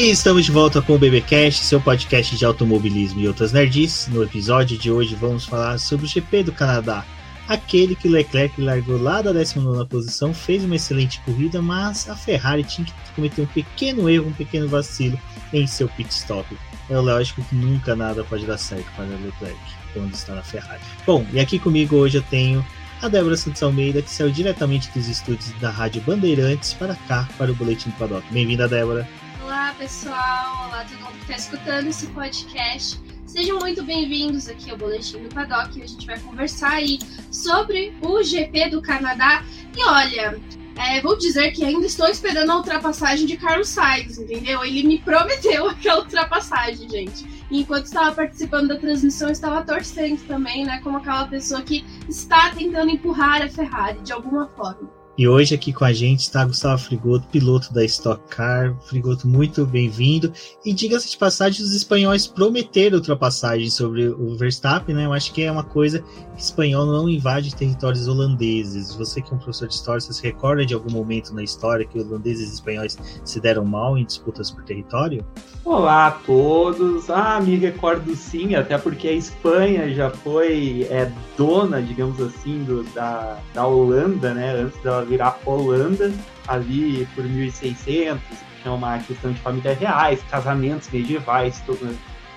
E estamos de volta com o BBcast, seu podcast de automobilismo e outras nerds. No episódio de hoje vamos falar sobre o GP do Canadá, aquele que Leclerc largou lá da 19 posição, fez uma excelente corrida, mas a Ferrari tinha que cometer um pequeno erro, um pequeno vacilo em seu pit stop. É lógico que nunca nada pode dar certo para Leclerc quando está na Ferrari. Bom, e aqui comigo hoje eu tenho a Débora Santos Almeida, que saiu diretamente dos estúdios da Rádio Bandeirantes para cá, para o Boletim do Paddock. Bem-vinda, Débora. Olá, pessoal. Olá, todo mundo que está escutando esse podcast. Sejam muito bem-vindos aqui ao Boletim do Paddock. A gente vai conversar aí sobre o GP do Canadá. E olha, é, vou dizer que ainda estou esperando a ultrapassagem de Carlos Sainz, entendeu? Ele me prometeu aquela ultrapassagem, gente. E enquanto estava participando da transmissão, estava torcendo também, né? Como aquela pessoa que está tentando empurrar a Ferrari de alguma forma. E hoje aqui com a gente está Gustavo Frigoto, piloto da Stock Car. Frigoto, muito bem-vindo. E diga-se de passagem, os espanhóis prometeram ultrapassagem sobre o Verstappen, né? Eu acho que é uma coisa que espanhol não invade territórios holandeses. Você que é um professor de história, você se recorda de algum momento na história que holandeses e espanhóis se deram mal em disputas por território? Olá a todos. Ah, me recordo sim, até porque a Espanha já foi é, dona, digamos assim, do, da, da Holanda, né? Antes dela virar Holanda, ali por 1600, tinha uma questão de famílias reais, casamentos medievais, to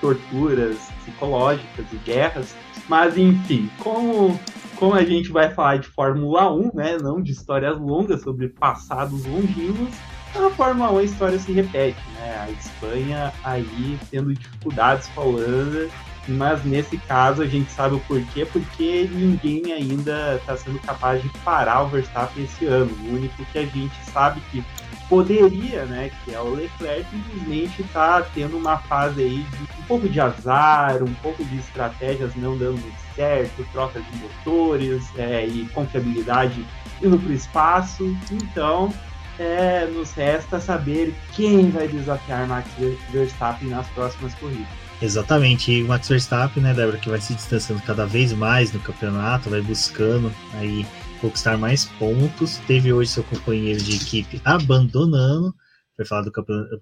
torturas psicológicas e guerras. Mas enfim, como, como a gente vai falar de Fórmula 1, né? Não de histórias longas sobre passados longínquos, a Fórmula 1 a história se repete, né? A Espanha aí tendo dificuldades com a Holanda, mas nesse caso a gente sabe o porquê, porque ninguém ainda está sendo capaz de parar o Verstappen esse ano. O único que a gente sabe que poderia, né, que é o Leclerc, simplesmente está tendo uma fase aí de um pouco de azar, um pouco de estratégias não dando certo, troca de motores é, e confiabilidade indo para o espaço. Então, é, nos resta saber quem vai desafiar Max Verstappen nas próximas corridas. Exatamente, e o Max Verstappen, né, Débora, que vai se distanciando cada vez mais no campeonato, vai buscando aí conquistar mais pontos. Teve hoje seu companheiro de equipe abandonando, foi falar do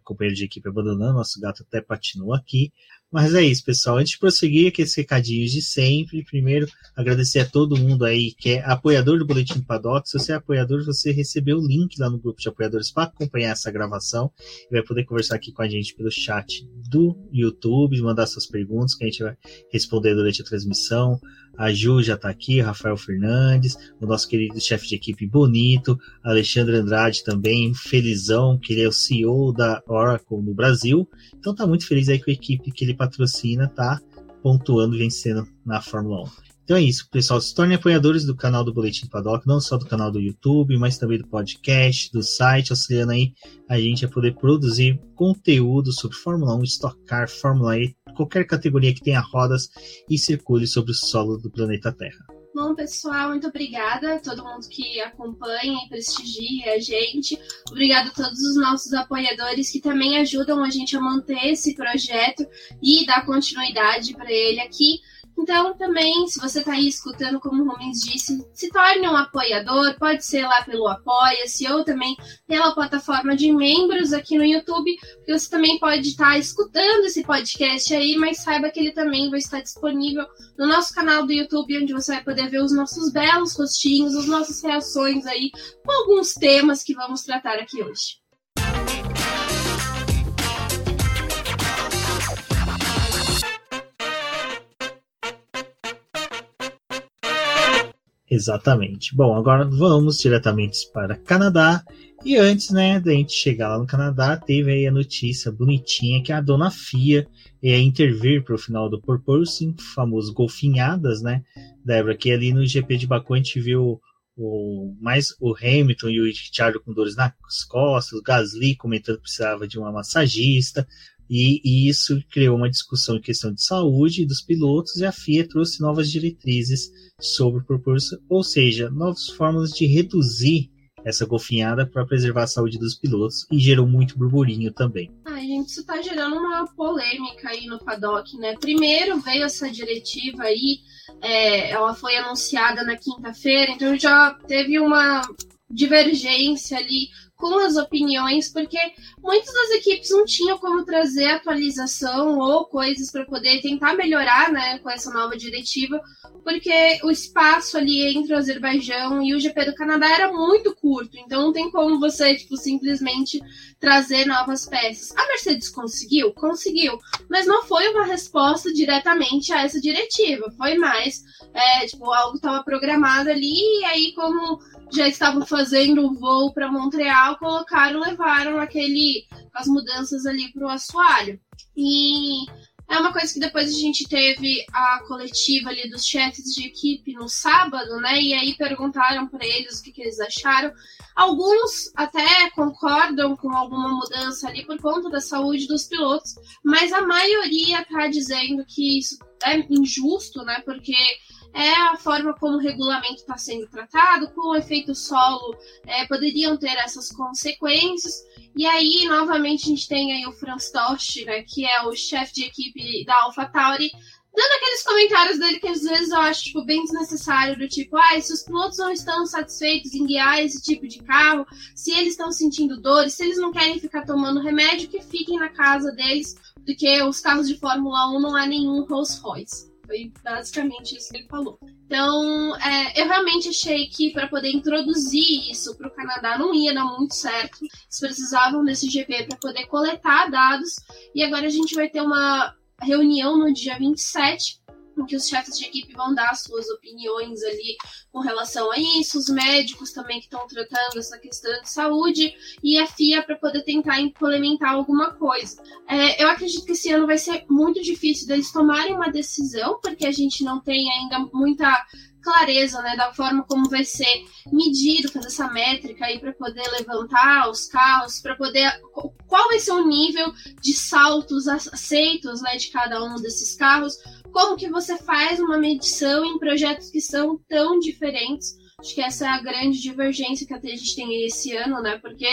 companheiro de equipe abandonando, nosso gato até patinou aqui. Mas é isso, pessoal. Antes de prosseguir, aqueles recadinhos de sempre. Primeiro, agradecer a todo mundo aí que é apoiador do Boletim Paddock. Se você é apoiador, você recebeu o link lá no grupo de apoiadores para acompanhar essa gravação e vai poder conversar aqui com a gente pelo chat do YouTube, mandar suas perguntas que a gente vai responder durante a transmissão. A Ju já está aqui, Rafael Fernandes, o nosso querido chefe de equipe Bonito, Alexandre Andrade também, felizão, que ele é o CEO da Oracle no Brasil. Então tá muito feliz aí com a equipe que ele patrocina, tá pontuando, vencendo na Fórmula 1. Então é isso, pessoal. Se tornem apoiadores do canal do Boletim Paddock, não só do canal do YouTube, mas também do podcast, do site, auxiliando aí a gente a poder produzir conteúdo sobre Fórmula 1, Stock Car, Fórmula E, qualquer categoria que tenha rodas e circule sobre o solo do planeta Terra. Bom, pessoal, muito obrigada a todo mundo que acompanha e prestigia a gente. Obrigada a todos os nossos apoiadores que também ajudam a gente a manter esse projeto e dar continuidade para ele aqui. Então, também, se você está aí escutando, como o Romens disse, se torne um apoiador, pode ser lá pelo Apoia-se ou também pela plataforma de membros aqui no YouTube, porque você também pode estar tá escutando esse podcast aí, mas saiba que ele também vai estar disponível no nosso canal do YouTube, onde você vai poder ver os nossos belos rostinhos, as nossas reações aí com alguns temas que vamos tratar aqui hoje. Exatamente. Bom, agora vamos diretamente para Canadá. E antes, né, da gente chegar lá no Canadá, teve aí a notícia bonitinha que a dona Fia ia intervir para o final do Purposing, famoso golfinhadas, né, Débora, que ali no GP de Baku a gente viu o, mais o Hamilton e o Richard com dores nas costas, o Gasly comentando que precisava de uma massagista, e, e, isso criou uma discussão em questão de saúde dos pilotos e a FIA trouxe novas diretrizes sobre o propulsor, ou seja, novas formas de reduzir essa golfinhada para preservar a saúde dos pilotos e gerou muito burburinho também. Ai, gente, isso está gerando uma polêmica aí no paddock, né? Primeiro veio essa diretiva aí, é, ela foi anunciada na quinta-feira, então já teve uma divergência ali com as opiniões, porque muitas das equipes não tinham como trazer atualização ou coisas para poder tentar melhorar né, com essa nova diretiva, porque o espaço ali entre o Azerbaijão e o GP do Canadá era muito curto, então não tem como você tipo, simplesmente trazer novas peças. A Mercedes conseguiu? Conseguiu, mas não foi uma resposta diretamente a essa diretiva, foi mais é, tipo, algo estava programado ali, e aí, como já estavam fazendo o voo para Montreal, colocaram, levaram aquele as mudanças ali para o assoalho. E é uma coisa que depois a gente teve a coletiva ali dos chefes de equipe no sábado, né? E aí perguntaram para eles o que, que, eles acharam. Alguns até concordam com alguma mudança ali por conta da saúde dos pilotos, mas a maioria tá dizendo que isso é injusto, né? Porque é a forma como o regulamento está sendo tratado, com o efeito solo, é, poderiam ter essas consequências. E aí, novamente, a gente tem aí o Franz Tost, né, que é o chefe de equipe da AlphaTauri, dando aqueles comentários dele que às vezes eu acho tipo, bem desnecessário, do tipo, ah, se os pilotos não estão satisfeitos em guiar esse tipo de carro, se eles estão sentindo dores, se eles não querem ficar tomando remédio, que fiquem na casa deles, porque os carros de Fórmula 1 não é nenhum Rolls Royce. Foi basicamente isso que ele falou. Então, é, eu realmente achei que para poder introduzir isso para o Canadá não ia dar muito certo. Eles precisavam desse GP para poder coletar dados. E agora a gente vai ter uma reunião no dia 27 em que os chefes de equipe vão dar suas opiniões ali com relação a isso, os médicos também que estão tratando essa questão de saúde e a FIA para poder tentar implementar alguma coisa. É, eu acredito que esse ano vai ser muito difícil deles tomarem uma decisão, porque a gente não tem ainda muita clareza né, da forma como vai ser medido, fazer essa métrica aí para poder levantar os carros, para poder. Qual vai ser o nível de saltos aceitos né, de cada um desses carros, como que você faz uma medição em projetos que são tão diferentes. Acho que essa é a grande divergência que a gente tem esse ano, né? Porque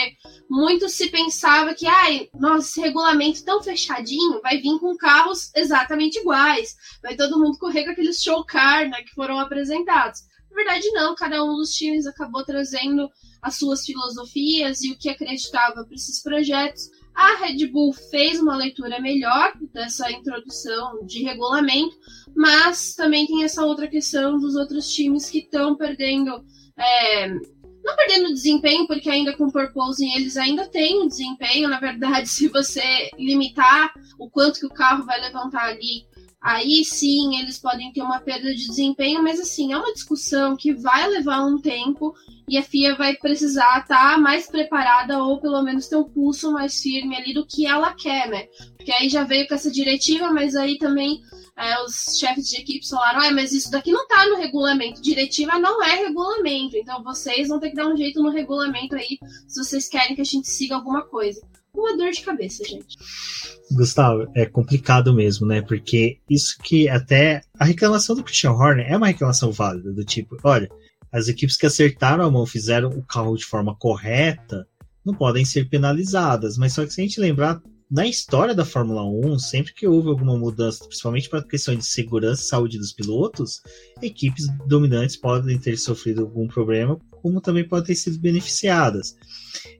muito se pensava que, ai, nossa, esse regulamento tão fechadinho vai vir com carros exatamente iguais. Vai todo mundo correr com aqueles show car, né, que foram apresentados. Na verdade, não, cada um dos times acabou trazendo as suas filosofias e o que acreditava para esses projetos. A Red Bull fez uma leitura melhor dessa introdução de regulamento, mas também tem essa outra questão dos outros times que estão perdendo. É, não perdendo desempenho, porque ainda com Purposing eles ainda têm um desempenho. Na verdade, se você limitar o quanto que o carro vai levantar ali aí sim eles podem ter uma perda de desempenho, mas assim, é uma discussão que vai levar um tempo e a FIA vai precisar estar tá mais preparada ou pelo menos ter um pulso mais firme ali do que ela quer, né? Porque aí já veio com essa diretiva, mas aí também é, os chefes de equipe falaram, ah, mas isso daqui não tá no regulamento. Diretiva não é regulamento, então vocês vão ter que dar um jeito no regulamento aí se vocês querem que a gente siga alguma coisa uma dor de cabeça, gente. Gustavo, é complicado mesmo, né? Porque isso que até a reclamação do Christian Horner é uma reclamação válida, do tipo, olha, as equipes que acertaram a mão, fizeram o carro de forma correta, não podem ser penalizadas. Mas só que se a gente lembrar, na história da Fórmula 1, sempre que houve alguma mudança, principalmente para questão de segurança e saúde dos pilotos, equipes dominantes podem ter sofrido algum problema, como também podem ter sido beneficiadas.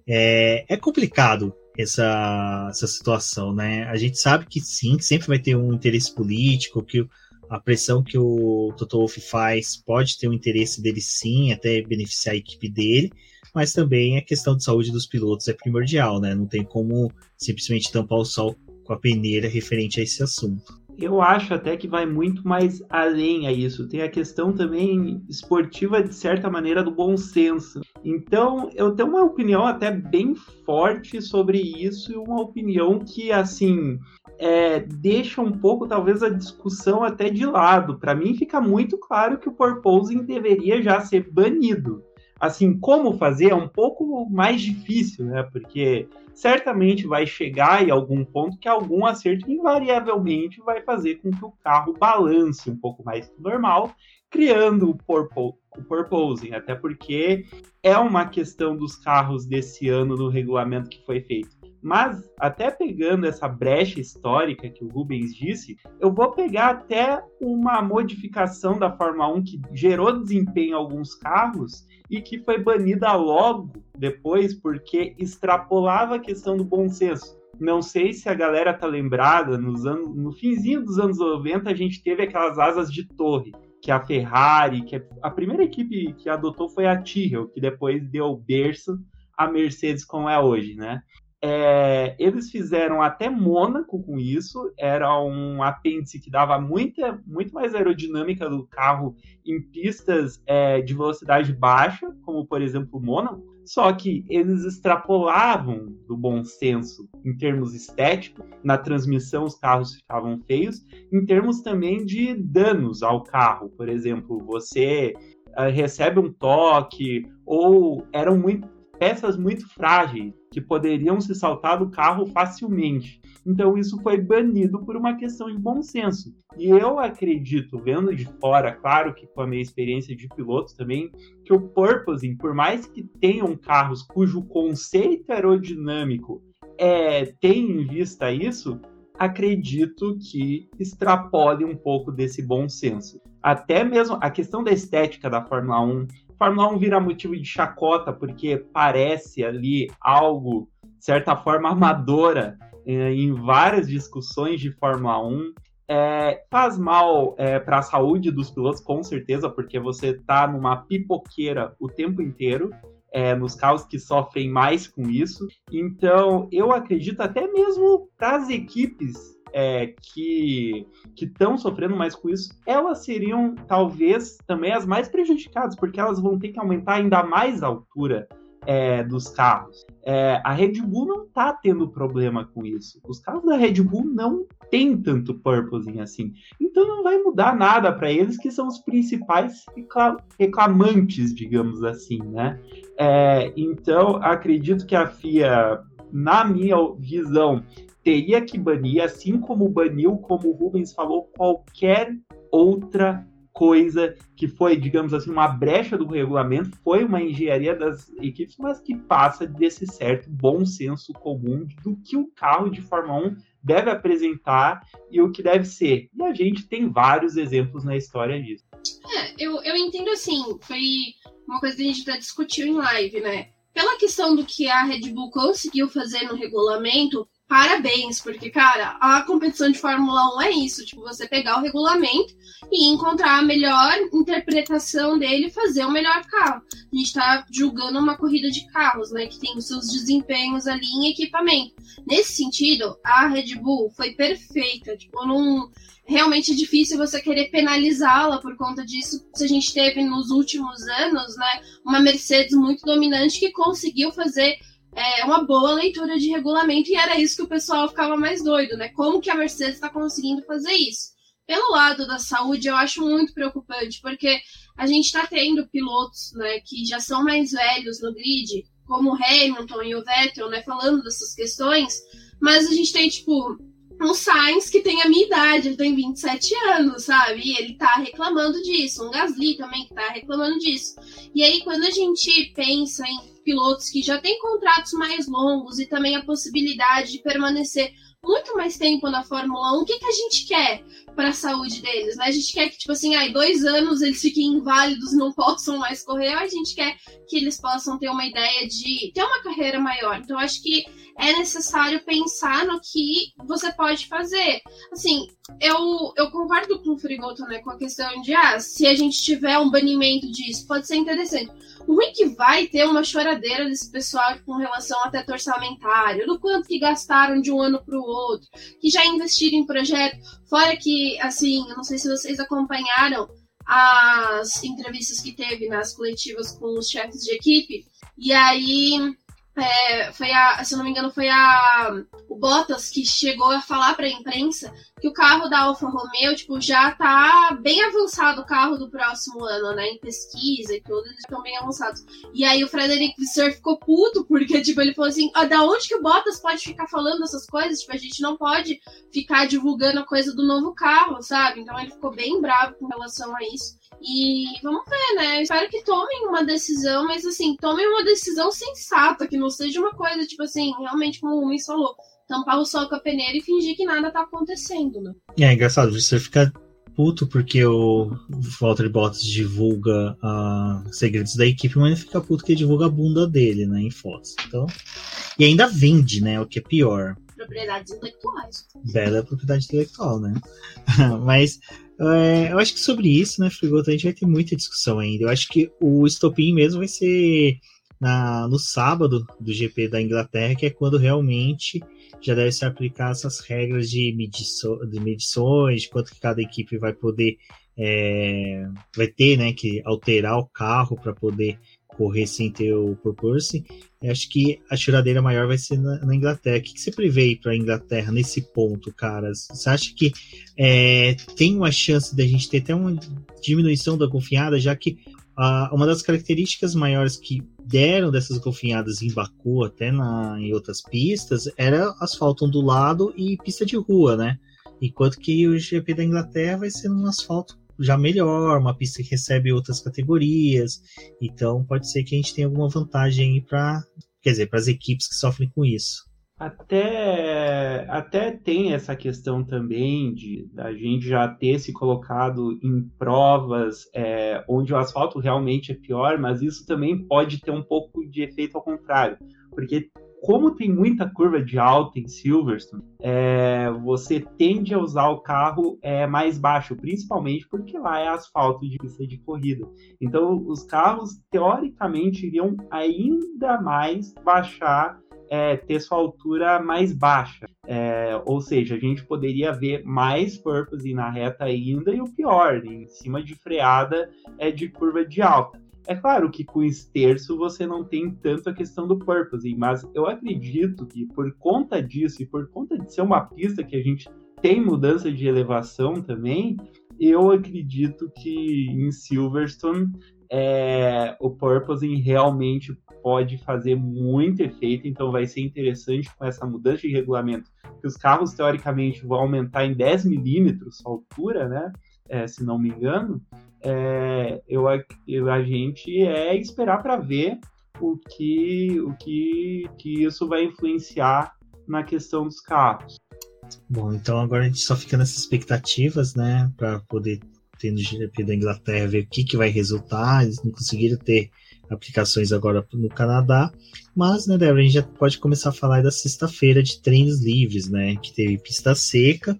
É, é complicado essa, essa situação, né? A gente sabe que sim, que sempre vai ter um interesse político, que a pressão que o Toto Wolff faz pode ter um interesse dele sim, até beneficiar a equipe dele, mas também a questão de saúde dos pilotos é primordial, né? Não tem como simplesmente tampar o sol com a peneira referente a esse assunto eu acho até que vai muito mais além a isso. Tem a questão também esportiva, de certa maneira, do bom senso. Então, eu tenho uma opinião até bem forte sobre isso e uma opinião que, assim, é, deixa um pouco, talvez, a discussão até de lado. Para mim, fica muito claro que o porposing deveria já ser banido. Assim, como fazer é um pouco mais difícil, né? Porque certamente vai chegar em algum ponto que algum acerto invariavelmente vai fazer com que o carro balance um pouco mais que normal, criando o, purpo, o purposing, até porque é uma questão dos carros desse ano no regulamento que foi feito. Mas, até pegando essa brecha histórica que o Rubens disse, eu vou pegar até uma modificação da Fórmula 1 que gerou desempenho em alguns carros e que foi banida logo depois porque extrapolava a questão do bom senso. Não sei se a galera tá lembrada, nos anos, no finzinho dos anos 90 a gente teve aquelas asas de torre, que a Ferrari, que a primeira equipe que adotou foi a Tyrrell, que depois deu berço à Mercedes como é hoje, né? É, eles fizeram até Mônaco com isso, era um apêndice que dava muita, muito mais aerodinâmica do carro em pistas é, de velocidade baixa, como por exemplo Mônaco, só que eles extrapolavam do bom senso em termos estéticos, na transmissão os carros ficavam feios, em termos também de danos ao carro, por exemplo, você uh, recebe um toque, ou eram muito peças muito frágeis que poderiam se saltar do carro facilmente. Então isso foi banido por uma questão de bom senso. E eu acredito, vendo de fora, claro que com a minha experiência de piloto também, que o porpoising, por mais que tenham carros cujo conceito aerodinâmico é, tem em vista isso, acredito que extrapole um pouco desse bom senso. Até mesmo a questão da estética da Fórmula 1, Fórmula 1 vira motivo de chacota porque parece ali algo, de certa forma, amadora eh, em várias discussões de Fórmula 1. É, faz mal é, para a saúde dos pilotos, com certeza, porque você está numa pipoqueira o tempo inteiro. É, nos carros que sofrem mais com isso. Então, eu acredito até mesmo para as equipes é, que estão sofrendo mais com isso, elas seriam talvez também as mais prejudicadas, porque elas vão ter que aumentar ainda mais a altura é, dos carros. É, a Red Bull não está tendo problema com isso. Os carros da Red Bull não têm tanto purposing assim. Então não vai mudar nada para eles, que são os principais reclamantes, digamos assim, né? É, então acredito que a FIA, na minha visão, teria que banir, assim como baniu, como o Rubens falou, qualquer outra coisa que foi, digamos assim, uma brecha do regulamento, foi uma engenharia das equipes, mas que passa desse certo bom senso comum do que o carro de Fórmula 1 deve apresentar e o que deve ser. E a gente tem vários exemplos na história disso. É, eu, eu entendo assim, foi uma coisa que a gente já discutiu em live, né? Pela questão do que a Red Bull conseguiu fazer no regulamento, parabéns, porque, cara, a competição de Fórmula 1 é isso, tipo, você pegar o regulamento e encontrar a melhor interpretação dele e fazer o melhor carro. A gente tá julgando uma corrida de carros, né, que tem os seus desempenhos ali em equipamento. Nesse sentido, a Red Bull foi perfeita, tipo, realmente é difícil você querer penalizá-la por conta disso. Se a gente teve nos últimos anos, né, uma Mercedes muito dominante que conseguiu fazer é, uma boa leitura de regulamento e era isso que o pessoal ficava mais doido, né? Como que a Mercedes está conseguindo fazer isso? Pelo lado da saúde, eu acho muito preocupante, porque a gente está tendo pilotos né, que já são mais velhos no grid, como o Hamilton e o Vettel, né, falando dessas questões, mas a gente tem, tipo, um Sainz que tem a minha idade, ele tem 27 anos, sabe? E ele tá reclamando disso. Um Gasly também que tá reclamando disso. E aí, quando a gente pensa em pilotos que já têm contratos mais longos e também a possibilidade de permanecer muito mais tempo na Fórmula 1, o que, que a gente quer para a saúde deles? Né? A gente quer que, tipo assim, ai, dois anos eles fiquem inválidos não possam mais correr, ou a gente quer que eles possam ter uma ideia de ter uma carreira maior. Então, acho que é necessário pensar no que você pode fazer. Assim, eu, eu concordo com o Frigoto, né, com a questão de, ah, se a gente tiver um banimento disso, pode ser interessante. O ruim é que vai ter uma choradeira desse pessoal com relação a teto orçamentário, do quanto que gastaram de um ano para o outro, que já investiram em projeto. Fora que, assim, eu não sei se vocês acompanharam as entrevistas que teve nas coletivas com os chefes de equipe, e aí é, foi a, se eu não me engano, foi a o Bottas que chegou a falar para a imprensa que o carro da Alfa Romeo, tipo, já tá bem avançado o carro do próximo ano, né, em pesquisa e tudo, eles estão bem avançados. E aí o Frederic Visser ficou puto porque tipo ele falou assim: ah, "Da onde que o Bottas pode ficar falando essas coisas? Tipo, a gente não pode ficar divulgando a coisa do novo carro, sabe?" Então ele ficou bem bravo com relação a isso. E vamos ver, né? espero que tomem uma decisão, mas assim, tomem uma decisão sensata, que não seja uma coisa, tipo assim, realmente como o Rumi falou, tampar o sol com a peneira e fingir que nada tá acontecendo, né? É engraçado, você fica puto porque o Walter Bottas divulga uh, segredos da equipe, mas ele fica puto que divulga a bunda dele, né, em fotos. Então, e ainda vende, né, o que é pior. Propriedades intelectuais. Bela propriedade intelectual, né? mas é, eu acho que sobre isso, né, Frigoto, a gente vai ter muita discussão ainda. Eu acho que o estopim mesmo vai ser na, no sábado do GP da Inglaterra, que é quando realmente já deve se aplicar essas regras de, mediço, de medições, de quanto que cada equipe vai poder é, vai ter né, que alterar o carro para poder correr sem ter o purpose. Eu acho que a choradeira maior vai ser na, na Inglaterra. O que, que você prevê para a Inglaterra nesse ponto, cara? Você acha que é, tem uma chance da gente ter até uma diminuição da confiada, já que uma das características maiores que deram dessas golfinhadas em Baku, até na, em outras pistas, era asfalto ondulado e pista de rua, né? Enquanto que o GP da Inglaterra vai ser um asfalto já melhor, uma pista que recebe outras categorias. Então pode ser que a gente tenha alguma vantagem aí para, quer dizer, para as equipes que sofrem com isso. Até, até tem essa questão também de a gente já ter se colocado em provas é, onde o asfalto realmente é pior, mas isso também pode ter um pouco de efeito ao contrário, porque como tem muita curva de alta em Silverstone, é, você tende a usar o carro é, mais baixo, principalmente porque lá é asfalto de pista de corrida. Então, os carros, teoricamente, iriam ainda mais baixar, é, ter sua altura mais baixa. É, ou seja, a gente poderia ver mais purpose na reta ainda, e o pior, em cima de freada é de curva de alta. É claro que com esterço você não tem tanto a questão do purpose, mas eu acredito que por conta disso e por conta de ser uma pista que a gente tem mudança de elevação também, eu acredito que em Silverstone é, o purposing realmente pode fazer muito efeito, então vai ser interessante com essa mudança de regulamento, que os carros teoricamente vão aumentar em 10 milímetros a altura, né? É, se não me engano, é, eu, eu, a gente é esperar para ver o que, o que, que isso vai influenciar na questão dos carros. Bom, então agora a gente só fica nessas expectativas, né, para poder ter no GP da Inglaterra ver o que, que vai resultar. Eles não conseguiram ter aplicações agora no Canadá, mas, né, Débora, a gente já pode começar a falar da sexta-feira de treinos livres, né, que teve pista seca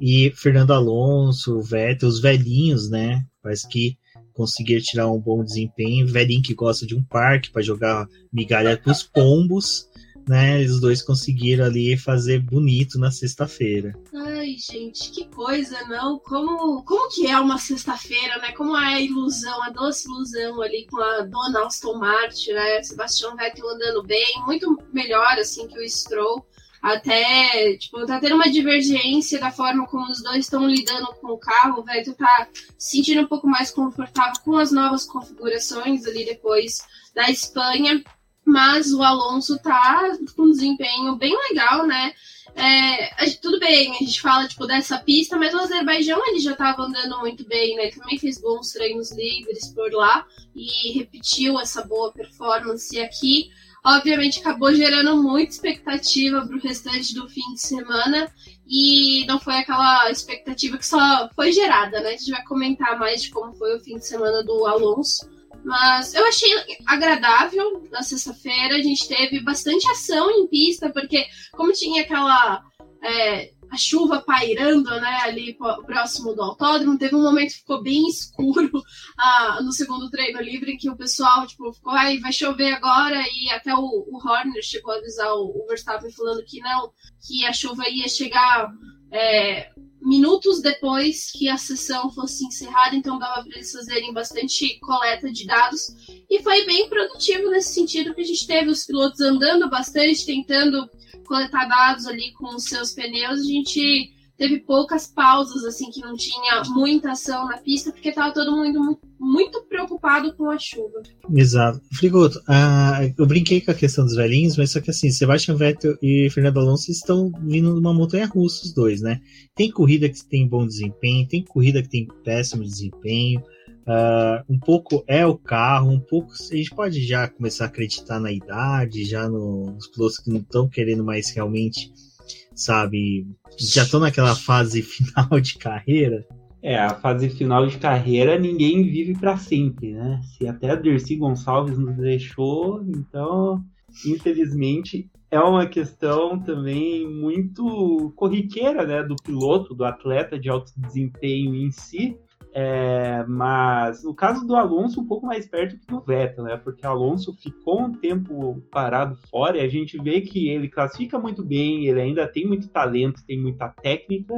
e Fernando Alonso, Vettel, os velhinhos, né? Parece que conseguir tirar um bom desempenho. Velhinho que gosta de um parque para jogar migalha com os pombos, né? Os dois conseguiram ali fazer bonito na sexta-feira. Ai, gente, que coisa, não? Como, como que é uma sexta-feira, né? Como é a ilusão, a doce ilusão ali com a dona Aston Martin, né? Sebastião Vettel andando bem, muito melhor assim que o Stroll até, tipo, tá tendo uma divergência da forma como os dois estão lidando com o carro, o Vettel tá se sentindo um pouco mais confortável com as novas configurações ali depois da Espanha, mas o Alonso tá com um desempenho bem legal, né? É, tudo bem, a gente fala tipo, dessa pista, mas o Azerbaijão ele já estava andando muito bem, né? Também fez bons treinos livres por lá e repetiu essa boa performance aqui obviamente acabou gerando muita expectativa para o restante do fim de semana e não foi aquela expectativa que só foi gerada, né? A gente vai comentar mais de como foi o fim de semana do Alonso. Mas eu achei agradável na sexta-feira. A gente teve bastante ação em pista, porque como tinha aquela é, a chuva pairando, né, ali próximo do autódromo. Teve um momento que ficou bem escuro ah, no segundo treino livre, que o pessoal, tipo, ficou, ai, vai chover agora, e até o, o Horner chegou a avisar o, o, Verstappen falando que não, que a chuva ia chegar é, minutos depois que a sessão fosse encerrada, então dava para eles fazerem bastante coleta de dados, e foi bem produtivo nesse sentido, que a gente teve os pilotos andando bastante, tentando coletar dados ali com os seus pneus, a gente teve poucas pausas, assim, que não tinha muita ação na pista, porque estava todo mundo muito preocupado com a chuva. Exato. Frigoto, uh, eu brinquei com a questão dos velhinhos, mas só que assim, Sebastian Vettel e Fernando Alonso estão vindo numa montanha russa, os dois, né? Tem corrida que tem bom desempenho, tem corrida que tem péssimo desempenho. Uh, um pouco é o carro, um pouco a gente pode já começar a acreditar na idade, já no, nos pilotos que não estão querendo mais realmente, sabe, já estão naquela fase final de carreira. É, a fase final de carreira ninguém vive para sempre, né? Se até a Dercy Gonçalves nos deixou, então, infelizmente, é uma questão também muito corriqueira, né, do piloto, do atleta de alto desempenho em si, é, mas no caso do Alonso, um pouco mais perto que do Vettel, né? Porque o Alonso ficou um tempo parado fora e a gente vê que ele classifica muito bem, ele ainda tem muito talento, tem muita técnica,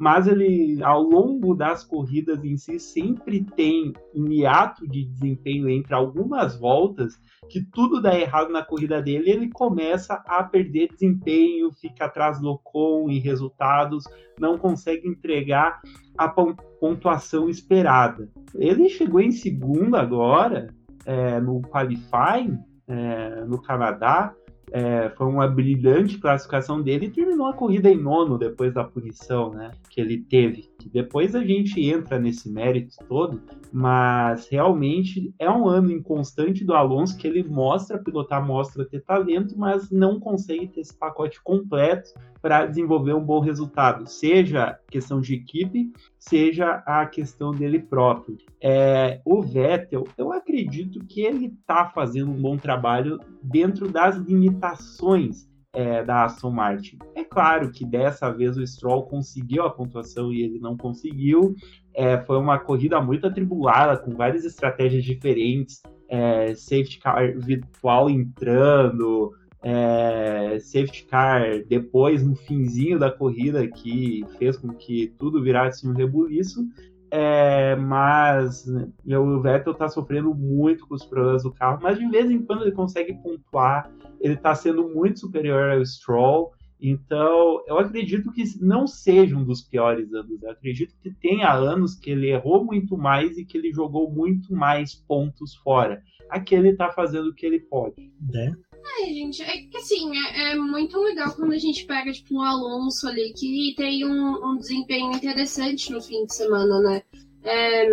mas ele, ao longo das corridas em si, sempre tem um hiato de desempenho entre algumas voltas que tudo dá errado na corrida dele, ele começa a perder desempenho, fica atrás do Ocon em resultados, não consegue entregar a pontuação esperada. Ele chegou em segundo agora é, no qualifying é, no Canadá, é, foi uma brilhante classificação dele e terminou a corrida em nono depois da punição né, que ele teve. Depois a gente entra nesse mérito todo, mas realmente é um ano inconstante do Alonso que ele mostra pilotar, mostra ter talento, mas não consegue ter esse pacote completo para desenvolver um bom resultado, seja questão de equipe, seja a questão dele próprio. É, o Vettel, eu acredito que ele está fazendo um bom trabalho dentro das limitações é, da Aston Martin. É claro que dessa vez o Stroll conseguiu a pontuação e ele não conseguiu. É, foi uma corrida muito atribulada, com várias estratégias diferentes. É, safety car virtual entrando, é, safety car depois no finzinho da corrida que fez com que tudo virasse um rebuliço. É, mas né, o Vettel está sofrendo muito com os problemas do carro, mas de vez em quando ele consegue pontuar. Ele está sendo muito superior ao Stroll. Então, eu acredito que não seja um dos piores anos. Eu acredito que tenha anos que ele errou muito mais e que ele jogou muito mais pontos fora. Aqui ele está fazendo o que ele pode. É. Ai, gente, é que assim, é, é, muito legal quando a gente pega, tipo, um Alonso ali que tem um, um desempenho interessante no fim de semana, né? É,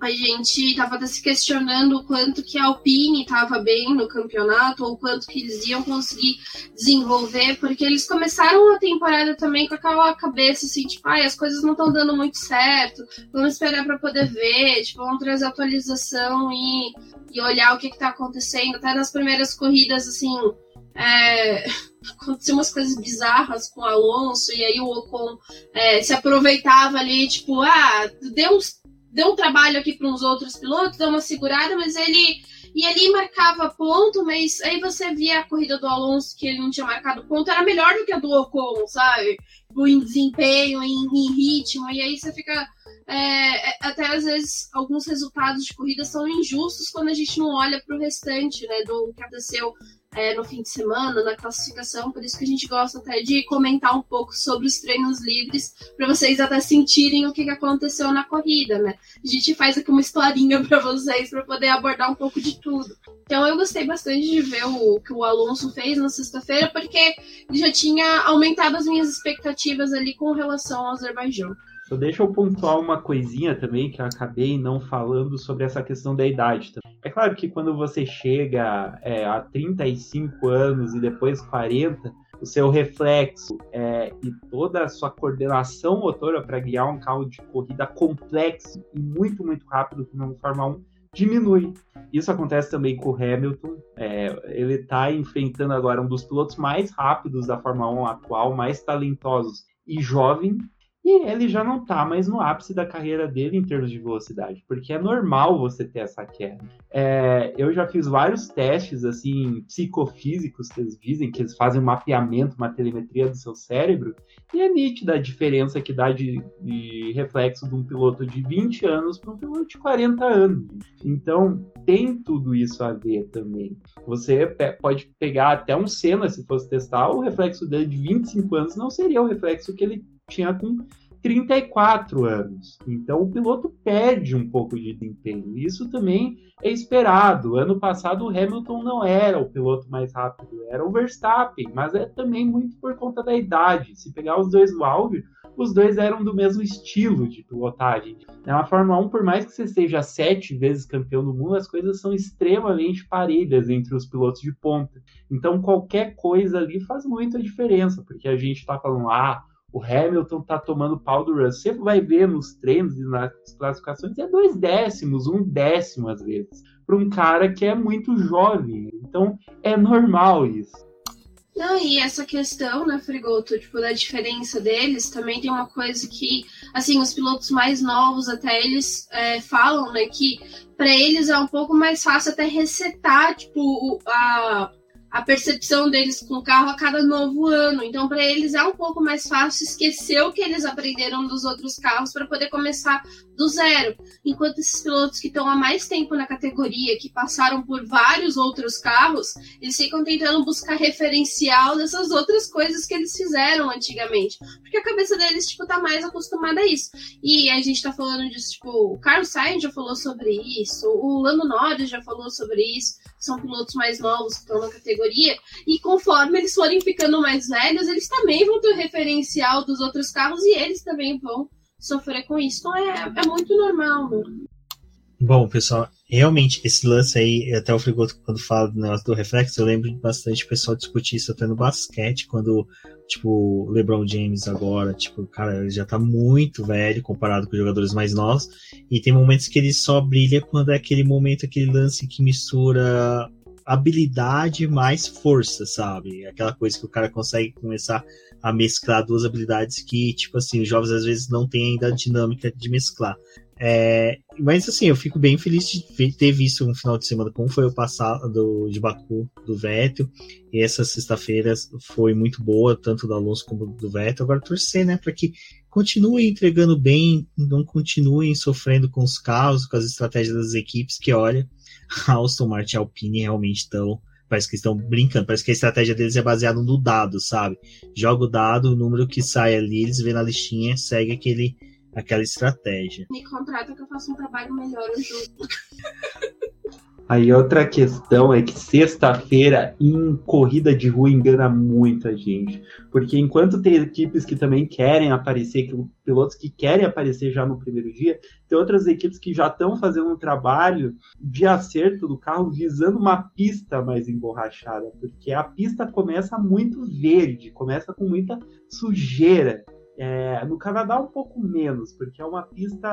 a gente estava se questionando o quanto que a Alpine estava bem no campeonato, ou quanto que eles iam conseguir desenvolver, porque eles começaram a temporada também com aquela cabeça assim, tipo, ah, as coisas não estão dando muito certo, vamos esperar para poder ver, tipo, vamos trazer atualização e, e olhar o que está acontecendo. Até nas primeiras corridas, assim, é, aconteciam umas coisas bizarras com o Alonso, e aí o Ocon é, se aproveitava ali, tipo, ah, deu uns deu um trabalho aqui para uns outros pilotos, deu uma segurada, mas ele e ali marcava ponto, mas aí você via a corrida do Alonso que ele não tinha marcado ponto, era melhor do que a do Ocon, sabe? Em desempenho, em, em ritmo, e aí você fica. É, é, até às vezes alguns resultados de corrida são injustos quando a gente não olha para o restante, né? Do que aconteceu é, no fim de semana, na classificação, por isso que a gente gosta até de comentar um pouco sobre os treinos livres, para vocês até sentirem o que aconteceu na corrida, né? A gente faz aqui uma historinha para vocês, para poder abordar um pouco de tudo. Então eu gostei bastante de ver o que o Alonso fez na sexta-feira, porque já tinha aumentado as minhas expectativas ali com relação ao Azerbaijão. Só deixa eu pontuar uma coisinha também que eu acabei não falando sobre essa questão da idade. É claro que quando você chega é, a 35 anos e depois 40, o seu reflexo é, e toda a sua coordenação motora para guiar um carro de corrida complexo e muito, muito rápido como Fórmula 1 diminui. Isso acontece também com o Hamilton. É, ele está enfrentando agora um dos pilotos mais rápidos da Fórmula 1 atual, mais talentosos e jovem, e ele já não está mais no ápice da carreira dele em termos de velocidade, porque é normal você ter essa queda. É, eu já fiz vários testes assim psicofísicos que eles dizem que eles fazem um mapeamento, uma telemetria do seu cérebro, e é nítida a diferença que dá de, de reflexo de um piloto de 20 anos para um piloto de 40 anos. Então tem tudo isso a ver também. Você pode pegar até um Senna, se fosse testar, o reflexo dele de 25 anos não seria o reflexo que ele tinha com 34 anos. Então o piloto perde um pouco de desempenho. Isso também é esperado. Ano passado o Hamilton não era o piloto mais rápido, era o Verstappen, mas é também muito por conta da idade. Se pegar os dois no auge, os dois eram do mesmo estilo de pilotagem. Na Fórmula 1, por mais que você seja sete vezes campeão do mundo, as coisas são extremamente parelhas entre os pilotos de ponta. Então, qualquer coisa ali faz muita diferença, porque a gente está falando, ah, o Hamilton tá tomando pau do Russell. Você vai ver nos treinos e nas classificações, é dois décimos, um décimo às vezes, para um cara que é muito jovem. Então é normal isso. Não, e essa questão, né, Frigoto, tipo, da diferença deles, também tem uma coisa que, assim, os pilotos mais novos até eles é, falam, né, que para eles é um pouco mais fácil até resetar, tipo, a, a percepção deles com o carro a cada novo ano. Então, para eles é um pouco mais fácil esquecer o que eles aprenderam dos outros carros para poder começar do zero. Enquanto esses pilotos que estão há mais tempo na categoria, que passaram por vários outros carros, eles ficam tentando buscar referencial dessas outras coisas que eles fizeram antigamente. Porque a cabeça deles, tipo, tá mais acostumada a isso. E a gente tá falando disso, tipo, o Carlos Sainz já falou sobre isso, o Lando Norris já falou sobre isso são pilotos mais novos que estão na categoria, e conforme eles forem ficando mais velhos, eles também vão ter o referencial dos outros carros e eles também vão sofrer com isso. Então é, é muito normal, né? Bom, pessoal, realmente esse lance aí, até o Frigoto, quando fala do negócio do reflexo, eu lembro bastante o pessoal discutir isso até no basquete, quando, tipo, LeBron James agora, tipo, cara, ele já tá muito velho comparado com jogadores mais novos, e tem momentos que ele só brilha quando é aquele momento, aquele lance que mistura habilidade mais força, sabe? Aquela coisa que o cara consegue começar a mesclar duas habilidades que, tipo assim, os jovens às vezes não têm ainda a dinâmica de mesclar. É, mas assim, eu fico bem feliz de ter visto um final de semana como foi o passado de Baku do Vettel. E essa sexta-feira foi muito boa, tanto do Alonso como do Vettel. Agora torcer, né, para que continuem entregando bem, não continuem sofrendo com os carros, com as estratégias das equipes, que olha, a Aston Martin e Alpine realmente estão parece que estão brincando, parece que a estratégia deles é baseada no dado, sabe? Joga o dado, o número que sai ali, eles vê na listinha, segue aquele aquela estratégia. Me contrata que eu faço um trabalho melhor junto. Aí outra questão é que sexta-feira em corrida de rua engana muita gente. Porque enquanto tem equipes que também querem aparecer, que, pilotos que querem aparecer já no primeiro dia, tem outras equipes que já estão fazendo um trabalho de acerto do carro visando uma pista mais emborrachada. Porque a pista começa muito verde, começa com muita sujeira. É, no Canadá um pouco menos, porque é uma pista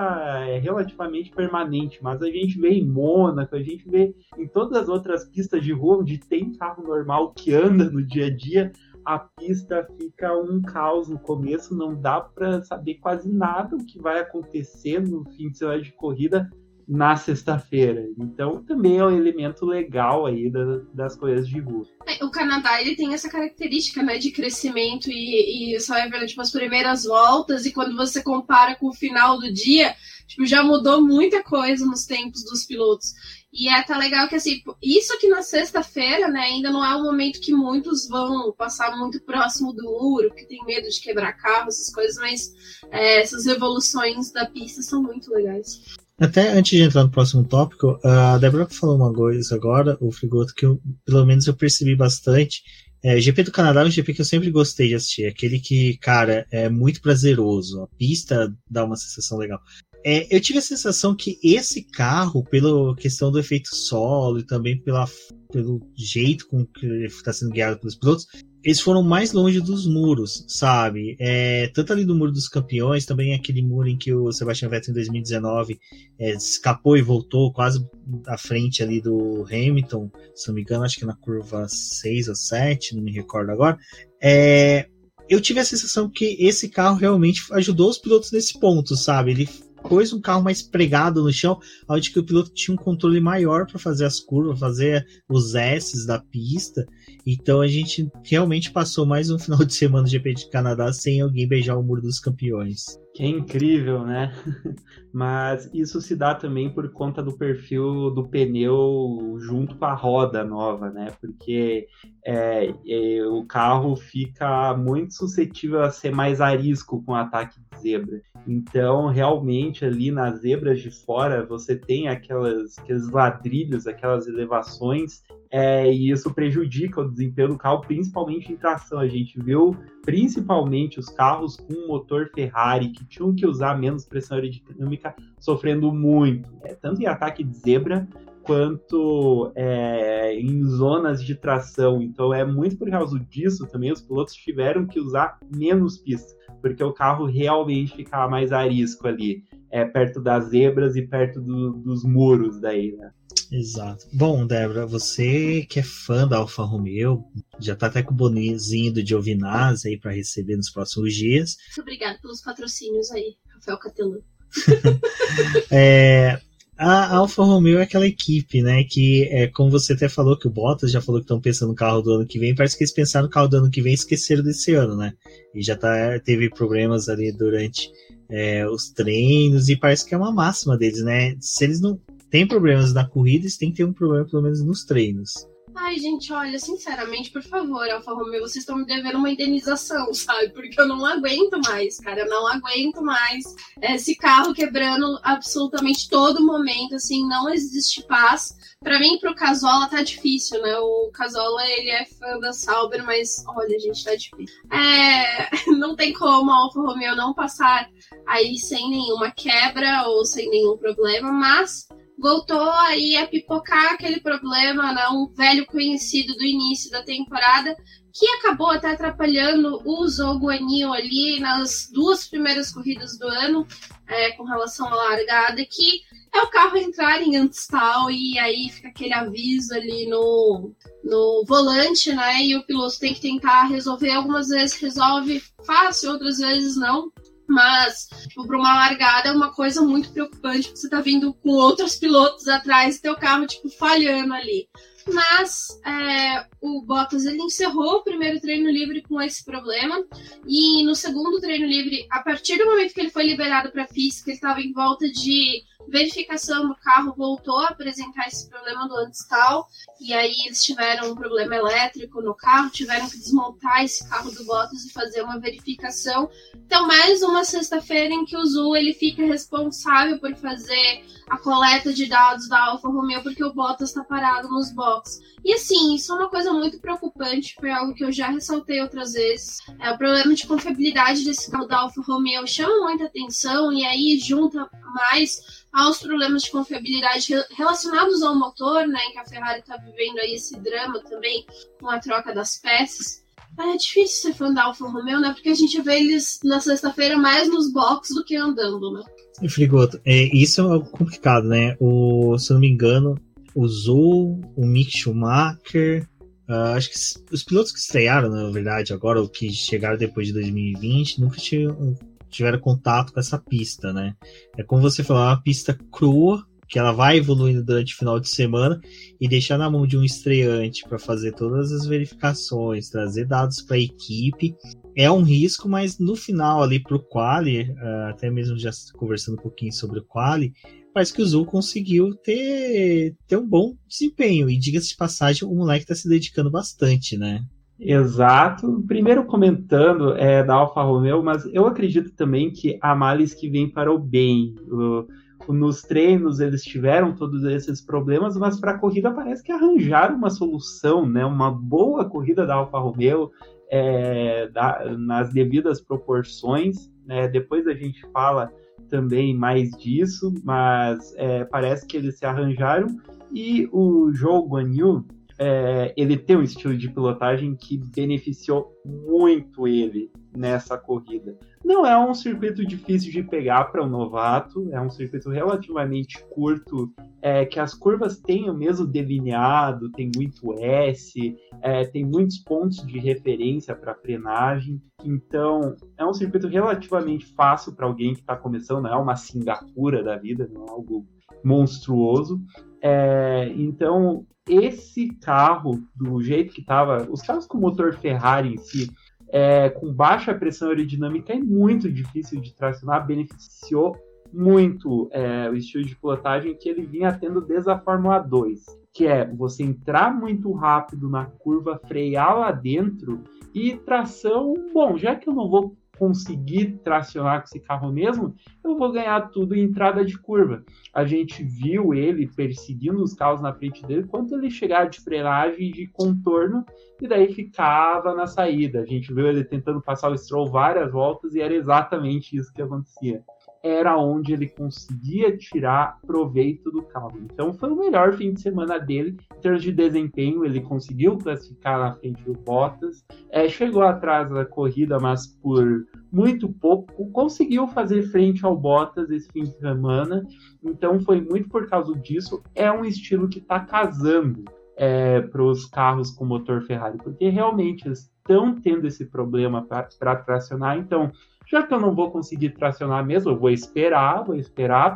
é, relativamente permanente, mas a gente vê em Mônaco, a gente vê em todas as outras pistas de rua onde tem carro normal que anda no dia a dia, a pista fica um caos no começo, não dá para saber quase nada o que vai acontecer no fim de semana de corrida na sexta-feira. Então também é um elemento legal aí da, das coisas de rua. É, o Canadá ele tem essa característica né, de crescimento e, e só é vendo tipo, as primeiras voltas e quando você compara com o final do dia, tipo, já mudou muita coisa nos tempos dos pilotos. E é até legal que assim, isso aqui na sexta-feira, né, ainda não é um momento que muitos vão passar muito próximo do muro, porque tem medo de quebrar carro, essas coisas, mas é, essas evoluções da pista são muito legais. Até antes de entrar no próximo tópico, a Débora falou uma coisa agora, o Frigoto, que eu, pelo menos eu percebi bastante. É, GP do Canadá é um GP que eu sempre gostei de assistir. Aquele que, cara, é muito prazeroso. A pista dá uma sensação legal. É, eu tive a sensação que esse carro, pela questão do efeito solo e também pela, pelo jeito com que ele está sendo guiado pelos pilotos, eles foram mais longe dos muros, sabe? É, tanto ali do Muro dos Campeões, também aquele muro em que o Sebastian Vettel em 2019 é, escapou e voltou quase à frente ali do Hamilton, se não me engano, acho que na curva 6 ou 7, não me recordo agora. É, eu tive a sensação que esse carro realmente ajudou os pilotos nesse ponto, sabe? Ele pôs um carro mais pregado no chão, onde que o piloto tinha um controle maior para fazer as curvas, fazer os S's da pista. Então a gente realmente passou mais um final de semana do GP de Canadá sem alguém beijar o muro dos campeões. Que é incrível, né? Mas isso se dá também por conta do perfil do pneu junto com a roda nova, né? Porque é, é, o carro fica muito suscetível a ser mais arisco com ataque de zebra. Então, realmente, ali nas zebras de fora, você tem aquelas, aqueles ladrilhos, aquelas elevações, é, e isso prejudica o desempenho do carro, principalmente em tração. A gente viu principalmente os carros com motor Ferrari, que tinham que usar menos pressão aerodinâmica, sofrendo muito, é, tanto em ataque de zebra quanto é, em zonas de tração. Então é muito por causa disso também os pilotos tiveram que usar menos pista, porque o carro realmente ficava mais a risco ali, é, perto das zebras e perto do, dos muros daí, né? Exato. Bom, Débora, você que é fã da Alfa Romeo, já tá até com o bonezinho do Giovinazzi aí para receber nos próximos dias. Muito obrigada pelos patrocínios aí, Rafael Catelan. é, a Alfa Romeo é aquela equipe, né? Que, é, como você até falou, que o Bottas já falou que estão pensando no carro do ano que vem, parece que eles pensaram no carro do ano que vem e esqueceram desse ano, né? E já tá, teve problemas ali durante é, os treinos, e parece que é uma máxima deles, né? Se eles não têm problemas na corrida, eles têm que ter um problema pelo menos nos treinos. Ai, gente, olha, sinceramente, por favor, Alfa Romeo, vocês estão me devendo uma indenização, sabe? Porque eu não aguento mais, cara, eu não aguento mais esse carro quebrando absolutamente todo momento, assim, não existe paz. Para mim, pro Casola tá difícil, né? O Casola, ele é fã da Sauber, mas olha, gente, tá difícil. É, não tem como a Alfa Romeo não passar aí sem nenhuma quebra ou sem nenhum problema, mas voltou aí a pipocar aquele problema, né, um velho conhecido do início da temporada, que acabou até atrapalhando o Zogo Anil ali nas duas primeiras corridas do ano, é, com relação à largada, que é o carro entrar em antistal e aí fica aquele aviso ali no, no volante, né? E o piloto tem que tentar resolver. Algumas vezes resolve fácil, outras vezes não. Mas, tipo, para uma largada é uma coisa muito preocupante, você tá vindo com outros pilotos atrás, teu carro, tipo, falhando ali. Mas é, o Bottas ele encerrou o primeiro treino livre com esse problema. E no segundo treino livre, a partir do momento que ele foi liberado para pista, ele estava em volta de verificação do carro voltou a apresentar esse problema do antistal e aí eles tiveram um problema elétrico no carro, tiveram que desmontar esse carro do Bottas e fazer uma verificação. Então, mais uma sexta-feira em que o Zul ele fica responsável por fazer a coleta de dados da Alfa Romeo porque o Bottas está parado nos boxes. E assim, isso é uma coisa muito preocupante, foi algo que eu já ressaltei outras vezes. É o problema de confiabilidade desse carro da Alfa Romeo chama muita atenção e aí junta mais aos problemas de confiabilidade relacionados ao motor, né, em que a Ferrari está vivendo aí esse drama também com a troca das peças. É difícil ser fã da Alfa Romeo, né? Porque a gente vê eles na sexta-feira mais nos boxes do que andando, né? E Frigoto, é, isso é complicado, né? O, se eu não me engano, o Zou, o Mick Schumacher, uh, acho que os pilotos que estrearam, na verdade, agora, ou que chegaram depois de 2020, nunca tinham tiveram contato com essa pista, né? É como você falou, é uma pista crua, que ela vai evoluindo durante o final de semana e deixar na mão de um estreante para fazer todas as verificações, trazer dados para a equipe. É um risco, mas no final ali para o quali, ah, até mesmo já conversando um pouquinho sobre o quali, parece que o Zul conseguiu ter, ter um bom desempenho. E diga-se de passagem, o moleque está se dedicando bastante, né? Exato. Primeiro comentando é, da Alfa Romeo, mas eu acredito também que há males que vêm para o bem. O, nos treinos eles tiveram todos esses problemas, mas para a corrida parece que arranjaram uma solução, né? Uma boa corrida da Alfa Romeo é, da, nas devidas proporções. Né? Depois a gente fala também mais disso, mas é, parece que eles se arranjaram e o jogo Guanyu é, ele tem um estilo de pilotagem que beneficiou muito ele nessa corrida. Não é um circuito difícil de pegar para um novato, é um circuito relativamente curto, é, que as curvas têm o mesmo delineado, tem muito S, é, tem muitos pontos de referência para frenagem. Então, é um circuito relativamente fácil para alguém que está começando, não é uma Singapura da vida, não é algo monstruoso. É, então, esse carro, do jeito que estava, os carros com motor Ferrari em si, é, com baixa pressão aerodinâmica, é muito difícil de tracionar, beneficiou muito é, o estilo de pilotagem que ele vinha tendo desde a Fórmula 2, que é você entrar muito rápido na curva, frear lá dentro e tração, bom, já que eu não vou conseguir tracionar com esse carro mesmo, eu vou ganhar tudo em entrada de curva. A gente viu ele perseguindo os carros na frente dele quando ele chegava de frenagem de contorno e daí ficava na saída. A gente viu ele tentando passar o Stroll várias voltas e era exatamente isso que acontecia era onde ele conseguia tirar proveito do carro. Então foi o melhor fim de semana dele em termos de desempenho. Ele conseguiu classificar na frente do Bottas, é, chegou atrás da corrida, mas por muito pouco conseguiu fazer frente ao Bottas esse fim de semana. Então foi muito por causa disso. É um estilo que está casando é, para os carros com motor Ferrari, porque realmente eles estão tendo esse problema para tracionar. Então já que eu não vou conseguir tracionar mesmo, eu vou esperar, vou esperar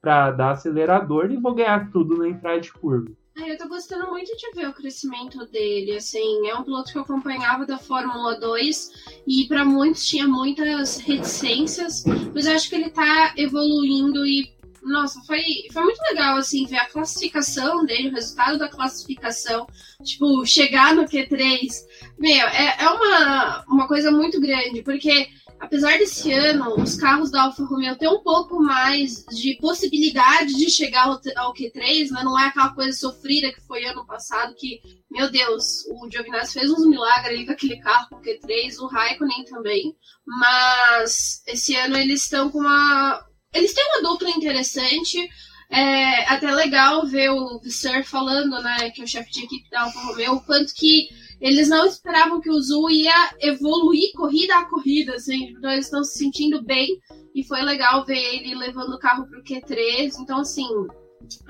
para dar acelerador e vou ganhar tudo na entrada de curva. eu tô gostando muito de ver o crescimento dele, assim, é um piloto que eu acompanhava da Fórmula 2 e para muitos tinha muitas reticências, mas eu acho que ele tá evoluindo e nossa, foi, foi muito legal, assim, ver a classificação dele, o resultado da classificação. Tipo, chegar no Q3. Meu, é, é uma, uma coisa muito grande, porque apesar desse ano os carros da Alfa Romeo ter um pouco mais de possibilidade de chegar ao, ao Q3, né? não é aquela coisa sofrida que foi ano passado, que, meu Deus, o Giovinazzi fez uns milagres ali com aquele carro com o Q3, o Raikkonen também, mas esse ano eles estão com uma... Eles têm uma dupla interessante, é até legal ver o Visser falando, né, que é o chefe de equipe da Alfa Romeo, o quanto que eles não esperavam que o Zul ia evoluir corrida a corrida, assim, então eles estão se sentindo bem e foi legal ver ele levando o carro para o Q3. Então, assim,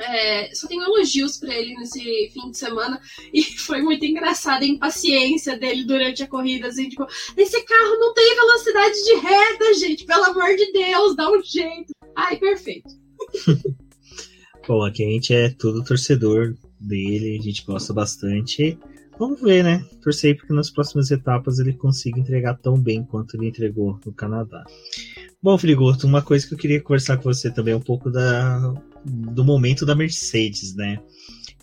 é, só tenho elogios para ele nesse fim de semana e foi muito engraçada a impaciência dele durante a corrida, assim, tipo, esse carro não tem velocidade de reta, gente, pelo amor de Deus, dá um jeito. Ai, perfeito. Bom, aqui a gente é tudo torcedor dele, a gente gosta bastante. Vamos ver, né? Torcer porque nas próximas etapas ele consiga entregar tão bem quanto ele entregou no Canadá. Bom, Frigoto, uma coisa que eu queria conversar com você também é um pouco da, do momento da Mercedes, né?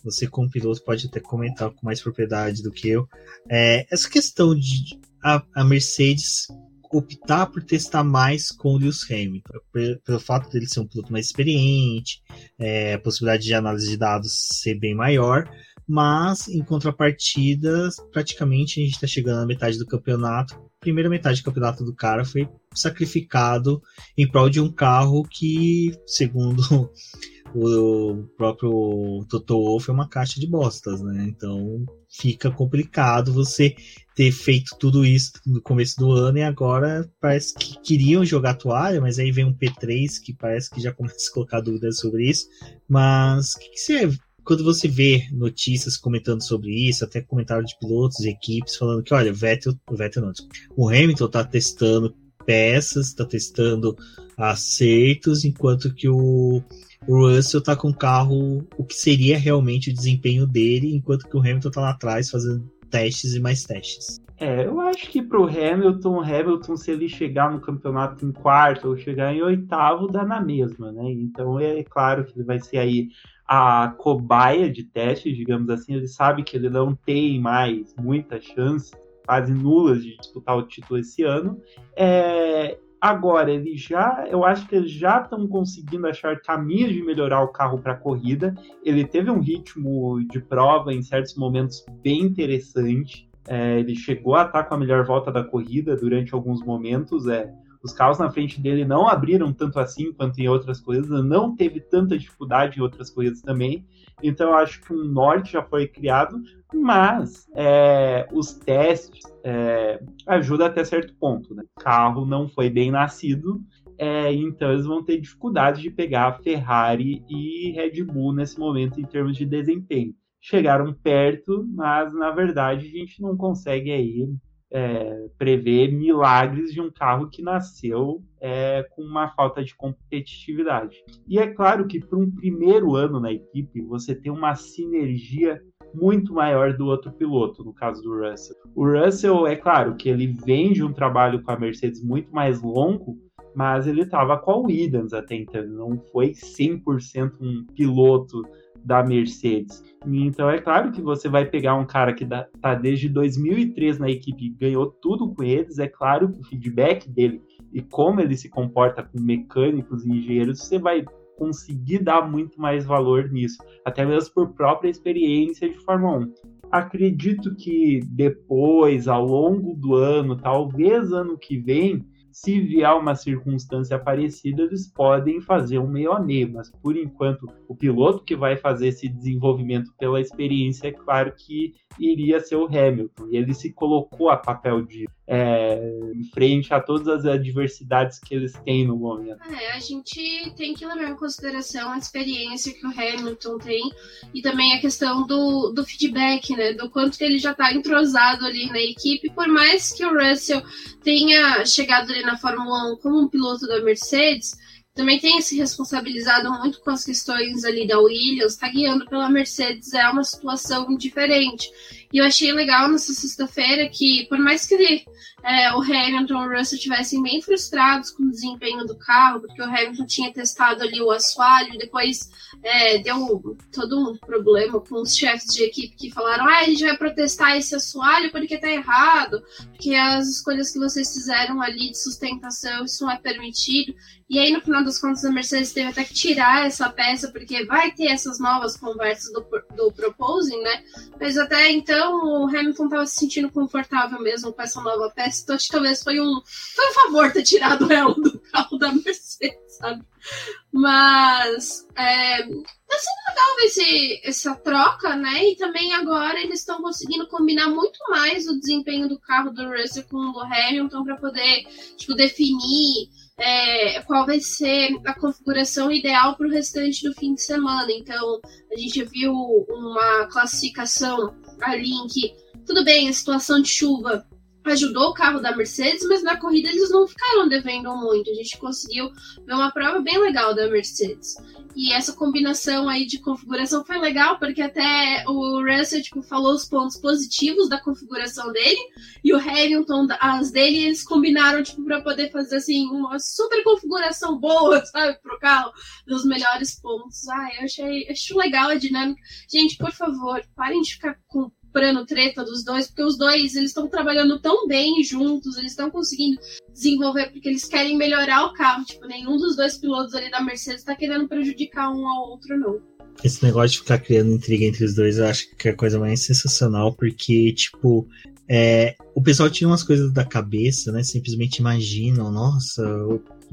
Você, como piloto, pode até comentar com mais propriedade do que eu. É, essa questão de a, a, Mercedes optar por testar mais com o Lewis Hamilton, pelo, fato dele ser um piloto mais experiente, é, a possibilidade de análise de dados ser bem maior, mas em contrapartida, praticamente a gente está chegando na metade do campeonato. Primeira metade do campeonato do cara foi sacrificado em prol de um carro que, segundo o próprio Toto Wolff, é uma caixa de bostas, né? Então fica complicado você ter feito tudo isso no começo do ano e agora parece que queriam jogar toalha, mas aí vem um P3 que parece que já começa a colocar dúvidas sobre isso. Mas o que, que você quando você vê notícias comentando sobre isso, até comentário de pilotos e equipes falando que, olha, o Vettel, o Vettel não, o Hamilton está testando peças, está testando acertos, enquanto que o, o Russell está com o carro, o que seria realmente o desempenho dele, enquanto que o Hamilton está lá atrás fazendo testes e mais testes. É, eu acho que pro Hamilton, Hamilton, se ele chegar no campeonato em quarto ou chegar em oitavo, dá na mesma, né? Então é claro que ele vai ser aí a cobaia de teste, digamos assim, ele sabe que ele não tem mais muitas chances, quase nulas, de disputar o título esse ano. É, agora, ele já, eu acho que eles já estão conseguindo achar caminhos de melhorar o carro para a corrida. Ele teve um ritmo de prova em certos momentos bem interessante. É, ele chegou a estar com a melhor volta da corrida durante alguns momentos. É, os carros na frente dele não abriram tanto assim quanto em outras corridas, não teve tanta dificuldade em outras corridas também. Então eu acho que um norte já foi criado, mas é, os testes é, ajudam até certo ponto. Né? O carro não foi bem nascido, é, então eles vão ter dificuldade de pegar Ferrari e Red Bull nesse momento em termos de desempenho. Chegaram perto, mas na verdade a gente não consegue aí é, prever milagres de um carro que nasceu é, com uma falta de competitividade. E é claro que para um primeiro ano na equipe, você tem uma sinergia muito maior do outro piloto, no caso do Russell. O Russell, é claro que ele vem de um trabalho com a Mercedes muito mais longo, mas ele estava com a Williams até então, não foi 100% um piloto da Mercedes. Então é claro que você vai pegar um cara que está desde 2003 na equipe ganhou tudo com eles, é claro que o feedback dele e como ele se comporta com mecânicos e engenheiros, você vai conseguir dar muito mais valor nisso, até mesmo por própria experiência de Fórmula 1. Acredito que depois, ao longo do ano, talvez ano que vem, se vier uma circunstância parecida, eles podem fazer um meio a meio, mas por enquanto o piloto que vai fazer esse desenvolvimento pela experiência, é claro que iria ser o Hamilton. E ele se colocou a papel de é, em frente a todas as adversidades que eles têm no momento. É, a gente tem que levar em consideração a experiência que o Hamilton tem e também a questão do, do feedback, né? Do quanto que ele já está entrosado ali na equipe, por mais que o Russell tenha chegado ali na Fórmula 1 como um piloto da Mercedes, também tem se responsabilizado muito com as questões ali da Williams, está guiando pela Mercedes, é uma situação diferente. E eu achei legal nessa sexta-feira que, por mais que ele, é, o Hamilton e o Russell estivessem bem frustrados com o desempenho do carro, porque o Hamilton tinha testado ali o assoalho, depois é, deu todo um problema com os chefes de equipe que falaram: ah, a gente vai protestar esse assoalho porque tá errado, porque as escolhas que vocês fizeram ali de sustentação, isso não é permitido. E aí, no final das contas, a Mercedes teve até que tirar essa peça, porque vai ter essas novas conversas do, do proposing, né? Mas até então, o Hamilton estava se sentindo confortável mesmo com essa nova peça, então acho que talvez foi um, foi um favor ter tirado ela do carro da Mercedes, sabe? Mas é, tá sendo legal ver esse, essa troca, né? E também agora eles estão conseguindo combinar muito mais o desempenho do carro do Russell com o do Hamilton para poder tipo, definir é, qual vai ser a configuração ideal para o restante do fim de semana. Então, a gente viu uma classificação ali em que, tudo bem, a situação de chuva ajudou o carro da Mercedes, mas na corrida eles não ficaram devendo muito. A gente conseguiu ver uma prova bem legal da Mercedes. E essa combinação aí de configuração foi legal, porque até o Russell tipo, falou os pontos positivos da configuração dele, e o Hamilton, as dele, eles combinaram tipo, para poder fazer assim, uma super configuração boa, sabe, pro carro, dos melhores pontos. Ah, eu achei, acho legal a dinâmica. Gente, por favor, parem de ficar com comprando treta dos dois, porque os dois eles estão trabalhando tão bem juntos, eles estão conseguindo desenvolver porque eles querem melhorar o carro. Tipo, nenhum dos dois pilotos ali da Mercedes está querendo prejudicar um ao outro, não. Esse negócio de ficar criando intriga entre os dois, eu acho que é a coisa mais sensacional, porque, tipo, é, o pessoal tira umas coisas da cabeça, né? Simplesmente imaginam, nossa,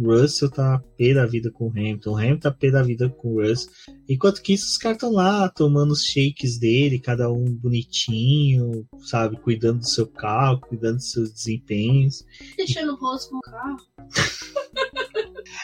Russell tá pé da vida com o Hamilton, o Hamilton tá pé da vida com o Russell. Enquanto que isso, os caras estão lá tomando os shakes dele, cada um bonitinho, sabe? Cuidando do seu carro, cuidando dos seus desempenhos. Deixando o rosto com o carro.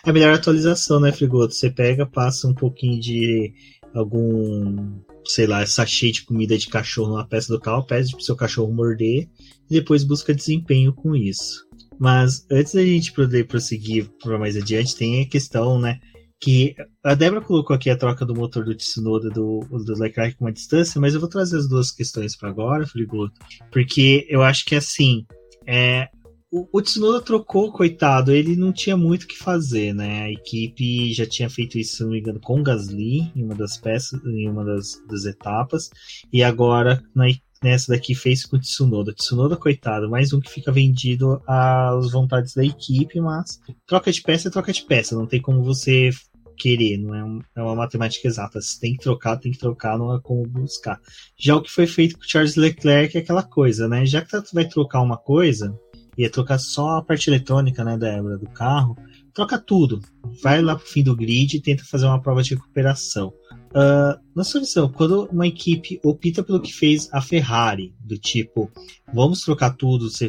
é a melhor atualização, né, Frigoto? Você pega, passa um pouquinho de algum sei lá, sachê de comida de cachorro numa peça do carro, pede pro seu cachorro morder e depois busca desempenho com isso. Mas antes da gente poder prosseguir para mais adiante, tem a questão, né? Que a Débora colocou aqui a troca do motor do Tsunoda do, do Leclerc com uma distância, mas eu vou trazer as duas questões para agora, Frigoto, porque eu acho que assim, é, o, o Tsunoda trocou, coitado, ele não tinha muito o que fazer, né? A equipe já tinha feito isso, se não me engano, com o Gasly em uma das peças, em uma das, das etapas, e agora na, nessa daqui fez com o Tsunoda. Tsunoda, coitado, mais um que fica vendido às vontades da equipe, mas troca de peça é troca de peça, não tem como você querer, não é, um, é uma matemática exata. Se tem que trocar, tem que trocar, não é como buscar. Já o que foi feito com o Charles Leclerc é aquela coisa, né? Já que tu vai trocar uma coisa, ia trocar só a parte eletrônica, né, da do carro, troca tudo. Vai lá pro fim do grid e tenta fazer uma prova de recuperação. Uh, na sua visão, quando uma equipe opta pelo que fez a Ferrari, do tipo, vamos trocar tudo, você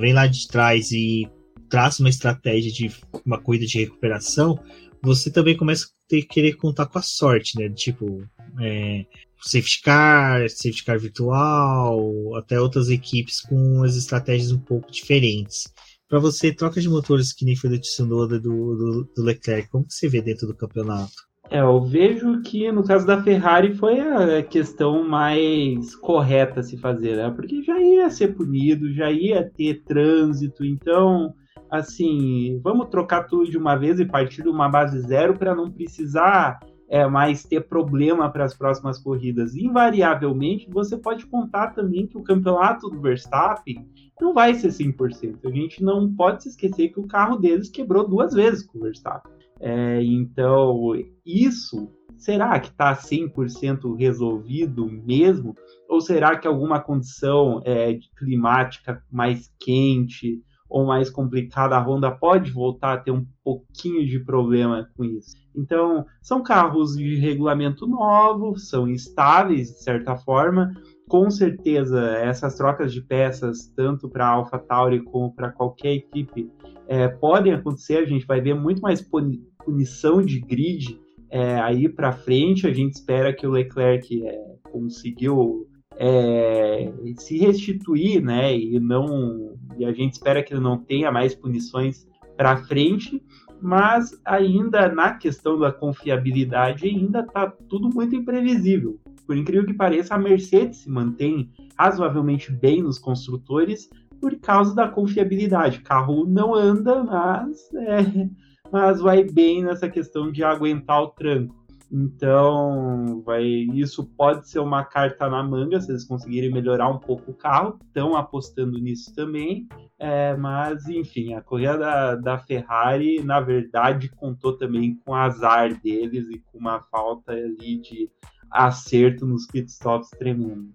vem lá de trás e traça uma estratégia de uma corrida de recuperação, você também começa a ter, querer contar com a sorte, né? Tipo, é, safety car, safety car virtual, até outras equipes com as estratégias um pouco diferentes. Para você, troca de motores que nem foi do Tsunoda do, do, do Leclerc, como que você vê dentro do campeonato? É, eu vejo que no caso da Ferrari foi a questão mais correta a se fazer, né? Porque já ia ser punido, já ia ter trânsito, então, assim, vamos trocar tudo de uma vez e partir de uma base zero para não precisar é, mais ter problema para as próximas corridas. Invariavelmente, você pode contar também que o campeonato do Verstappen não vai ser 100%. A gente não pode se esquecer que o carro deles quebrou duas vezes com o Verstappen. É, então, isso será que está 100% resolvido mesmo? Ou será que alguma condição é, climática mais quente ou mais complicada, a Honda pode voltar a ter um pouquinho de problema com isso? Então, são carros de regulamento novo, são instáveis de certa forma. Com certeza, essas trocas de peças, tanto para a AlphaTauri como para qualquer equipe, é, podem acontecer. A gente vai ver muito mais punição de grid é, aí para frente. A gente espera que o Leclerc é, conseguiu é, se restituir, né? E não e a gente espera que não tenha mais punições para frente. Mas ainda na questão da confiabilidade ainda está tudo muito imprevisível. Por incrível que pareça, a Mercedes se mantém razoavelmente bem nos construtores por causa da confiabilidade. O carro não anda, mas é, mas vai bem nessa questão de aguentar o tranco. Então, vai, isso pode ser uma carta na manga se eles conseguirem melhorar um pouco o carro. Estão apostando nisso também. É, mas, enfim, a corrida da, da, Ferrari, na verdade, contou também com o azar deles e com uma falta ali de acerto nos pitstops tremendo.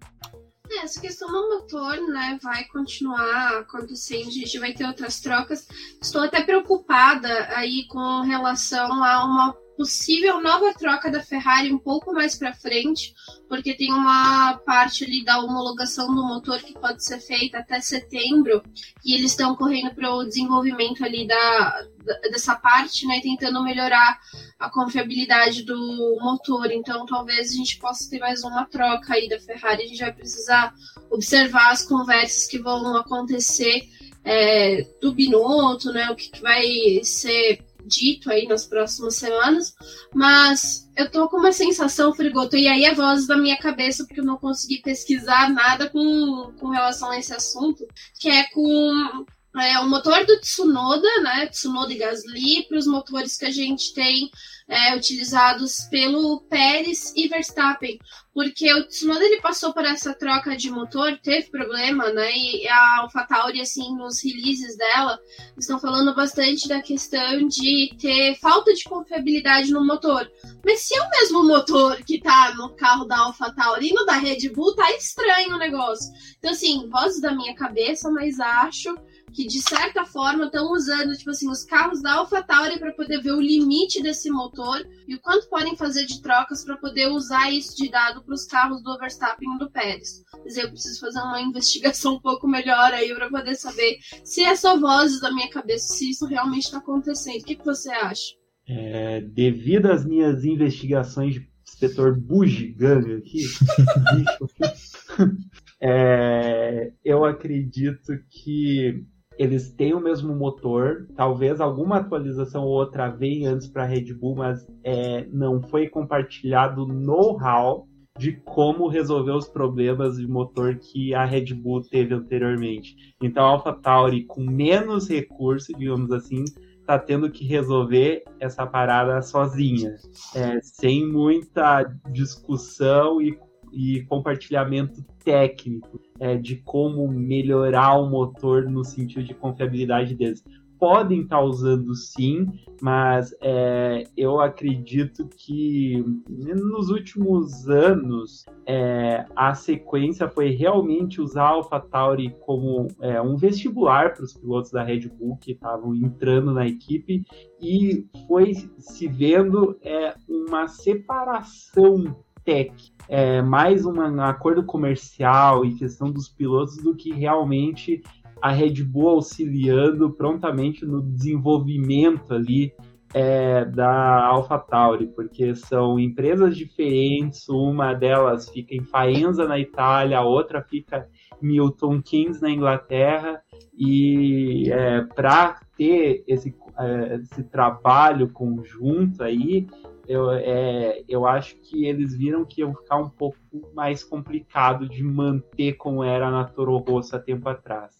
É, essa questão do motor, né, vai continuar acontecendo, a gente vai ter outras trocas. Estou até preocupada aí com relação a uma possível nova troca da Ferrari um pouco mais para frente, porque tem uma parte ali da homologação do motor que pode ser feita até setembro, e eles estão correndo para o desenvolvimento ali da, dessa parte, né, tentando melhorar a confiabilidade do motor. Então, talvez a gente possa ter mais uma troca aí da Ferrari. A gente vai precisar observar as conversas que vão acontecer é, do Binotto, né, o que, que vai ser dito aí nas próximas semanas, mas eu tô com uma sensação, Frigoto, e aí é voz da minha cabeça, porque eu não consegui pesquisar nada com, com relação a esse assunto, que é com é, o motor do Tsunoda, né, Tsunoda e Gasly, para os motores que a gente tem é, utilizados pelo Pérez e Verstappen, porque o Tsunoda ele passou por essa troca de motor, teve problema, né? E a AlphaTauri, assim, nos releases dela, estão falando bastante da questão de ter falta de confiabilidade no motor. Mas se é o mesmo motor que tá no carro da AlphaTauri e no da Red Bull, tá estranho o negócio. Então, assim, vozes da minha cabeça, mas acho que de certa forma estão usando, tipo assim, os carros da AlphaTauri para poder ver o limite desse motor e o quanto podem fazer de trocas para poder usar isso de dado para os carros do Verstappen e do Pérez. Mas eu preciso fazer uma investigação um pouco melhor aí para poder saber se é só vozes da minha cabeça, se isso realmente está acontecendo. O que, que você acha? É, devido às minhas investigações de inspetor bugiganga aqui, é, eu acredito que eles têm o mesmo motor, talvez alguma atualização ou outra venha antes para a Red Bull, mas é, não foi compartilhado know-how de como resolver os problemas de motor que a Red Bull teve anteriormente. Então a AlphaTauri, com menos recursos, digamos assim, está tendo que resolver essa parada sozinha, é, sem muita discussão e e compartilhamento técnico é, de como melhorar o motor no sentido de confiabilidade deles. Podem estar usando sim, mas é, eu acredito que nos últimos anos é, a sequência foi realmente usar a AlphaTauri como é, um vestibular para os pilotos da Red Bull que estavam entrando na equipe e foi se vendo é, uma separação tech é, mais um acordo comercial e questão dos pilotos do que realmente a Red Bull auxiliando prontamente no desenvolvimento ali é, da AlphaTauri, porque são empresas diferentes, uma delas fica em Faenza na Itália, a outra fica em Milton Keynes na Inglaterra, e é, para ter esse, é, esse trabalho conjunto aí, eu, é, eu acho que eles viram que ia ficar um pouco mais complicado de manter como era na Toro Rosso há tempo atrás.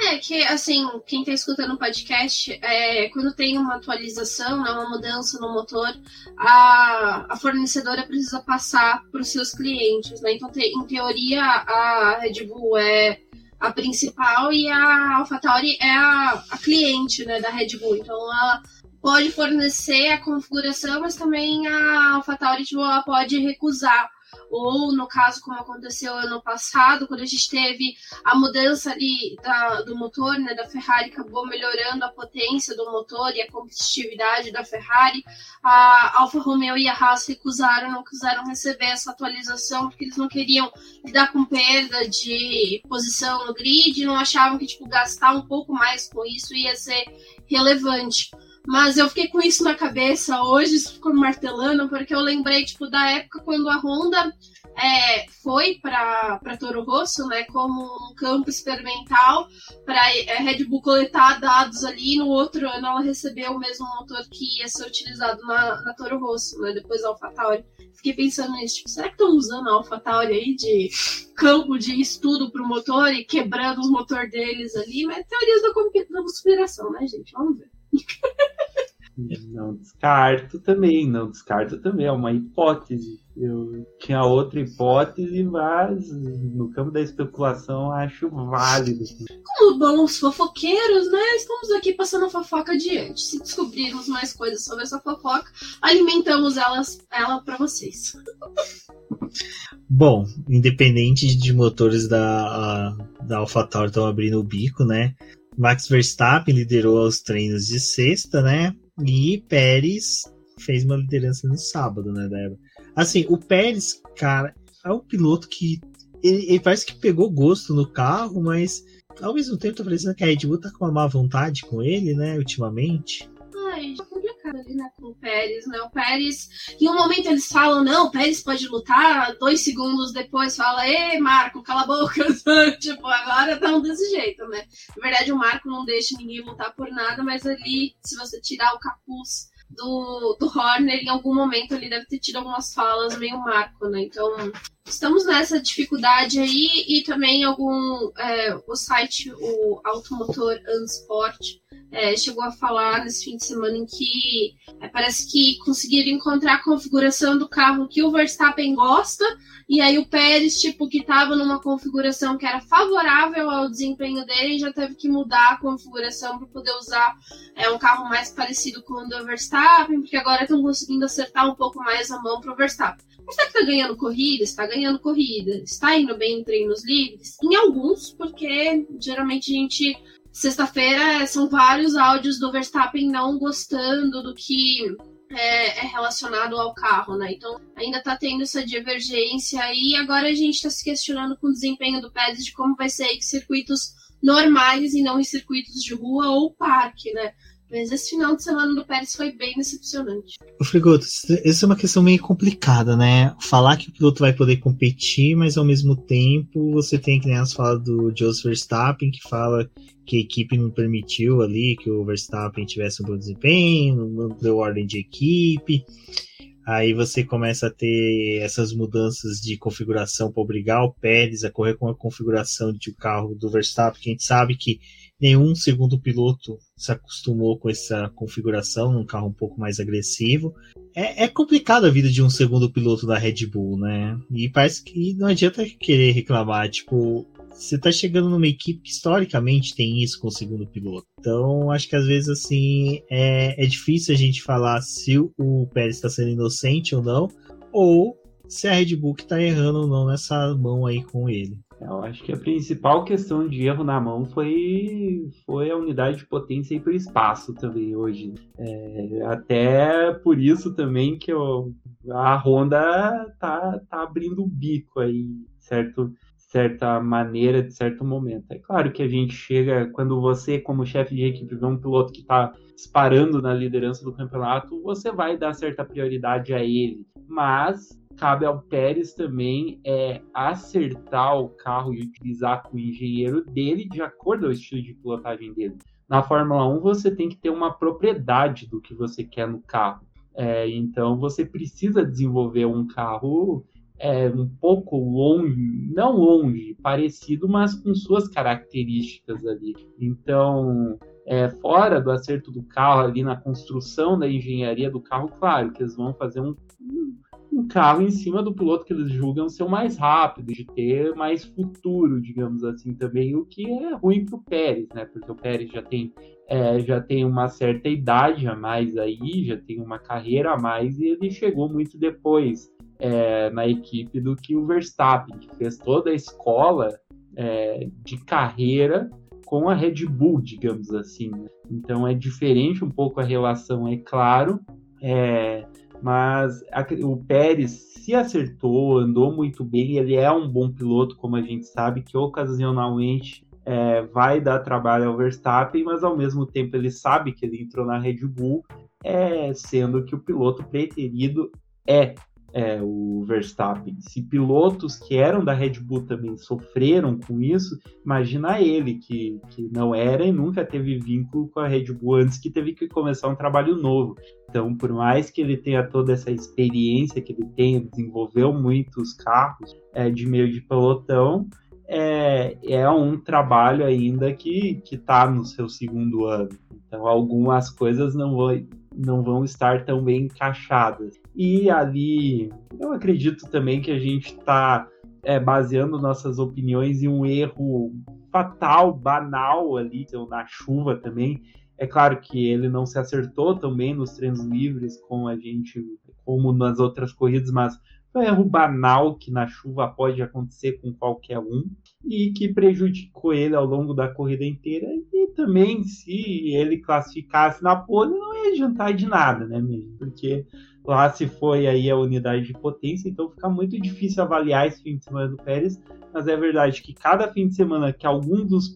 É que, assim, quem tá escutando o podcast, é, quando tem uma atualização, né, uma mudança no motor, a, a fornecedora precisa passar para os seus clientes, né? Então, te, em teoria, a Red Bull é a principal e a AlphaTauri é a, a cliente né, da Red Bull. Então, ela pode fornecer a configuração, mas também a AlphaTauri tipo, pode recusar ou no caso como aconteceu ano passado, quando a gente teve a mudança ali da, do motor, né, da Ferrari acabou melhorando a potência do motor e a competitividade da Ferrari, a Alfa Romeo e a Haas recusaram, não quiseram receber essa atualização porque eles não queriam lidar com perda de posição no grid, não achavam que tipo gastar um pouco mais com isso ia ser relevante. Mas eu fiquei com isso na cabeça hoje, isso ficou martelando, porque eu lembrei, tipo, da época quando a Honda é, foi para Toro Rosso, né, como um campo experimental para é, Red Bull coletar dados ali. No outro ano ela recebeu o mesmo motor que ia ser utilizado na, na Toro Rosso, né, depois da AlphaTauri. Fiquei pensando nisso, tipo, será que estão usando a AlphaTauri aí de campo de estudo para o motor e quebrando os motor deles ali? Mas teorias da, da conspiração, né, gente? Vamos ver. Não descarto também, não descarto também, é uma hipótese. Eu tinha outra hipótese, mas no campo da especulação acho válido. Como bons fofoqueiros, né? Estamos aqui passando a fofoca adiante. Se descobrirmos mais coisas sobre essa fofoca, alimentamos elas, ela para vocês. Bom, independente de motores da, da AlphaTauri estão abrindo o bico, né? Max Verstappen liderou os treinos de sexta, né? E Pérez fez uma liderança no sábado, né, Débora? Assim, o Pérez, cara, é um piloto que ele, ele, parece que pegou gosto no carro, mas ao mesmo tempo tá parecendo que a Red Bull tá com uma má vontade com ele, né, ultimamente. Ai, ali, né, com o Pérez, né? O Pérez, em um momento eles falam, não, o Pérez pode lutar, dois segundos depois fala, ei, Marco, cala a boca. tipo, agora tão desse jeito, né? Na verdade, o Marco não deixa ninguém lutar por nada, mas ali, se você tirar o capuz do, do Horner, em algum momento ele deve ter tido algumas falas meio marco, né? Então, estamos nessa dificuldade aí e também algum é, o site, o Automotor Unsport, é, chegou a falar nesse fim de semana em que é, parece que conseguiram encontrar a configuração do carro que o Verstappen gosta, e aí o Pérez, tipo, que estava numa configuração que era favorável ao desempenho dele, já teve que mudar a configuração para poder usar é, um carro mais parecido com o do Verstappen, porque agora estão conseguindo acertar um pouco mais a mão para o Verstappen. Será que está ganhando corrida? Está ganhando corrida. Está indo bem em treinos livres? Em alguns, porque geralmente a gente Sexta-feira são vários áudios do Verstappen não gostando do que é, é, relacionado ao carro, né? Então ainda tá tendo essa divergência e agora a gente está se questionando com o desempenho do Pérez de como vai ser em circuitos normais e não em circuitos de rua ou parque, né? Mas esse final de semana do Pérez foi bem decepcionante. O Frigoto, essa é uma questão meio complicada, né? Falar que o piloto vai poder competir, mas ao mesmo tempo você tem que nem as falas do Joseph Verstappen, que fala que a equipe não permitiu ali que o Verstappen tivesse um bom desempenho, não deu ordem de equipe. Aí você começa a ter essas mudanças de configuração para obrigar o Pérez a correr com a configuração de carro do Verstappen, que a gente sabe que nenhum segundo piloto se acostumou com essa configuração, num carro um pouco mais agressivo. É, é complicado a vida de um segundo piloto da Red Bull, né? E parece que não adianta querer reclamar, tipo, você tá chegando numa equipe que historicamente tem isso com o segundo piloto. Então, acho que às vezes assim é, é difícil a gente falar se o Pérez está sendo inocente ou não, ou se a Red Bull está errando ou não nessa mão aí com ele. Eu acho que a principal questão de erro na mão foi, foi a unidade de potência e para o espaço também hoje. É, até por isso também que eu, a Honda tá, tá abrindo o bico aí, certo? certa maneira, de certo momento. É claro que a gente chega, quando você, como chefe de equipe, vê um piloto que está disparando na liderança do campeonato, você vai dar certa prioridade a ele. Mas cabe ao Pérez também é acertar o carro e utilizar com o engenheiro dele de acordo ao estilo de pilotagem dele. Na Fórmula 1 você tem que ter uma propriedade do que você quer no carro. É, então você precisa desenvolver um carro é, um pouco longe, não longe, parecido, mas com suas características ali. Então, é, fora do acerto do carro, ali na construção da engenharia do carro, claro que eles vão fazer um, um carro em cima do piloto que eles julgam ser o mais rápido, de ter mais futuro, digamos assim, também, o que é ruim para o Pérez, né? Porque o Pérez já tem, é, já tem uma certa idade a mais aí, já tem uma carreira a mais e ele chegou muito depois é, na equipe do que o Verstappen, que fez toda a escola é, de carreira com a Red Bull, digamos assim. Né? Então é diferente um pouco a relação, é claro, é, mas a, o Pérez se acertou, andou muito bem, ele é um bom piloto, como a gente sabe, que ocasionalmente é, vai dar trabalho ao Verstappen, mas ao mesmo tempo ele sabe que ele entrou na Red Bull, é, sendo que o piloto preterido é é, o Verstappen. Se pilotos que eram da Red Bull também sofreram com isso, imagina ele, que, que não era e nunca teve vínculo com a Red Bull antes que teve que começar um trabalho novo. Então, por mais que ele tenha toda essa experiência que ele tem, desenvolveu muitos carros é, de meio de pelotão, é, é um trabalho ainda que está no seu segundo ano. Então, algumas coisas não vão, não vão estar tão bem encaixadas. E ali, eu acredito também que a gente está é, baseando nossas opiniões em um erro fatal, banal ali, na chuva também. É claro que ele não se acertou também nos treinos livres com a gente, como nas outras corridas, mas foi um erro banal que na chuva pode acontecer com qualquer um e que prejudicou ele ao longo da corrida inteira. E também, se ele classificasse na pole, não ia adiantar de nada, né, mesmo? Porque lá se foi aí a unidade de potência, então fica muito difícil avaliar esse fim de semana do Pérez, mas é verdade que cada fim de semana que algum dos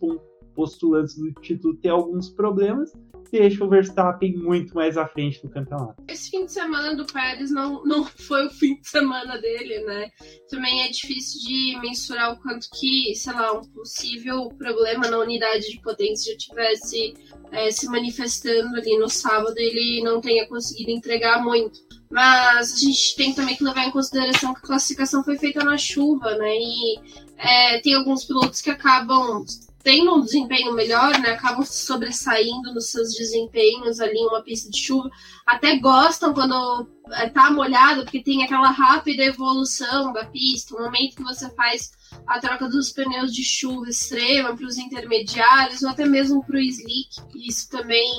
postulantes do título tem alguns problemas, deixa o Verstappen muito mais à frente do campeonato. Esse fim de semana do Pérez não, não foi o fim de semana dele, né? Também é difícil de mensurar o quanto que, sei lá, um possível problema na unidade de potência já tivesse é, se manifestando ali no sábado ele não tenha conseguido entregar muito. Mas a gente tem também que levar em consideração que a classificação foi feita na chuva, né? E é, tem alguns pilotos que acabam tendo um desempenho melhor, né, acabam sobressaindo nos seus desempenhos ali em uma pista de chuva, até gostam quando é, tá molhado, porque tem aquela rápida evolução da pista, o momento que você faz a troca dos pneus de chuva extrema para os intermediários ou até mesmo para o slick. Isso também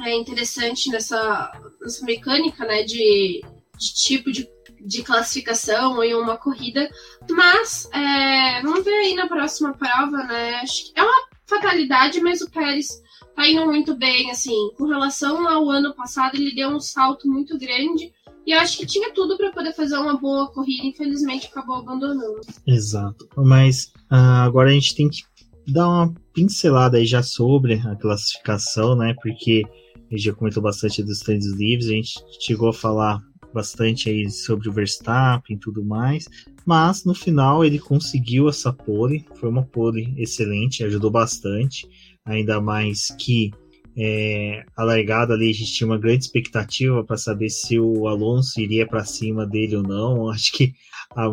é interessante nessa, nessa mecânica, né, de, de tipo de de classificação em uma corrida. Mas é, vamos ver aí na próxima prova, né? Acho que é uma fatalidade, mas o Pérez tá indo muito bem, assim. Com relação ao ano passado, ele deu um salto muito grande. E eu acho que tinha tudo para poder fazer uma boa corrida, infelizmente acabou abandonando. Exato. Mas uh, agora a gente tem que dar uma pincelada aí já sobre a classificação, né? Porque a gente já comentou bastante dos treinos livres, a gente chegou a falar bastante aí sobre o Verstappen e tudo mais, mas no final ele conseguiu essa pole, foi uma pole excelente, ajudou bastante, ainda mais que é, a largada ali a gente tinha uma grande expectativa para saber se o Alonso iria para cima dele ou não. Acho que a,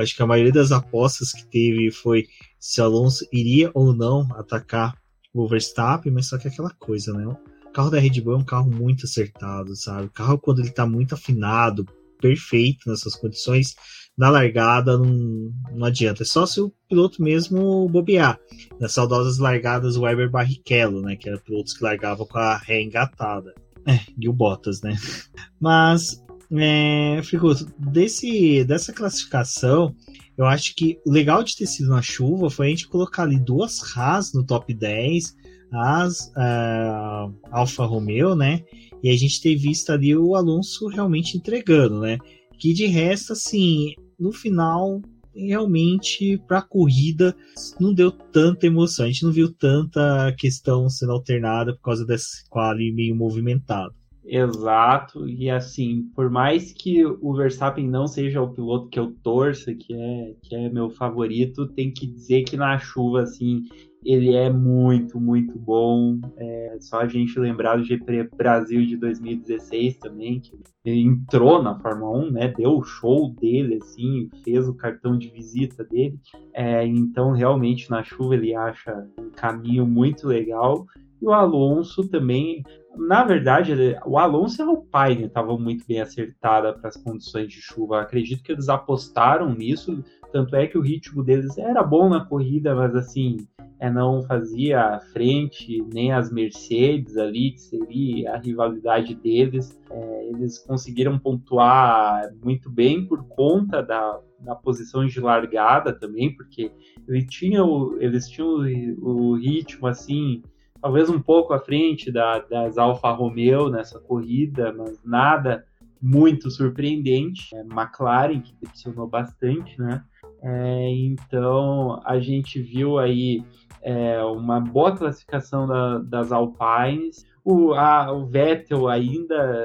acho que a maioria das apostas que teve foi se o Alonso iria ou não atacar o Verstappen, mas só que é aquela coisa, né? O carro da Red Bull é um carro muito acertado, sabe? O carro, quando ele tá muito afinado, perfeito nessas condições, na largada não, não adianta. É só se o piloto mesmo bobear. Nas saudosas largadas Weber Barrichello, né? Que eram pilotos que largavam com a ré engatada. É, e o Bottas, né? Mas, é, Frigoto, desse, dessa classificação, eu acho que o legal de ter sido na chuva foi a gente colocar ali duas Haas no top 10, as uh, Alfa Romeo, né? E a gente ter visto ali o Alonso realmente entregando, né? Que de resto, assim, no final, realmente para a corrida não deu tanta emoção. A gente não viu tanta questão sendo alternada por causa desse quali meio movimentado. Exato, e assim, por mais que o Verstappen não seja o piloto que eu torço, que é, que é meu favorito, tem que dizer que na chuva, assim, ele é muito, muito bom. É só a gente lembrar do GP Brasil de 2016 também, que ele entrou na Fórmula 1, né? Deu o show dele, assim, fez o cartão de visita dele. É, então, realmente, na chuva ele acha um caminho muito legal. E o Alonso também, na verdade, o Alonso e a Alpine estavam muito bem acertada para as condições de chuva. Acredito que eles apostaram nisso, tanto é que o ritmo deles era bom na corrida, mas assim, é, não fazia frente nem as Mercedes ali, que seria a rivalidade deles. É, eles conseguiram pontuar muito bem por conta da, da posição de largada também, porque ele tinha o, eles tinham o, o ritmo assim talvez um pouco à frente da, das Alfa Romeo nessa corrida, mas nada muito surpreendente. É, McLaren, que decepcionou bastante, né? É, então a gente viu aí é, uma boa classificação da, das Alpines. O, a, o Vettel ainda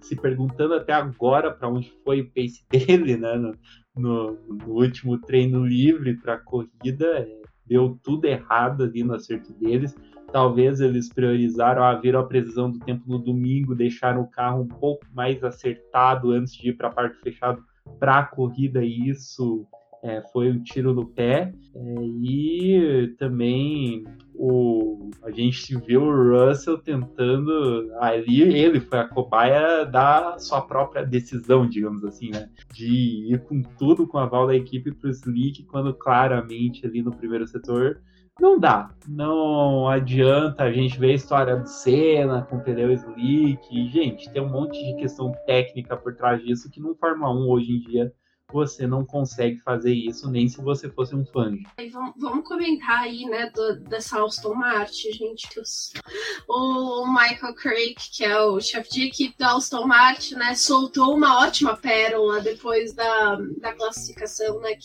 se perguntando até agora para onde foi o pace dele, né? No, no, no último treino livre para a corrida, é, deu tudo errado ali no acerto deles. Talvez eles priorizaram, ah, viram a precisão do tempo no domingo, deixaram o carro um pouco mais acertado antes de ir para a parte fechada para a corrida, e isso é, foi um tiro no pé. É, e também o, a gente viu o Russell tentando. Ali ele foi a cobaia da sua própria decisão, digamos assim, né? De ir com tudo com a aval da equipe para o Slick, quando claramente ali no primeiro setor não dá. Não adianta a gente ver a história do Senna com pneu slick. Gente, tem um monte de questão técnica por trás disso que no Fórmula 1 hoje em dia você não consegue fazer isso nem se você fosse um fã. Vamos, comentar aí, né, do, dessa Aston Martin, gente. O Michael Craig, que é o chefe de equipe da Aston Martin, né, soltou uma ótima pérola depois da, da classificação, né,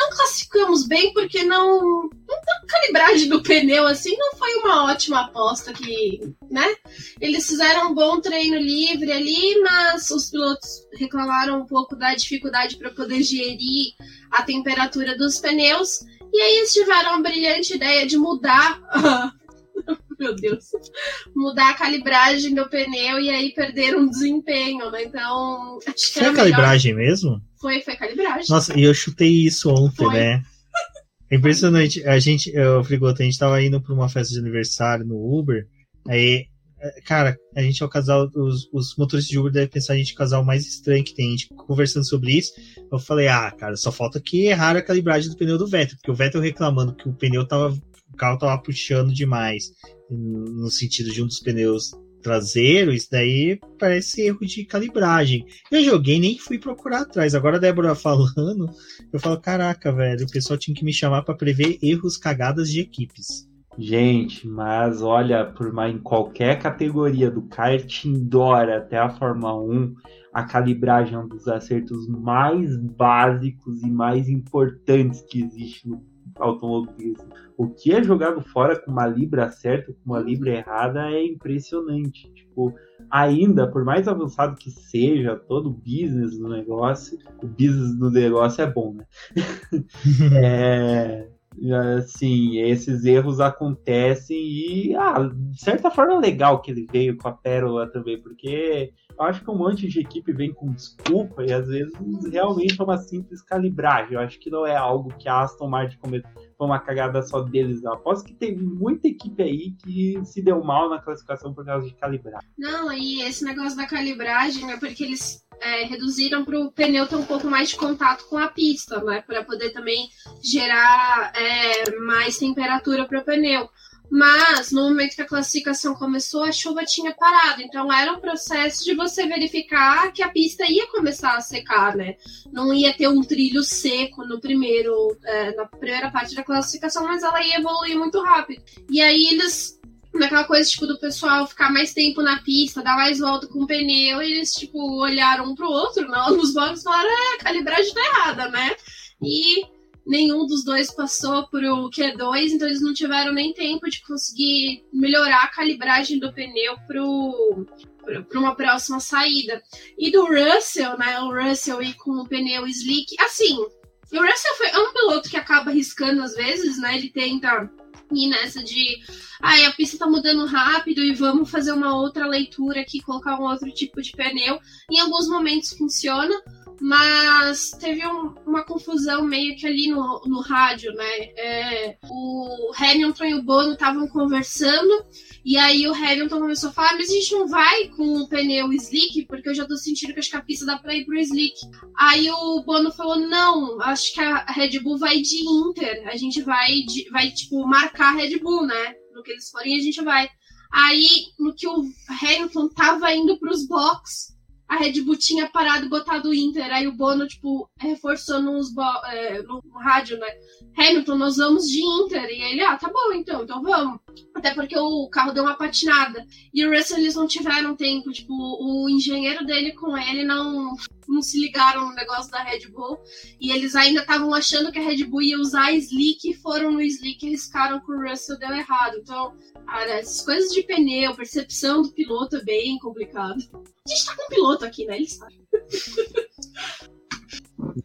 não classificamos bem porque não, a calibragem do pneu assim não foi uma ótima aposta que, né? Eles fizeram um bom treino livre ali, mas os pilotos reclamaram um pouco da dificuldade para poder gerir a temperatura dos pneus. E aí eles tiveram a brilhante ideia de mudar meu Deus, mudar a calibragem do pneu e aí perder um desempenho, né? Então, acho que Foi a calibragem mesmo? Foi, foi calibragem. Nossa, e eu chutei isso ontem, foi. né? É impressionante. A gente, o Frigoto, a gente tava indo pra uma festa de aniversário no Uber, aí é, cara, a gente é o casal, os, os motoristas de Uber devem pensar a gente é o casal mais estranho que tem. A gente conversando sobre isso, eu falei, ah, cara, só falta que errar a calibragem do pneu do Vettel, porque o Vettel reclamando que o pneu tava, o carro tava puxando demais no sentido de um dos pneus traseiro, isso daí parece erro de calibragem. Eu joguei nem fui procurar atrás. Agora a Débora falando, eu falo, caraca, velho, o pessoal tinha que me chamar para prever erros cagadas de equipes. Gente, mas olha, por mais em qualquer categoria, do kart indoor até a Fórmula 1, a calibragem é um dos acertos mais básicos e mais importantes que existe no automobilismo. O que é jogado fora com uma libra certa, com uma libra errada, é impressionante. Tipo, ainda, por mais avançado que seja todo o business do negócio, o business do negócio é bom, né? é, assim, esses erros acontecem e, ah, de certa forma é legal que ele veio com a Pérola também, porque eu acho que um monte de equipe vem com desculpa e às vezes realmente é uma simples calibragem. Eu acho que não é algo que a Aston Martin cometeu, foi uma cagada só deles. Eu aposto que teve muita equipe aí que se deu mal na classificação por causa de calibrar. Não, e esse negócio da calibragem é porque eles é, reduziram para o pneu ter um pouco mais de contato com a pista, né? Para poder também gerar é, mais temperatura para o pneu. Mas no momento que a classificação começou, a chuva tinha parado. Então era um processo de você verificar que a pista ia começar a secar, né? Não ia ter um trilho seco no primeiro, é, na primeira parte da classificação, mas ela ia evoluir muito rápido. E aí eles naquela coisa, tipo, do pessoal ficar mais tempo na pista, dar mais volta com o pneu, eles, tipo, olharam um pro outro, não, nos boxes falaram, é, a calibragem tá errada, né? E nenhum dos dois passou pro Q2, então eles não tiveram nem tempo de conseguir melhorar a calibragem do pneu para uma próxima saída. E do Russell, né? O Russell ir com o pneu slick, assim, o Russell foi, é um piloto que acaba riscando às vezes, né? Ele tenta ir nessa de ai, ah, a pista tá mudando rápido e vamos fazer uma outra leitura aqui, colocar um outro tipo de pneu. Em alguns momentos funciona, mas teve um, uma confusão meio que ali no, no rádio, né? É, o Hamilton e o Bono estavam conversando, e aí o Hamilton começou a falar, mas a gente não vai com o pneu slick, porque eu já tô sentindo que acho que a pista dá pra ir pro slick. Aí o Bono falou, não, acho que a Red Bull vai de Inter, a gente vai, de, vai tipo, marcar a Red Bull, né? No que eles forem, a gente vai. Aí, no que o Hamilton tava indo pros box, a Red Bull tinha parado e botado o Inter. Aí o Bono, tipo, reforçou nos é, no rádio, né? Hamilton, nós vamos de Inter. E ele, ah, tá bom então, então vamos. Até porque o carro deu uma patinada. E o Russell, eles não tiveram tempo. Tipo, o engenheiro dele com ele não, não se ligaram no negócio da Red Bull. E eles ainda estavam achando que a Red Bull ia usar Slick. Foram no Slick e riscaram que o Russell deu errado. Então, cara, essas coisas de pneu, percepção do piloto é bem complicado. A gente tá com um piloto aqui, né? Ele sabe.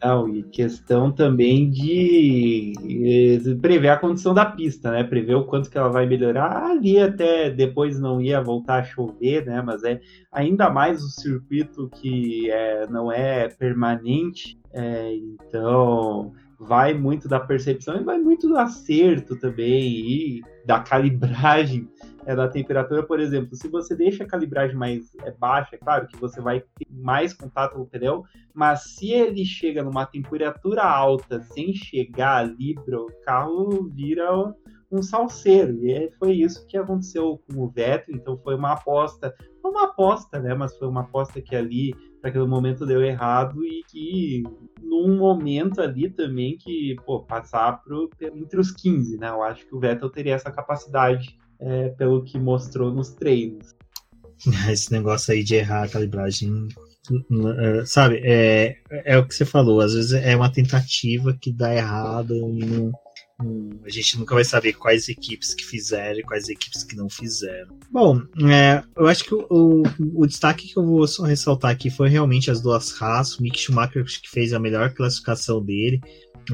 Não, e questão também de eh, prever a condição da pista, né? Prever o quanto que ela vai melhorar. Ali até depois não ia voltar a chover, né? Mas é ainda mais o circuito que é, não é permanente. É, então vai muito da percepção e vai muito do acerto também e da calibragem é, da temperatura, por exemplo, se você deixa a calibragem mais é, baixa, é claro que você vai ter mais contato com o pneu, mas se ele chega numa temperatura alta sem chegar ali, bro, o carro vira um salseiro. E foi isso que aconteceu com o Vettel, então foi uma aposta, uma aposta, né, mas foi uma aposta que ali, para momento, deu errado e que num momento ali também que, pô, passar pro, entre os 15, né, eu acho que o Vettel teria essa capacidade é, pelo que mostrou nos treinos. Esse negócio aí de errar a calibragem, é, sabe, é, é o que você falou, às vezes é uma tentativa que dá errado e não, a gente nunca vai saber quais equipes que fizeram e quais equipes que não fizeram. Bom, é, eu acho que o, o, o, destaque que eu vou ressaltar aqui foi realmente as duas Haas. O Mick Schumacher que fez a melhor classificação dele.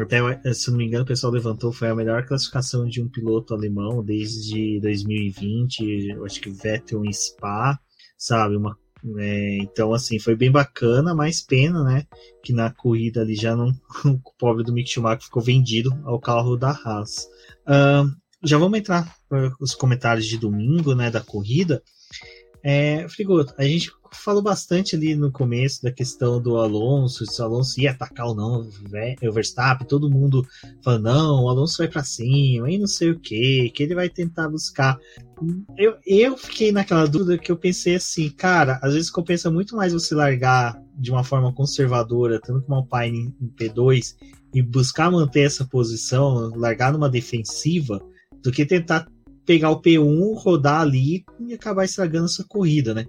Até, se não me engano, o pessoal levantou, foi a melhor classificação de um piloto alemão desde 2020. Eu acho que Vettel em Spa, sabe? Uma, é, então, assim, foi bem bacana, mas pena, né? Que na corrida ali já não. o pobre do Mick Schumacher ficou vendido ao carro da Haas. Uh, já vamos entrar para os comentários de domingo, né? Da corrida. É, Frigoto, a gente falou bastante ali no começo da questão do Alonso, se o Alonso ia atacar ou não o Verstappen, todo mundo falando, não, o Alonso vai para cima, e não sei o que, que ele vai tentar buscar. Eu, eu fiquei naquela dúvida que eu pensei assim, cara, às vezes compensa muito mais você largar de uma forma conservadora, tanto como Alpine em P2, e buscar manter essa posição, largar numa defensiva, do que tentar pegar o P1, rodar ali e acabar estragando essa corrida, né?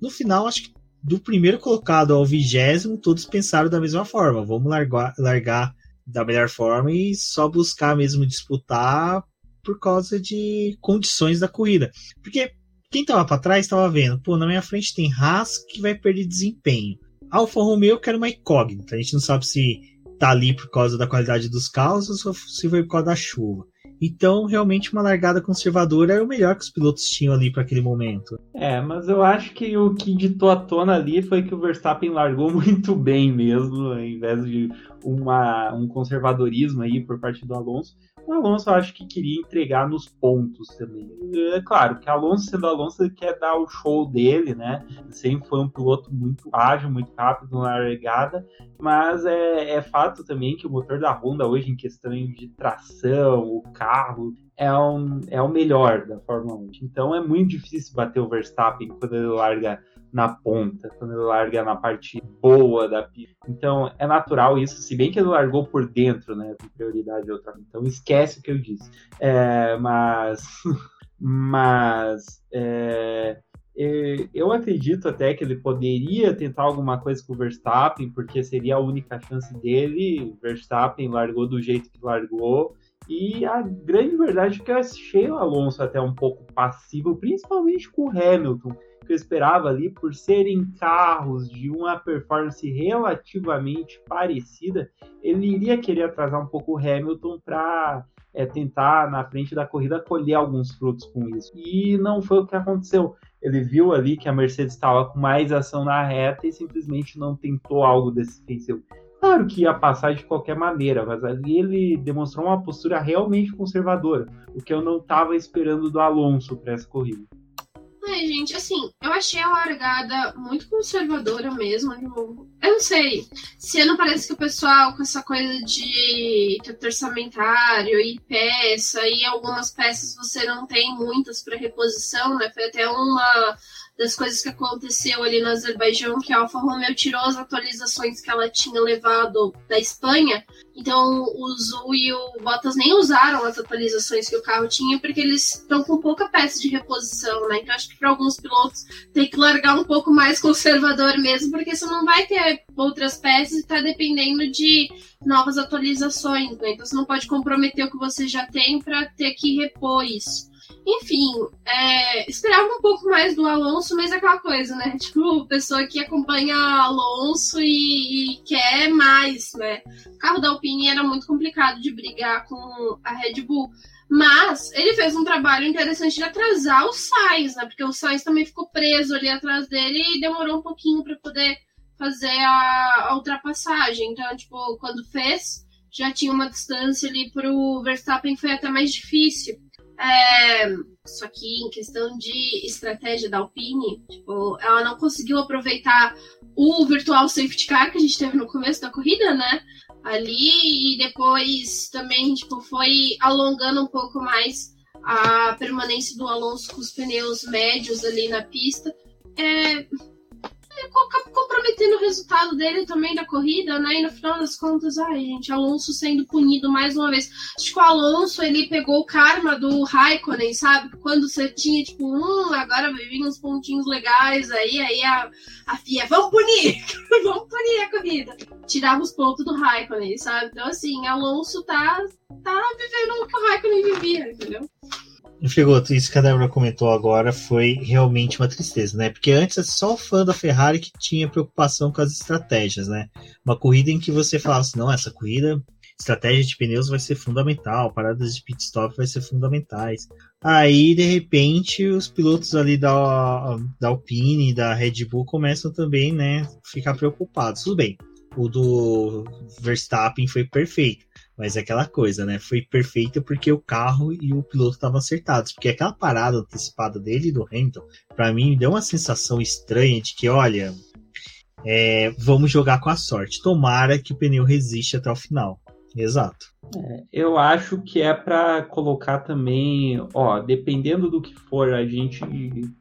No final, acho que do primeiro colocado ao vigésimo, todos pensaram da mesma forma. Vamos largar, largar da melhor forma e só buscar mesmo disputar por causa de condições da corrida. Porque quem estava para trás estava vendo, pô, na minha frente tem Haas que vai perder desempenho. Alfa Romeo que era uma incógnita. A gente não sabe se tá ali por causa da qualidade dos carros ou se foi por causa da chuva. Então, realmente, uma largada conservadora era o melhor que os pilotos tinham ali para aquele momento. É, mas eu acho que o que ditou a tona ali foi que o Verstappen largou muito bem mesmo, ao invés de uma, um conservadorismo aí por parte do Alonso. O Alonso eu acho que queria entregar nos pontos também. É claro que Alonso, sendo Alonso, ele quer dar o show dele, né? Sempre foi um piloto muito ágil, muito rápido na largada, mas é, é fato também que o motor da Honda hoje, em questão de tração, o carro, é, um, é o melhor da Fórmula 1. Então é muito difícil bater o Verstappen quando ele larga na ponta, quando ele larga na parte boa da pista. Então é natural isso, se bem que ele largou por dentro, né? Com prioridade outra. Então esquece o que eu disse. É, mas. mas. É, eu acredito até que ele poderia tentar alguma coisa com o Verstappen, porque seria a única chance dele. O Verstappen largou do jeito que largou. E a grande verdade é que eu achei o Alonso até um pouco passivo, principalmente com o Hamilton que eu esperava ali, por serem carros de uma performance relativamente parecida, ele iria querer atrasar um pouco o Hamilton para é, tentar, na frente da corrida, colher alguns frutos com isso. E não foi o que aconteceu. Ele viu ali que a Mercedes estava com mais ação na reta e simplesmente não tentou algo defensivo. Claro que ia passar de qualquer maneira, mas ali ele demonstrou uma postura realmente conservadora, o que eu não estava esperando do Alonso para essa corrida. É, gente, assim, eu achei a largada muito conservadora mesmo. Eu não sei. Se não parece que o pessoal com essa coisa de orçamentário e peça, e algumas peças você não tem muitas para reposição, né? Foi até uma das coisas que aconteceu ali no Azerbaijão, que a Alfa Romeo tirou as atualizações que ela tinha levado da Espanha. Então o Zul e o Bottas nem usaram as atualizações que o carro tinha, porque eles estão com pouca peça de reposição, né? Então acho que para alguns pilotos tem que largar um pouco mais conservador mesmo, porque você não vai ter outras peças e está dependendo de novas atualizações, né? Então você não pode comprometer o que você já tem para ter que repor isso. Enfim, é, esperava um pouco mais do Alonso, mas é aquela coisa, né? Tipo, pessoa que acompanha Alonso e, e, quer mais, né? O carro da Alpine era muito complicado de brigar com a Red Bull. Mas ele fez um trabalho interessante de atrasar o Sainz, né? Porque o Sainz também ficou preso ali atrás dele e demorou um pouquinho para poder fazer a, a ultrapassagem. Então, tipo, quando fez, já tinha uma distância ali pro Verstappen, foi até mais difícil. É, só que em questão de estratégia da Alpine, tipo, ela não conseguiu aproveitar o virtual safety car que a gente teve no começo da corrida, né? Ali e depois também tipo, foi alongando um pouco mais a permanência do Alonso com os pneus médios ali na pista. É, comprometendo o resultado dele também da corrida, né? E no final das contas, ai, gente, Alonso sendo punido mais uma vez. Acho que o Alonso, ele pegou o karma do Raikkonen, sabe? Quando você tinha, tipo, um, agora vir uns pontinhos legais aí, aí a, a FIA, vamos punir! vamos punir a corrida! Tirava os pontos do Raikkonen, sabe? Então, assim, Alonso tá, tá vivendo o que o Raikkonen vivia, entendeu? Frigoto, isso que a Débora comentou agora foi realmente uma tristeza, né? Porque antes é só o fã da Ferrari que tinha preocupação com as estratégias, né? Uma corrida em que você falava assim, não, essa corrida, estratégia de pneus vai ser fundamental, paradas de pit stop vai ser fundamentais. Aí, de repente, os pilotos ali da, da Alpine da Red Bull começam também, né, ficar preocupados. Tudo bem, o do Verstappen foi perfeito. Mas é aquela coisa, né? Foi perfeita porque o carro e o piloto estavam acertados. Porque aquela parada antecipada dele e do Hamilton, para mim, deu uma sensação estranha de que, olha, é, vamos jogar com a sorte. Tomara que o pneu resiste até o final. Exato. É, eu acho que é para colocar também, ó, dependendo do que for, a gente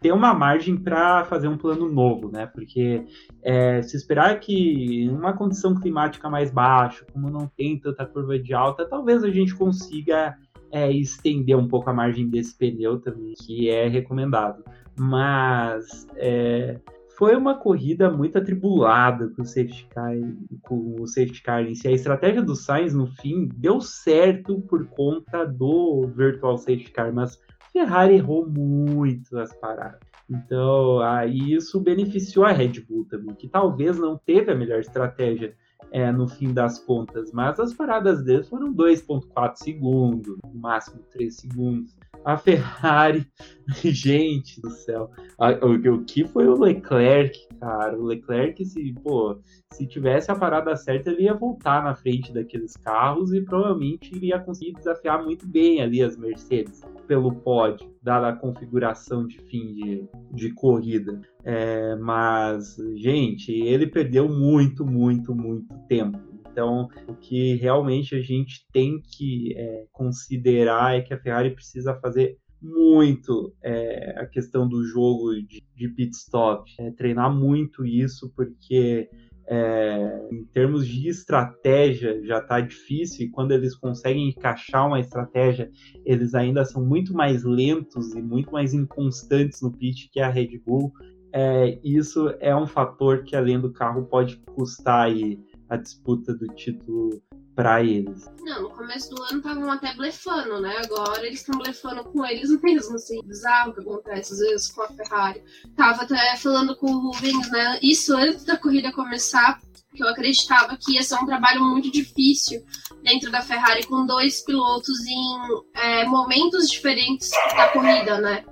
ter uma margem para fazer um plano novo, né? Porque é, se esperar que uma condição climática mais baixa, como não tem tanta curva de alta, talvez a gente consiga é, estender um pouco a margem desse pneu também, que é recomendado. Mas é, foi uma corrida muito atribulada com o safety car, com o safety car em si. A estratégia do Sainz no fim deu certo por conta do virtual safety car, mas Ferrari errou muito as paradas. Então, aí isso beneficiou a Red Bull também, que talvez não teve a melhor estratégia é, no fim das contas, mas as paradas deles foram 2,4 segundos, no máximo 3 segundos a Ferrari, gente do céu, a, o, o, que foi o Leclerc, cara? O Leclerc, se, pô, se tivesse a parada certa, ele ia voltar na frente daqueles carros e provavelmente iria conseguir desafiar muito bem ali as Mercedes pelo pódio, dada a configuração de fim de, de corrida. É, mas, gente, ele perdeu muito, muito, muito tempo então, o que realmente a gente tem que é, considerar é que a Ferrari precisa fazer muito é, a questão do jogo de, de pit stop, é, treinar muito isso, porque é, em termos de estratégia já está difícil e quando eles conseguem encaixar uma estratégia, eles ainda são muito mais lentos e muito mais inconstantes no pit que a Red Bull. É, isso é um fator que além do carro pode custar aí a disputa do título para eles. Não, no começo do ano estavam até blefando, né? Agora eles estão blefando com eles mesmo, assim, bizarro que acontece às vezes com a Ferrari. Tava até falando com o Rubens, né? Isso antes da corrida começar, que eu acreditava que ia ser um trabalho muito difícil dentro da Ferrari com dois pilotos em é, momentos diferentes da corrida, né?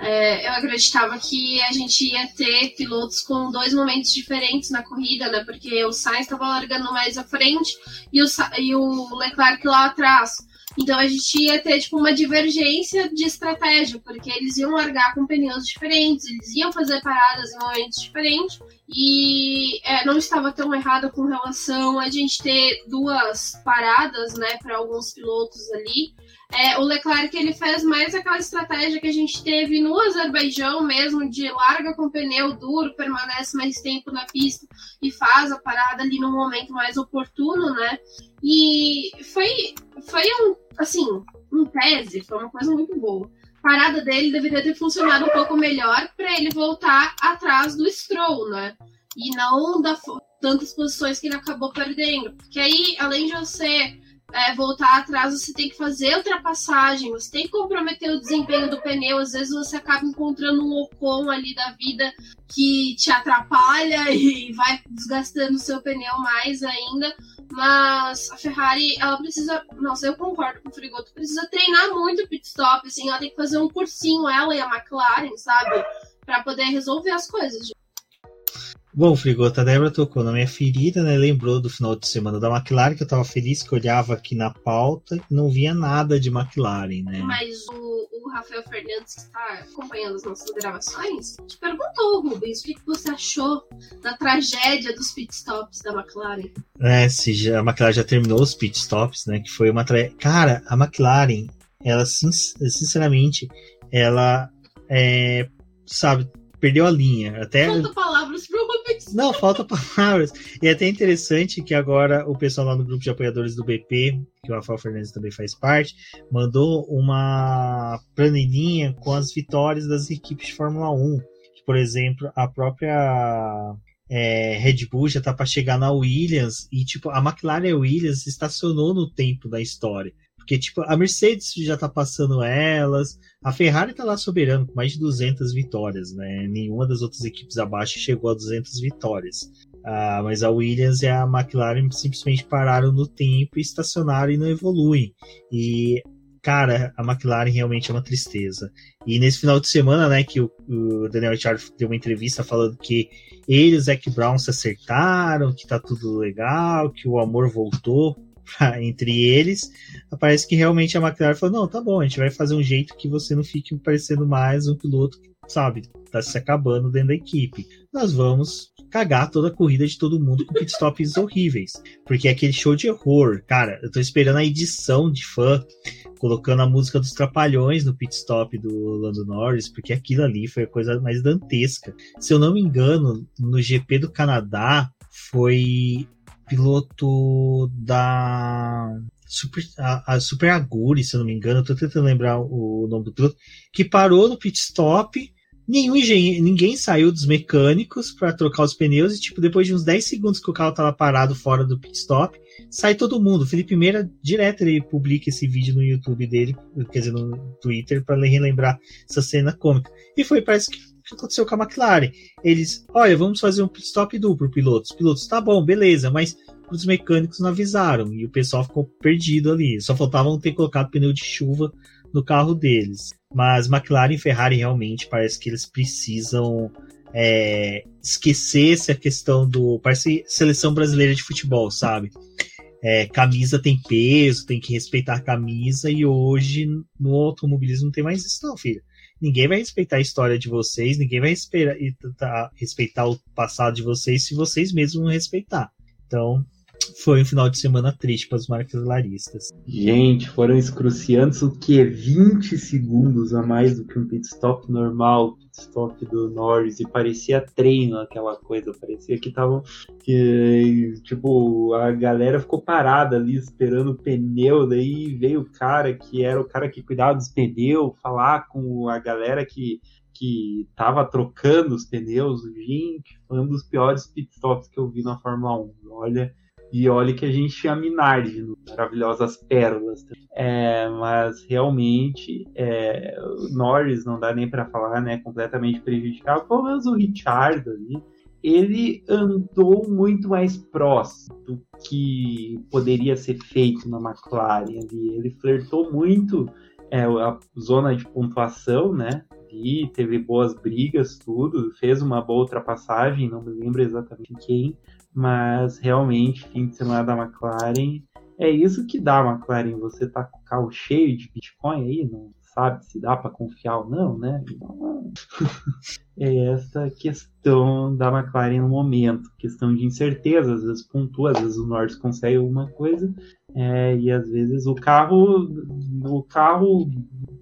É, eu acreditava que a gente ia ter pilotos com dois momentos diferentes na corrida, né? Porque o Sainz estava largando mais à frente e o, e o Leclerc lá atrás. Então a gente ia ter tipo, uma divergência de estratégia, porque eles iam largar com pneus diferentes, eles iam fazer paradas em momentos diferentes, e é, não estava tão errado com relação a gente ter duas paradas né, para alguns pilotos ali. É, o Leclerc ele fez mais aquela estratégia que a gente teve no Azerbaijão mesmo, de larga com pneu duro, permanece mais tempo na pista e faz a parada ali no momento mais oportuno, né? E foi, foi um, assim, em tese, foi uma coisa muito boa. A parada dele deveria ter funcionado um pouco melhor para ele voltar atrás do Stroll, né? E não da tantas posições que ele acabou perdendo. Porque aí, além de você é, voltar atrás, você tem que fazer ultrapassagem, você tem que comprometer o desempenho do pneu. Às vezes você acaba encontrando um Ocon ali da vida que te atrapalha e vai desgastando o seu pneu mais ainda. Mas a Ferrari, ela precisa. Nossa, eu concordo com o Frigoto, precisa treinar muito o pit stop, assim, ela tem que fazer um cursinho, ela e a McLaren, sabe? Para poder resolver as coisas. Bom, Frigota, a Débora tocou na minha ferida, né? Lembrou do final de semana da McLaren, que eu tava feliz que olhava aqui na pauta e não via nada de McLaren, né? Mas o, o Rafael Fernandes, que está acompanhando as nossas gravações, te perguntou, Rubens, o que, que você achou da tragédia dos pitstops da McLaren? É, se já, a McLaren já terminou os pitstops, né? Que foi uma tragédia. Cara, a McLaren, ela, sinceramente, ela é, sabe, perdeu a linha. Até... Rubens. Não, falta palavras. E é até interessante que agora o pessoal lá no grupo de apoiadores do BP, que o Rafael Fernandes também faz parte, mandou uma planilhinha com as vitórias das equipes de Fórmula 1. Por exemplo, a própria é, Red Bull já tá para chegar na Williams e tipo a McLaren Williams estacionou no tempo da história. Porque, tipo, a Mercedes já tá passando elas, a Ferrari tá lá soberano com mais de 200 vitórias, né? Nenhuma das outras equipes abaixo chegou a 200 vitórias. Ah, mas a Williams e a McLaren simplesmente pararam no tempo estacionaram e não evoluem. E, cara, a McLaren realmente é uma tristeza. E nesse final de semana, né, que o, o Daniel Ricciardo deu uma entrevista falando que ele e o Zac Brown se acertaram, que tá tudo legal, que o amor voltou entre eles, parece que realmente a McLaren falou: não, tá bom, a gente vai fazer um jeito que você não fique parecendo mais um piloto que, sabe, tá se acabando dentro da equipe. Nós vamos cagar toda a corrida de todo mundo com pitstops horríveis. Porque é aquele show de horror. Cara, eu tô esperando a edição de fã colocando a música dos Trapalhões no pit stop do Lando Norris, porque aquilo ali foi a coisa mais dantesca. Se eu não me engano, no GP do Canadá foi piloto da Super, a, a Super Aguri, se eu não me engano, estou tentando lembrar o nome do piloto, que parou no pit stop. Nenhum engenheiro, ninguém saiu dos mecânicos para trocar os pneus e, tipo, depois de uns 10 segundos que o carro estava parado fora do pit stop, sai todo mundo. O Felipe Meira, direto, ele publica esse vídeo no YouTube dele, quer dizer, no Twitter, para relembrar essa cena cômica. E foi, parece que que aconteceu com a McLaren. Eles, olha, vamos fazer um pit stop duplo, pilotos. Pilotos, tá bom, beleza, mas os mecânicos não avisaram e o pessoal ficou perdido ali. Só faltavam ter colocado pneu de chuva no carro deles. Mas McLaren e Ferrari realmente parece que eles precisam é, esquecer essa questão do. Parece seleção brasileira de futebol, sabe? É, camisa tem peso, tem que respeitar a camisa, e hoje no automobilismo não tem mais isso, não, filho ninguém vai respeitar a história de vocês, ninguém vai esperar, respeitar o passado de vocês se vocês mesmos não respeitar. Então, foi um final de semana triste para os marcas laristas. Gente, foram excruciantes o que? 20 segundos a mais do que um pit stop normal, pit stop do Norris, e parecia treino aquela coisa, parecia que estavam. Tipo, a galera ficou parada ali esperando o pneu, daí veio o cara que era o cara que cuidava dos pneus, falar com a galera que que tava trocando os pneus, gente, foi um dos piores pitstops que eu vi na Fórmula 1. Olha, e olha que a gente tinha Minardi, maravilhosas pérolas. É, mas realmente, é, Norris não dá nem para falar, né? Completamente prejudicado. Pelo menos o Richard ali. ele andou muito mais próximo do que poderia ser feito na McLaren ali. Ele flertou muito é, a zona de pontuação, né? E teve boas brigas, tudo, fez uma boa ultrapassagem, não me lembro exatamente quem, mas realmente, fim de semana da McLaren, é isso que dá a McLaren. Você tá com o carro cheio de Bitcoin aí, não sabe se dá para confiar ou não, né? Então, é essa questão da McLaren no momento, questão de incerteza, às vezes pontua, às vezes o Norris consegue alguma coisa, é, e às vezes o carro, o carro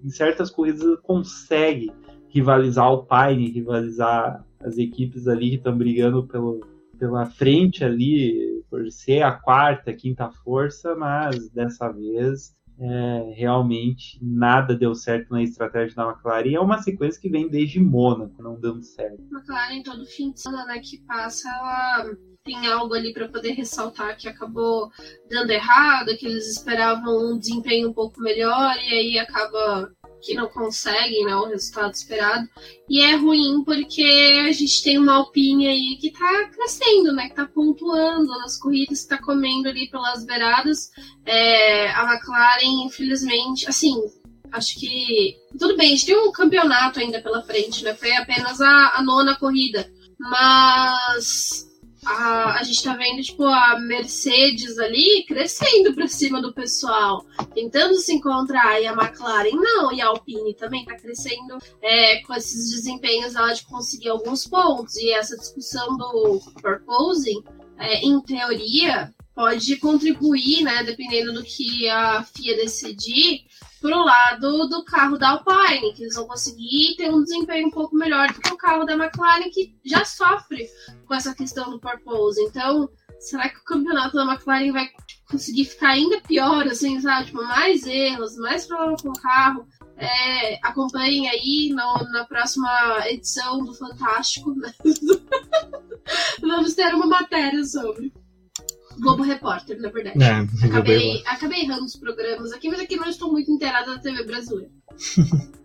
em certas corridas consegue rivalizar o Pine, rivalizar as equipes ali que estão brigando pelo, pela frente ali, por ser a quarta, quinta força, mas dessa vez é, realmente nada deu certo na estratégia da McLaren. É uma sequência que vem desde Mônaco, não dando certo. A McLaren, todo fim de semana que passa, ela tem algo ali para poder ressaltar que acabou dando errado, que eles esperavam um desempenho um pouco melhor e aí acaba que não conseguem né, o resultado esperado. E é ruim porque a gente tem uma Alpine aí que tá crescendo, né? Que tá pontuando nas corridas, que tá comendo ali pelas beiradas. É, a McLaren, infelizmente, assim, acho que. Tudo bem, a gente tem um campeonato ainda pela frente, né? Foi apenas a, a nona corrida. Mas a, a gente tá vendo, tipo, a Mercedes ali crescendo pra cima do pessoal, tentando se encontrar, e a McLaren não, e a Alpine também tá crescendo é, com esses desempenhos. Ela de conseguir alguns pontos, e essa discussão do proposing, é, em teoria, pode contribuir, né, dependendo do que a FIA decidir, pro lado do carro da Alpine, que eles vão conseguir ter um desempenho um pouco melhor do que o carro da McLaren, que já sofre com essa questão do purpose. Então, será que o campeonato da McLaren vai conseguir ficar ainda pior, assim, sabe? Tipo, mais erros, mais problema com o carro. É, acompanhem aí no, na próxima edição do Fantástico. Né? Vamos ter uma matéria sobre. Globo Repórter, na verdade. É, acabei, acabei errando os programas aqui, mas aqui não estou muito inteirada da TV brasileira.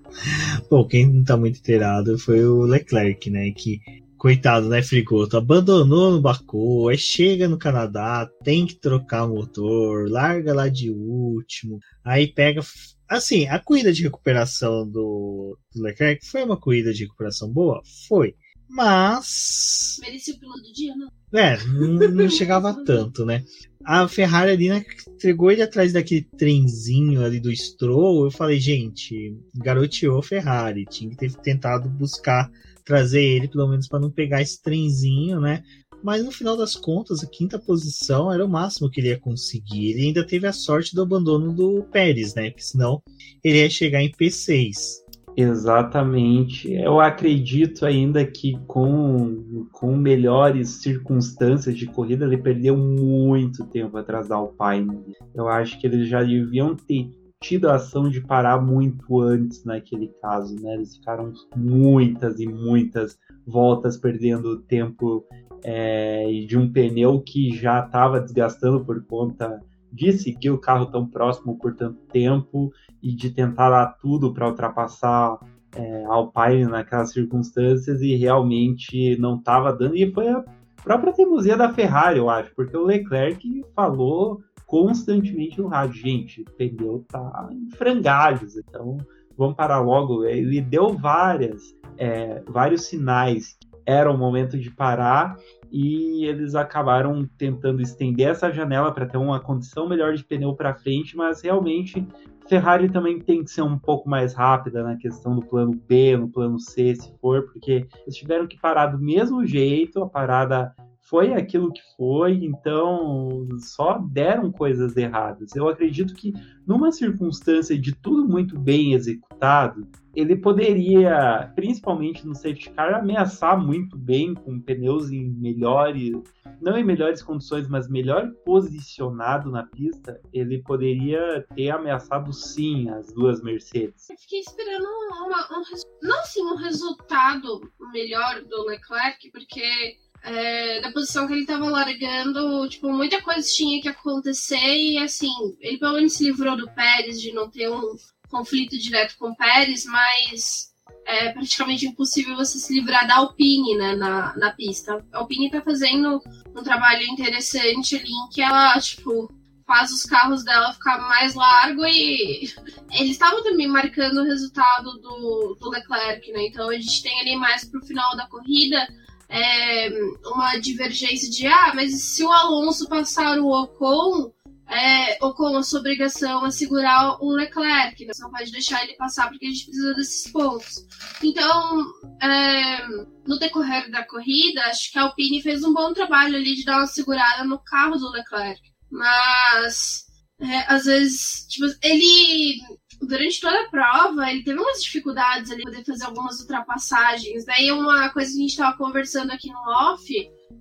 Bom, quem não tá muito inteirado foi o Leclerc, né? Que, coitado, né, Frigoto? Abandonou no Baku, aí chega no Canadá, tem que trocar o motor, larga lá de último, aí pega. Assim, a corrida de recuperação do, do Leclerc foi uma corrida de recuperação boa? Foi. Mas. Merecia o piloto do dia, não? É, não, chegava tanto, né? A Ferrari ali né, entregou ele atrás daquele trenzinho ali do Stroll. Eu falei, gente, garoteou a Ferrari. Tinha que ter tentado buscar trazer ele, pelo menos para não pegar esse trenzinho, né? Mas no final das contas, a quinta posição era o máximo que ele ia conseguir. Ele ainda teve a sorte do abandono do Pérez, né? Porque senão ele ia chegar em P6. Exatamente. Eu acredito ainda que com, com melhores circunstâncias de corrida, ele perdeu muito tempo atrás da Alpine. Eu acho que eles já deviam ter tido a ação de parar muito antes naquele caso, né? Eles ficaram muitas e muitas voltas perdendo tempo é, de um pneu que já estava desgastando por conta de seguir o carro tão próximo por tanto tempo e de tentar dar tudo para ultrapassar é, Alpine naquelas circunstâncias e realmente não estava dando. E foi a própria teimosia da Ferrari, eu acho, porque o Leclerc falou constantemente no rádio: gente, o pneu tá em frangalhos, então vamos parar logo. Ele deu várias, é, vários sinais era o momento de parar e eles acabaram tentando estender essa janela para ter uma condição melhor de pneu para frente, mas realmente Ferrari também tem que ser um pouco mais rápida na questão do plano B, no plano C, se for, porque eles tiveram que parar do mesmo jeito, a parada foi aquilo que foi, então só deram coisas erradas. Eu acredito que numa circunstância de tudo muito bem executado, ele poderia, principalmente no safety car, ameaçar muito bem com pneus em melhores, não em melhores condições, mas melhor posicionado na pista, ele poderia ter ameaçado sim as duas Mercedes. Eu fiquei esperando uma, um, não assim um resultado melhor do Leclerc, porque é, da posição que ele estava largando, tipo, muita coisa tinha que acontecer e, assim, ele pelo menos se livrou do Pérez de não ter um conflito direto com o Pérez, mas é praticamente impossível você se livrar da Alpine, né, na, na pista. A Alpine tá fazendo um trabalho interessante ali em que ela, tipo, faz os carros dela ficar mais largo e eles estavam também marcando o resultado do, do Leclerc, né? Então a gente tem ali mais pro final da corrida é, uma divergência de ah, mas se o Alonso passar o Ocon, é, Ocon a sua obrigação é segurar o Leclerc, né? você não pode deixar ele passar porque a gente precisa desses pontos. Então, é, no decorrer da corrida, acho que a Alpine fez um bom trabalho ali de dar uma segurada no carro do Leclerc. Mas é, às vezes, tipo, ele durante toda a prova, ele teve umas dificuldades ali poder fazer algumas ultrapassagens. Daí uma coisa que a gente estava conversando aqui no off,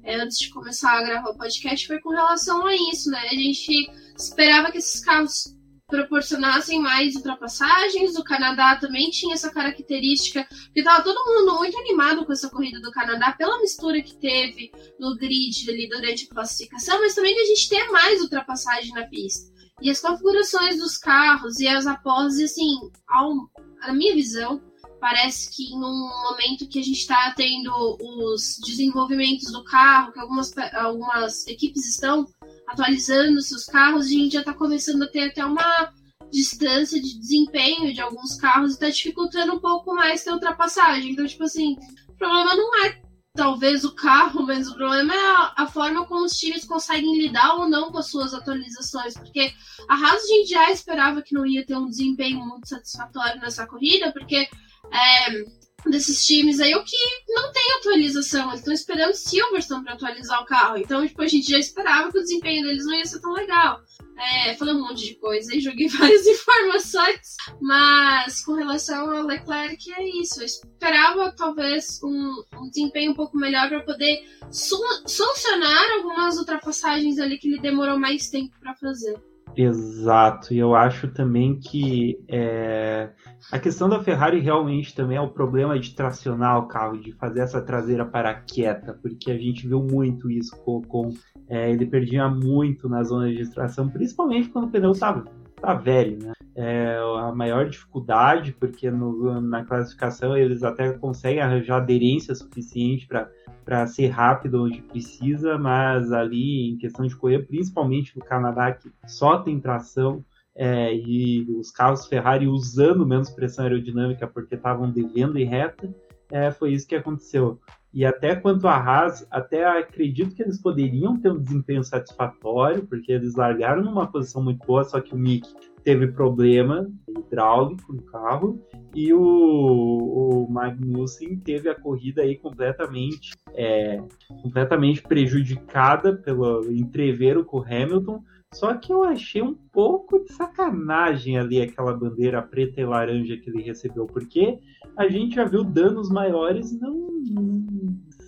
é, antes de começar a gravar o podcast, foi com relação a isso, né? A gente esperava que esses carros proporcionassem mais ultrapassagens. O Canadá também tinha essa característica, porque estava todo mundo muito animado com essa corrida do Canadá, pela mistura que teve no grid ali durante a classificação, mas também que a gente tenha mais ultrapassagem na pista. E as configurações dos carros e as aposes, assim, ao, na minha visão, parece que num momento que a gente está tendo os desenvolvimentos do carro, que algumas, algumas equipes estão atualizando seus carros, a gente já está começando a ter até uma distância de desempenho de alguns carros e está dificultando um pouco mais ter ultrapassagem. Então, tipo assim, o problema não é talvez o carro, mas o problema é a, forma como os times conseguem lidar ou não com as suas atualizações, porque a Haas a gente já esperava que não ia ter um desempenho muito satisfatório nessa corrida, porque é, desses times aí o que não tem atualização, eles estão esperando Silverstone para atualizar o carro, então tipo, a gente já esperava que o desempenho deles não ia ser tão legal. É, falei um monte de coisa e joguei várias informações, mas com relação ao Leclerc é isso. Eu esperava talvez um, um desempenho um pouco melhor para poder solucionar algumas ultrapassagens ali que ele demorou mais tempo para fazer. Exato, e eu acho também que é, a questão da Ferrari realmente também é o problema de tracionar o carro, de fazer essa traseira para quieta, porque a gente viu muito isso com, com é, ele perdia muito na zona de extração, principalmente quando o pneu estava tá velho, né? É a maior dificuldade, porque no, na classificação eles até conseguem arranjar aderência suficiente para ser rápido onde precisa, mas ali em questão de correr, principalmente no Canadá, que só tem tração, é, e os carros Ferrari usando menos pressão aerodinâmica porque estavam devendo em reta, é, foi isso que aconteceu. E até quanto a Haas, até acredito que eles poderiam ter um desempenho satisfatório, porque eles largaram numa posição muito boa, só que o Mick teve problema hidráulico no carro e o, o Magnussen teve a corrida aí completamente é, completamente prejudicada pelo entreveiro com o Hamilton. Só que eu achei um pouco de sacanagem ali aquela bandeira preta e laranja que ele recebeu, porque a gente já viu danos maiores não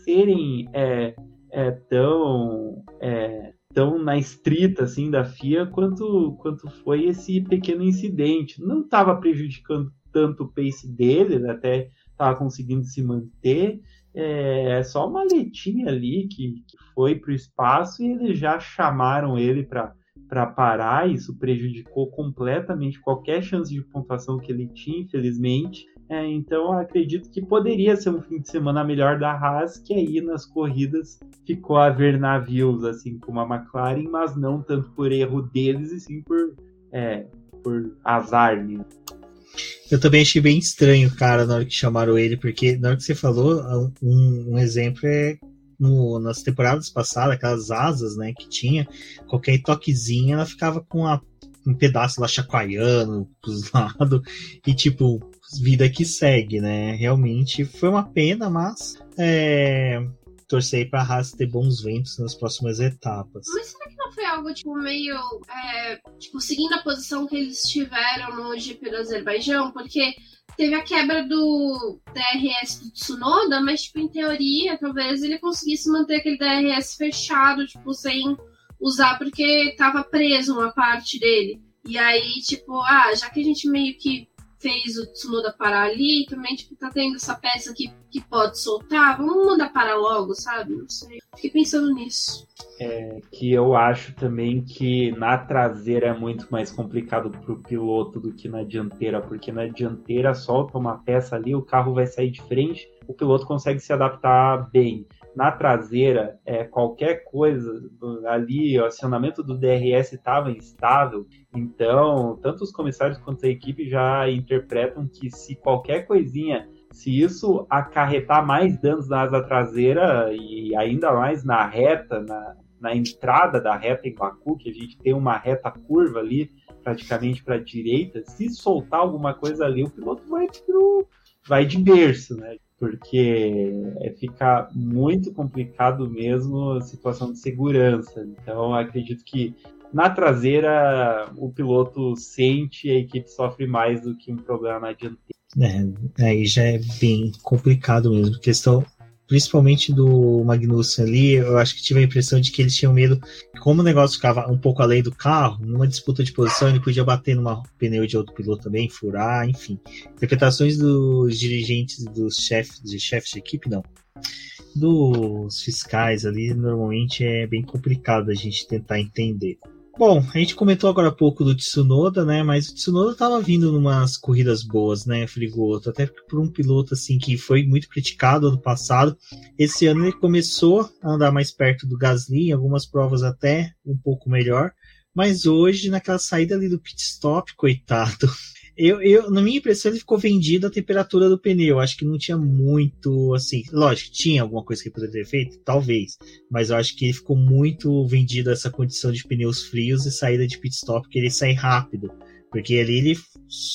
serem é, é, tão é, tão na estrita assim da FIA quanto quanto foi esse pequeno incidente. Não estava prejudicando tanto o pace dele, ele até estava conseguindo se manter. É, é só uma letinha ali que, que foi para o espaço e eles já chamaram ele para para parar, isso prejudicou completamente qualquer chance de pontuação que ele tinha, infelizmente. É, então acredito que poderia ser um fim de semana melhor da Haas, que aí nas corridas ficou a ver navios, assim como a McLaren, mas não tanto por erro deles, e sim por, é, por azar. Né? Eu também achei bem estranho, cara, na hora que chamaram ele, porque na hora que você falou, um, um exemplo é no, nas temporadas passadas, aquelas asas, né, que tinha, qualquer toquezinho ela ficava com a, um pedaço lá chacoalhando pros lados, e tipo, vida que segue, né? Realmente foi uma pena, mas é, para a Haas ter bons ventos nas próximas etapas. Mas será que foi algo tipo meio é, tipo seguindo a posição que eles tiveram no GP do Azerbaijão? Porque teve a quebra do DRS do Tsunoda, mas tipo em teoria talvez ele conseguisse manter aquele DRS fechado, tipo sem usar porque estava preso uma parte dele. E aí tipo, ah, já que a gente meio que fez o Tsunoda parar ali, também, tipo, tá tendo essa peça que, que pode soltar, vamos mandar parar logo, sabe? Não sei. Fiquei pensando nisso. É, que eu acho também que na traseira é muito mais complicado pro piloto do que na dianteira, porque na dianteira solta uma peça ali, o carro vai sair de frente, o piloto consegue se adaptar bem na traseira, é, qualquer coisa ali, o acionamento do DRS estava instável, então tanto os comissários quanto a equipe já interpretam que se qualquer coisinha, se isso acarretar mais danos na asa traseira e ainda mais na reta, na, na entrada da reta em Baku, que a gente tem uma reta curva ali, praticamente para a direita, se soltar alguma coisa ali, o piloto vai pro, vai de berço, né? Porque é, fica muito complicado mesmo a situação de segurança. Então, acredito que na traseira o piloto sente e a equipe sofre mais do que um problema na dianteira. É, aí já é bem complicado mesmo. Questão principalmente do Magnussen ali, eu acho que tive a impressão de que eles tinham medo, como o negócio ficava um pouco além do carro, numa disputa de posição ele podia bater numa pneu de outro piloto também, furar, enfim. Interpretações dos dirigentes, dos chefes de chefes de equipe, não. Dos fiscais ali, normalmente é bem complicado a gente tentar entender. Bom, a gente comentou agora há pouco do Tsunoda, né? Mas o Tsunoda estava vindo numas corridas boas, né, Frigoto? Até por um piloto assim que foi muito criticado ano passado. Esse ano ele começou a andar mais perto do Gasly, em algumas provas até um pouco melhor. Mas hoje, naquela saída ali do pit stop, coitado, eu, eu, na minha impressão, ele ficou vendido a temperatura do pneu. Acho que não tinha muito, assim. Lógico, tinha alguma coisa que ele poderia ter feito? Talvez. Mas eu acho que ele ficou muito vendido a essa condição de pneus frios e saída de pit stop, querer sair rápido. Porque ali ele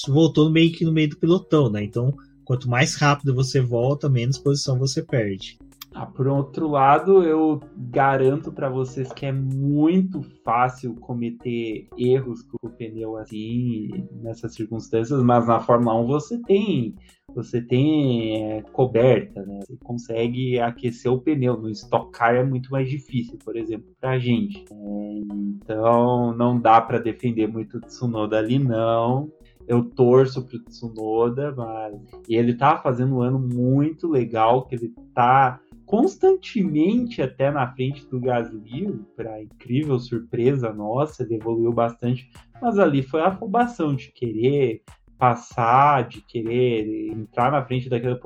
voltou meio que no meio do pilotão, né? Então, quanto mais rápido você volta, menos posição você perde. Ah, por outro lado, eu garanto para vocês que é muito fácil cometer erros com o pneu assim nessas circunstâncias, mas na Fórmula 1 você tem você tem é, coberta, né? Você consegue aquecer o pneu. No Stock Car é muito mais difícil, por exemplo, para a gente. É, então não dá para defender muito o Tsunoda ali, não eu torço pro Tsunoda, mas e ele tá fazendo um ano muito legal, que ele tá constantemente até na frente do Gasly, para incrível surpresa nossa, ele evoluiu bastante, mas ali foi a afobação de querer passar, de querer entrar na frente daquele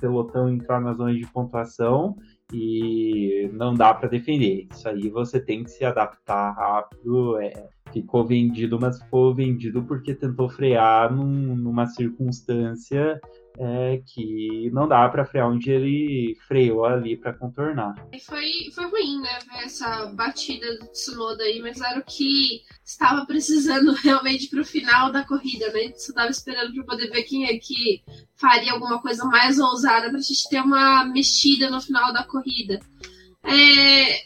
pelotão, entrar na zona de pontuação e não dá para defender. Isso aí você tem que se adaptar rápido. É, ficou vendido, mas ficou vendido porque tentou frear num, numa circunstância é, que não dá para frear onde ele freou ali para contornar. Foi, foi ruim, né, ver essa batida do Tsunoda aí, mas era o que estava precisando realmente para o final da corrida, né? Você estava esperando para poder ver quem é que faria alguma coisa mais ousada para a gente ter uma mexida no final da corrida. É,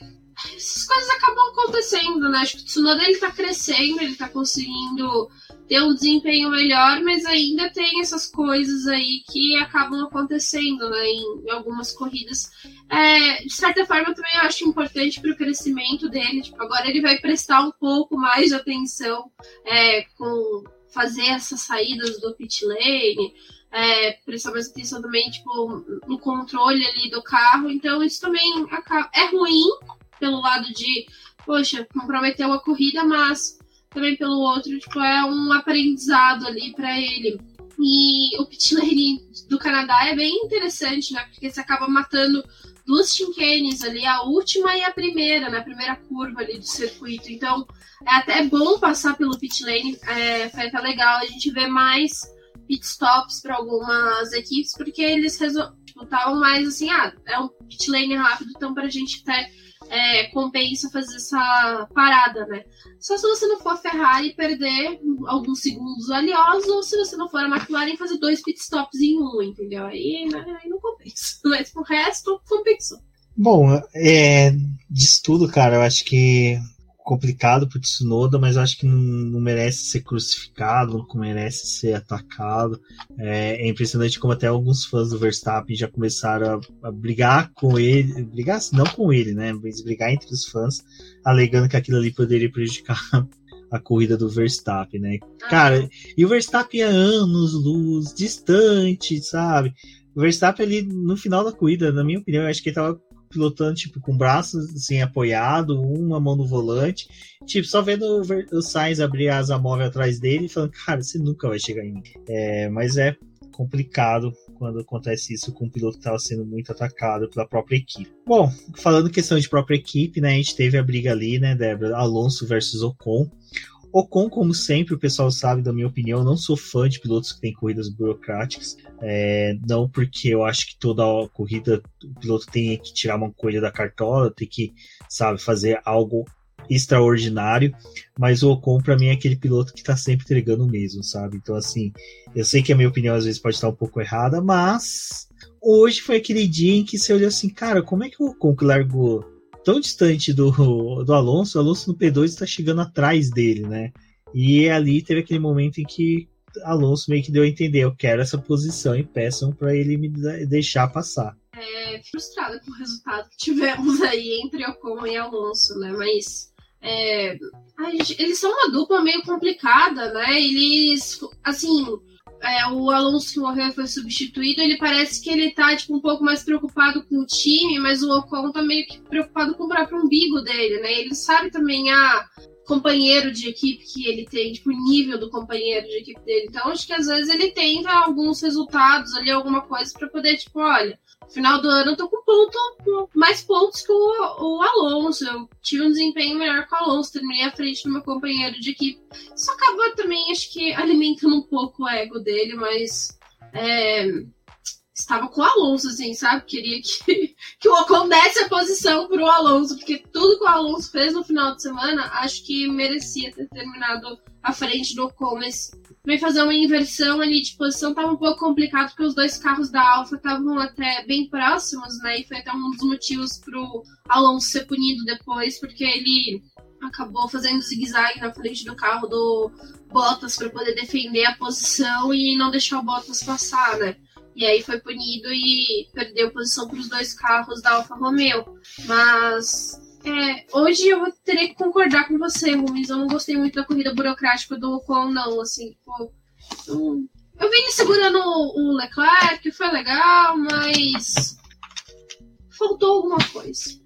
essas coisas acabam acontecendo, né? Acho que o Tsunoda ele tá crescendo, ele tá conseguindo ter um desempenho melhor, mas ainda tem essas coisas aí que acabam acontecendo, né? Em, algumas corridas. É, de certa forma, também eu acho importante para o crescimento dele. Tipo, agora ele vai prestar um pouco mais de atenção é, com fazer essas saídas do pit lane. É, prestar mais atenção também, tipo, no controle ali do carro. Então, isso também é ruim, pelo lado de, poxa, comprometeu a corrida, mas também pelo outro, tipo, é um aprendizado ali para ele. E o pit lane do Canadá é bem interessante, né? Porque você acaba matando duas chinquenes ali, a última e a primeira, na né? primeira curva ali do circuito. Então, é até bom passar pelo pit lane, é, foi até legal a gente ver mais pit stops para algumas equipes, porque eles estavam tipo, mais assim, ah, é um pit lane rápido, então pra gente ter é, compensa fazer essa parada, né? Só se você não for a Ferrari perder alguns segundos valiosos, ou se você não for a McLaren fazer dois pitstops em um, entendeu? Aí, né, aí não compensa. Mas pro resto, compensou. Bom, é, disso tudo, cara, eu acho que complicado pro Tsunoda, mas acho que não, não, merece ser crucificado, não merece ser atacado. É, é, impressionante como até alguns fãs do Verstappen já começaram a, a, brigar com ele, brigar não com ele, né, mas brigar entre os fãs, alegando que aquilo ali poderia prejudicar a corrida do Verstappen, né? Cara, e o Verstappen é anos luz, distante, sabe? O Verstappen ali no final da corrida, na minha opinião, eu acho que ele tava pilotando tipo com braços assim apoiado, uma mão no volante, tipo só vendo o, o Sainz abrir a asa móvel atrás dele e falando, cara, você nunca vai chegar em mim. É, mas é complicado quando acontece isso com um piloto que estava sendo muito atacado pela própria equipe. Bom, falando questão de própria equipe, né, a gente teve a briga ali, né, Débora, Alonso versus Ocon. Ocon, como sempre, o pessoal sabe da minha opinião, eu não sou fã de pilotos que têm corridas burocráticas. É, não porque eu acho que toda corrida o piloto tem que tirar uma coisa da cartola, tem que, sabe, fazer algo extraordinário, mas o Ocon para mim é aquele piloto que tá sempre entregando o mesmo, sabe? Então assim, eu sei que a minha opinião às vezes pode estar um pouco errada, mas hoje foi aquele dia em que você olhou assim, cara, como é que o Ocon que largou tão distante do, do Alonso, o Alonso no P2 está chegando atrás dele, né? E ali teve aquele momento em que Alonso meio que deu a entender, eu quero essa posição e peçam para ele me deixar passar. É frustrada com o resultado que tivemos aí entre Ocon e Alonso, né? Mas é, gente, eles são uma dupla meio complicada, né? Eles, assim, é, o Alonso que morreu foi substituído, ele parece que ele tá tipo, um pouco mais preocupado com o time, mas o Ocon tá meio que preocupado com o próprio umbigo dele, né? Ele sabe também a ah, companheiro de equipe que ele tem, tipo, o nível do companheiro de equipe dele. Então, acho que às vezes ele tenta alguns resultados ali, alguma coisa para poder, tipo, olha, final do ano eu tô com ponto, mais pontos que o, o Alonso. Eu tive um desempenho melhor que o Alonso, terminei à frente do meu companheiro de equipe. Isso acaba também, acho que, alimentando um pouco o ego dele, mas. É, estava com o Alonso, assim, sabe? Queria que, que o Ocon desse a posição pro Alonso, porque tudo que o Alonso fez no final de semana, acho que merecia ter terminado à frente do Ocon, mas também fazer uma inversão ali de posição estava um pouco complicado, porque os dois carros da Alfa estavam até bem próximos, né? E foi até um dos motivos pro Alonso ser punido depois, porque ele acabou fazendo zigue-zague na frente do carro do Bottas para poder defender a posição e não deixar o Bottas passar, né? E aí foi punido e perdeu posição para os dois carros da Alfa Romeo. Mas é, hoje eu teria que concordar com você, Rumis. Eu não gostei muito da corrida burocrática do Ocon, não. Assim, pô, eu, eu vi ele segurando o Leclerc, foi legal, mas faltou alguma coisa.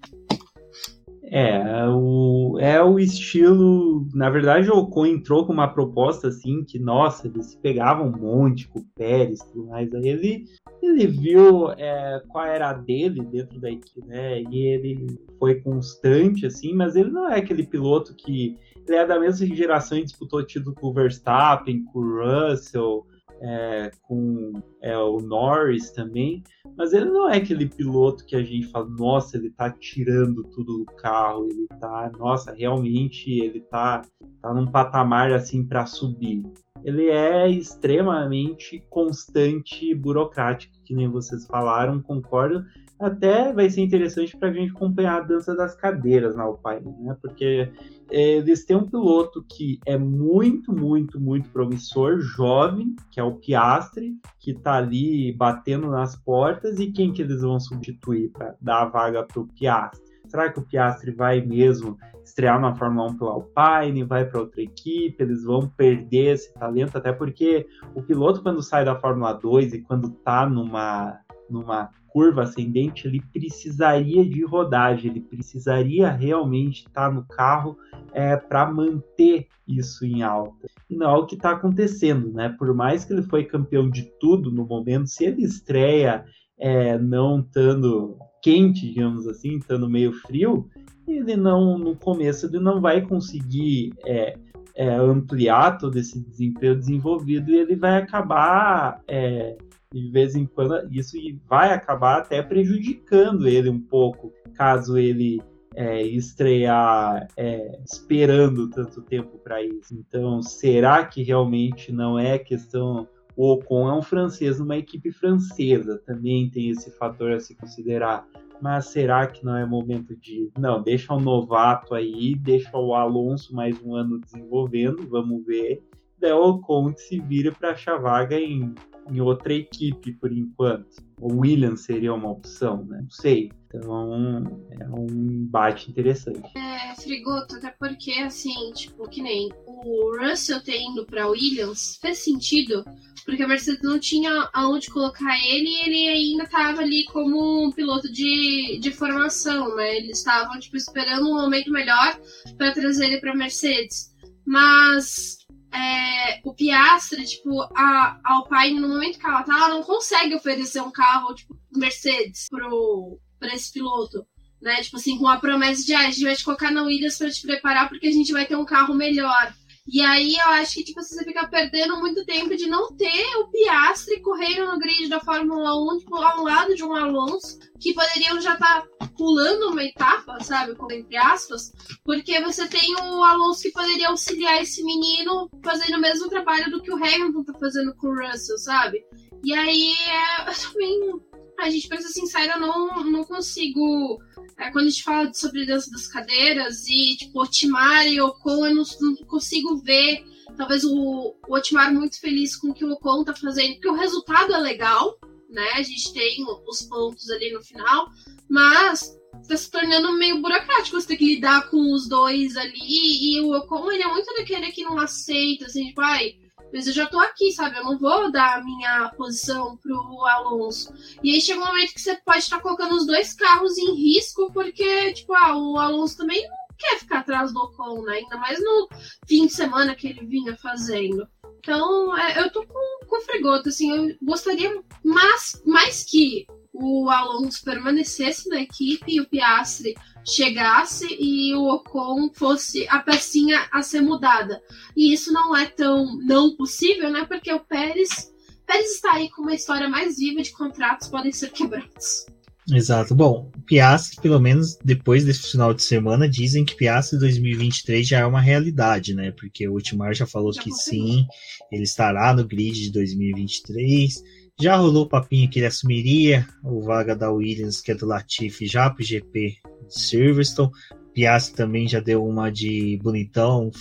É, o, é o estilo. Na verdade, o Ocon entrou com uma proposta assim que, nossa, eles se pegavam um monte com o Pérez e tudo mais. Aí ele, ele viu é, qual era a dele dentro da equipe, né? E ele foi constante, assim, mas ele não é aquele piloto que. Ele é da mesma geração e disputou título com o Verstappen, com o Russell é, com é, o Norris também, mas ele não é aquele piloto que a gente fala, nossa, ele tá tirando tudo do carro, ele tá, nossa, realmente ele tá, tá num patamar assim para subir. Ele é extremamente constante e burocrático, que nem vocês falaram, concordo, até vai ser interessante para a gente acompanhar a dança das cadeiras na Alpine, né? Porque é, eles têm um piloto que é muito, muito, muito promissor, jovem, que é o Piastri, que está ali batendo nas portas, e quem que eles vão substituir para dar a vaga para o Piastri? Será que o Piastri vai mesmo estrear na Fórmula 1 pela Alpine, vai para outra equipe, eles vão perder esse talento, até porque o piloto quando sai da Fórmula 2 e quando está numa numa curva ascendente, ele precisaria de rodagem, ele precisaria realmente estar no carro é, para manter isso em alta. E não é o que está acontecendo, né? Por mais que ele foi campeão de tudo no momento, se ele estreia é, não estando quente, digamos assim, estando meio frio, ele não, no começo, ele não vai conseguir é, é, ampliar todo esse desempenho desenvolvido e ele vai acabar é, de vez em quando isso vai acabar até prejudicando ele um pouco, caso ele é, estrear é, esperando tanto tempo para isso. Então, será que realmente não é questão? O Ocon é um francês numa equipe francesa, também tem esse fator a se considerar. Mas será que não é momento de. Não, deixa o novato aí, deixa o Alonso mais um ano desenvolvendo, vamos ver. Daí o Ocon se vira para achar vaga em em outra equipe por enquanto. O Williams seria uma opção, né? Não sei. Então é um embate interessante. É, Frigoto, até porque, assim, tipo, que nem o Russell ter ido para Williams fez sentido, porque a Mercedes não tinha aonde colocar ele e ele ainda estava ali como um piloto de, de formação, né? Eles estavam tipo, esperando um momento melhor para trazer ele para Mercedes. Mas é, o Piastre, tipo, a, Alpine, no momento que ela tá, ela não consegue oferecer um carro, tipo, Mercedes pro, pra esse piloto. Né? Tipo assim, com a promessa de ah, a gente vai te colocar na Williams para te preparar porque a gente vai ter um carro melhor. E aí eu acho que tipo, você fica perdendo muito tempo de não ter o Piastre correndo no grid da Fórmula 1 tipo, ao lado de um Alonso, que poderiam já estar tá pulando uma etapa, sabe? Entre aspas, porque você tem o Alonso que poderia auxiliar esse menino fazendo o mesmo trabalho do que o Hamilton tá fazendo com o Russell, sabe? E aí é, também. A gente, pra ser sincera, eu não, não consigo é, quando a gente fala sobre dança das cadeiras e, tipo, Otimar e Ocon, eu não, não consigo ver, talvez, o, o Otimar muito feliz com o que o Ocon tá fazendo, porque o resultado é legal, né? A gente tem os pontos ali no final, mas tá se tornando meio burocrático você ter que lidar com os dois ali, e o Ocon, ele é muito daquele que não aceita, assim, tipo, ai mas eu já tô aqui, sabe? Eu não vou dar a minha posição pro Alonso. E aí chega um momento que você pode estar colocando os dois carros em risco, porque, tipo, ah, o Alonso também não quer ficar atrás do Ocon, né? Ainda mais no fim de semana que ele vinha fazendo. Então, é, eu tô com, com fregoto, assim, eu gostaria mais, mais que o Alonso permanecesse na equipe e o Piastri chegasse e o Ocon fosse a pecinha a ser mudada. E isso não é tão não possível, né? Porque o Pérez, Pérez está aí com uma história mais viva de contratos podem ser quebrados. Exato. Bom, Piastri, pelo menos depois desse final de semana, dizem que Piastri 2023 já é uma realidade, né? Porque o Ultimar já falou já que sim, ele estará no grid de 2023 já rolou o papinho que ele assumiria o vaga da Williams, que é do Latifi, já pro GP de Silverstone. Piastri também já deu uma de bonitão,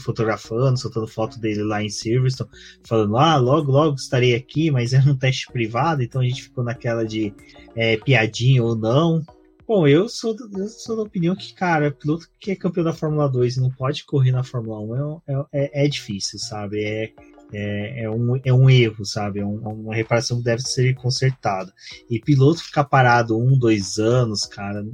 fotografando, soltando foto dele lá em Silverstone, falando: ah, logo, logo estarei aqui, mas é um teste privado, então a gente ficou naquela de é, piadinha ou não. Bom, eu sou, eu sou da opinião que, cara, piloto que é campeão da Fórmula 2 e não pode correr na Fórmula 1 é, é, é difícil, sabe? É, é, é, um, é um erro, sabe? É um, uma reparação que deve ser consertada. E piloto ficar parado um, dois anos, cara,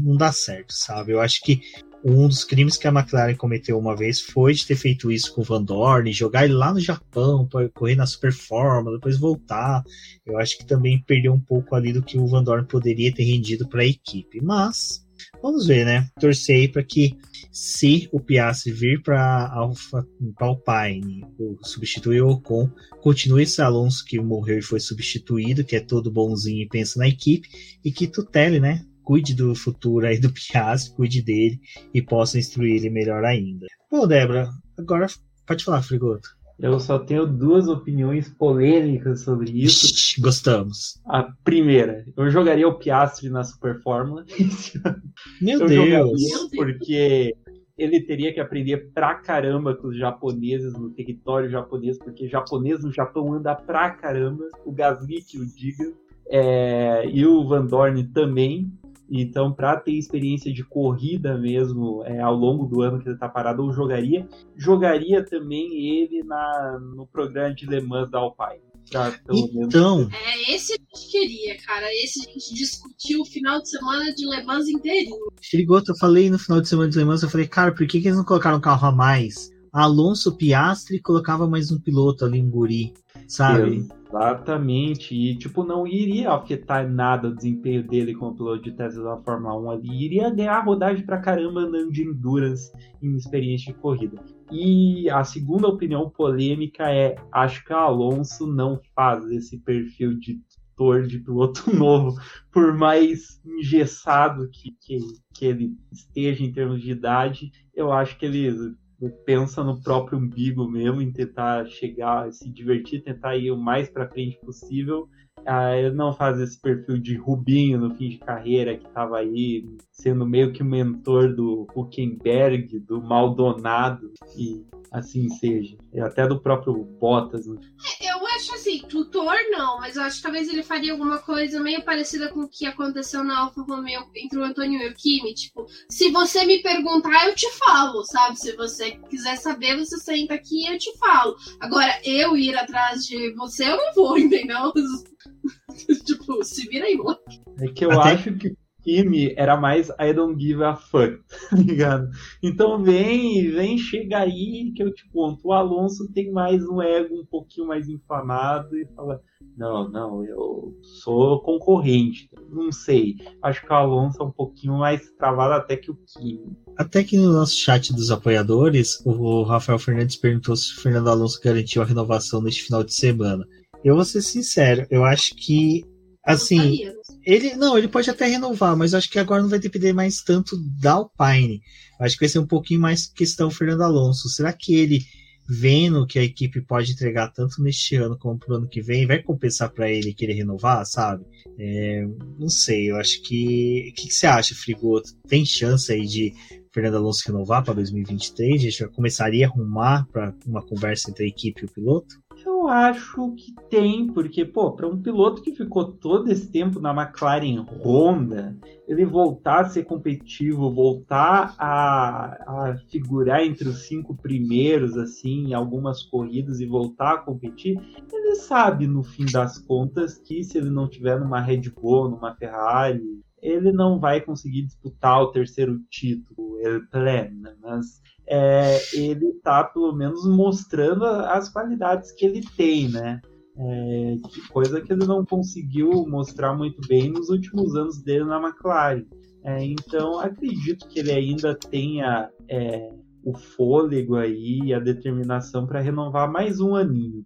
não dá certo, sabe? Eu acho que um dos crimes que a McLaren cometeu uma vez foi de ter feito isso com o Van Dorn, jogar ele lá no Japão para correr na Super Fórmula, depois voltar. Eu acho que também perdeu um pouco ali do que o Van Dorn poderia ter rendido para a equipe. Mas Vamos ver, né? Torcer para que se o Piastri vir para Alfa Alpine, substituir o Ocon, continue esse Alonso que morreu e foi substituído, que é todo bonzinho e pensa na equipe, e que tutele, né? Cuide do futuro aí do Piastri, cuide dele e possa instruir ele melhor ainda. Bom, Débora, agora pode falar, Frigoto. Eu só tenho duas opiniões polêmicas sobre isso. Gostamos. A primeira, eu jogaria o Piastri na Super Fórmula. Meu eu Deus! Porque ele teria que aprender pra caramba com os japoneses no território japonês, porque japonês no Japão anda pra caramba. O Gasly que o diga. É, e o Van Dorn também. Então, para ter experiência de corrida mesmo é, ao longo do ano que ele está parado, eu jogaria. Jogaria também ele na, no programa de Le Mans da Alpine. Pra, então. É, esse a gente queria, cara. Esse a gente discutiu o final de semana de Le Mans inteirinho. Chirigoto, eu falei no final de semana de Le Mans, eu falei, cara, por que, que eles não colocaram um carro a mais? Alonso Piastri colocava mais um piloto ali, um guri, sabe? Exatamente. E, tipo, não iria afetar nada o desempenho dele como piloto de Tesla da Fórmula 1 ali. Iria ganhar rodagem pra caramba andando de endurance em experiência de corrida. E a segunda opinião polêmica é: acho que Alonso não faz esse perfil de tutor de piloto novo, por mais engessado que, que, que ele esteja em termos de idade. Eu acho que ele pensa no próprio umbigo mesmo, em tentar chegar, se divertir, tentar ir o mais para frente possível. Ah, ele não faz esse perfil de Rubinho no fim de carreira, que estava aí sendo meio que o mentor do Huckenberg, do Maldonado, e assim seja. E até do próprio Bottas. Né? É, eu acho assim, tutor não, mas eu acho que talvez ele faria alguma coisa meio parecida com o que aconteceu na Alfa Romeo entre o Antônio e o Kimi. Tipo, se você me perguntar, eu te falo, sabe? Se você quiser saber, você senta aqui e eu te falo. Agora, eu ir atrás de você, eu não vou, entendeu? tipo, se vira aí, moleque. É que eu Até... acho que Kimi era mais I don't give a fuck, tá ligado? Então vem, vem, chega aí que eu te conto. O Alonso tem mais um ego um pouquinho mais inflamado e fala: Não, não, eu sou concorrente. Não sei. Acho que o Alonso é um pouquinho mais travado até que o Kimi. Até que no nosso chat dos apoiadores, o Rafael Fernandes perguntou se o Fernando Alonso garantiu a renovação neste final de semana. Eu vou ser sincero, eu acho que Assim, ele não, ele pode até renovar, mas acho que agora não vai depender mais tanto da Alpine. Acho que vai ser um pouquinho mais questão Fernando Alonso. Será que ele vendo que a equipe pode entregar tanto neste ano como pro ano que vem, vai compensar para ele querer renovar, sabe? É, não sei, eu acho que. O que, que, você acha, Frigoto? Tem chance aí de Fernando Alonso renovar para 2023? A gente já começaria a arrumar para uma conversa entre a equipe e o piloto? Eu acho que tem, porque, pô, para um piloto que ficou todo esse tempo na McLaren Honda, ele voltar a ser competitivo, voltar a, a figurar entre os cinco primeiros, assim, em algumas corridas e voltar a competir, ele sabe, no fim das contas, que se ele não tiver numa Red Bull, numa Ferrari, ele não vai conseguir disputar o terceiro título, ele plena, né? mas é, ele está pelo menos mostrando as qualidades que ele tem, né? É, que coisa que ele não conseguiu mostrar muito bem nos últimos anos dele na McLaren. É, então acredito que ele ainda tenha é, o fôlego aí, a determinação para renovar mais um aninho.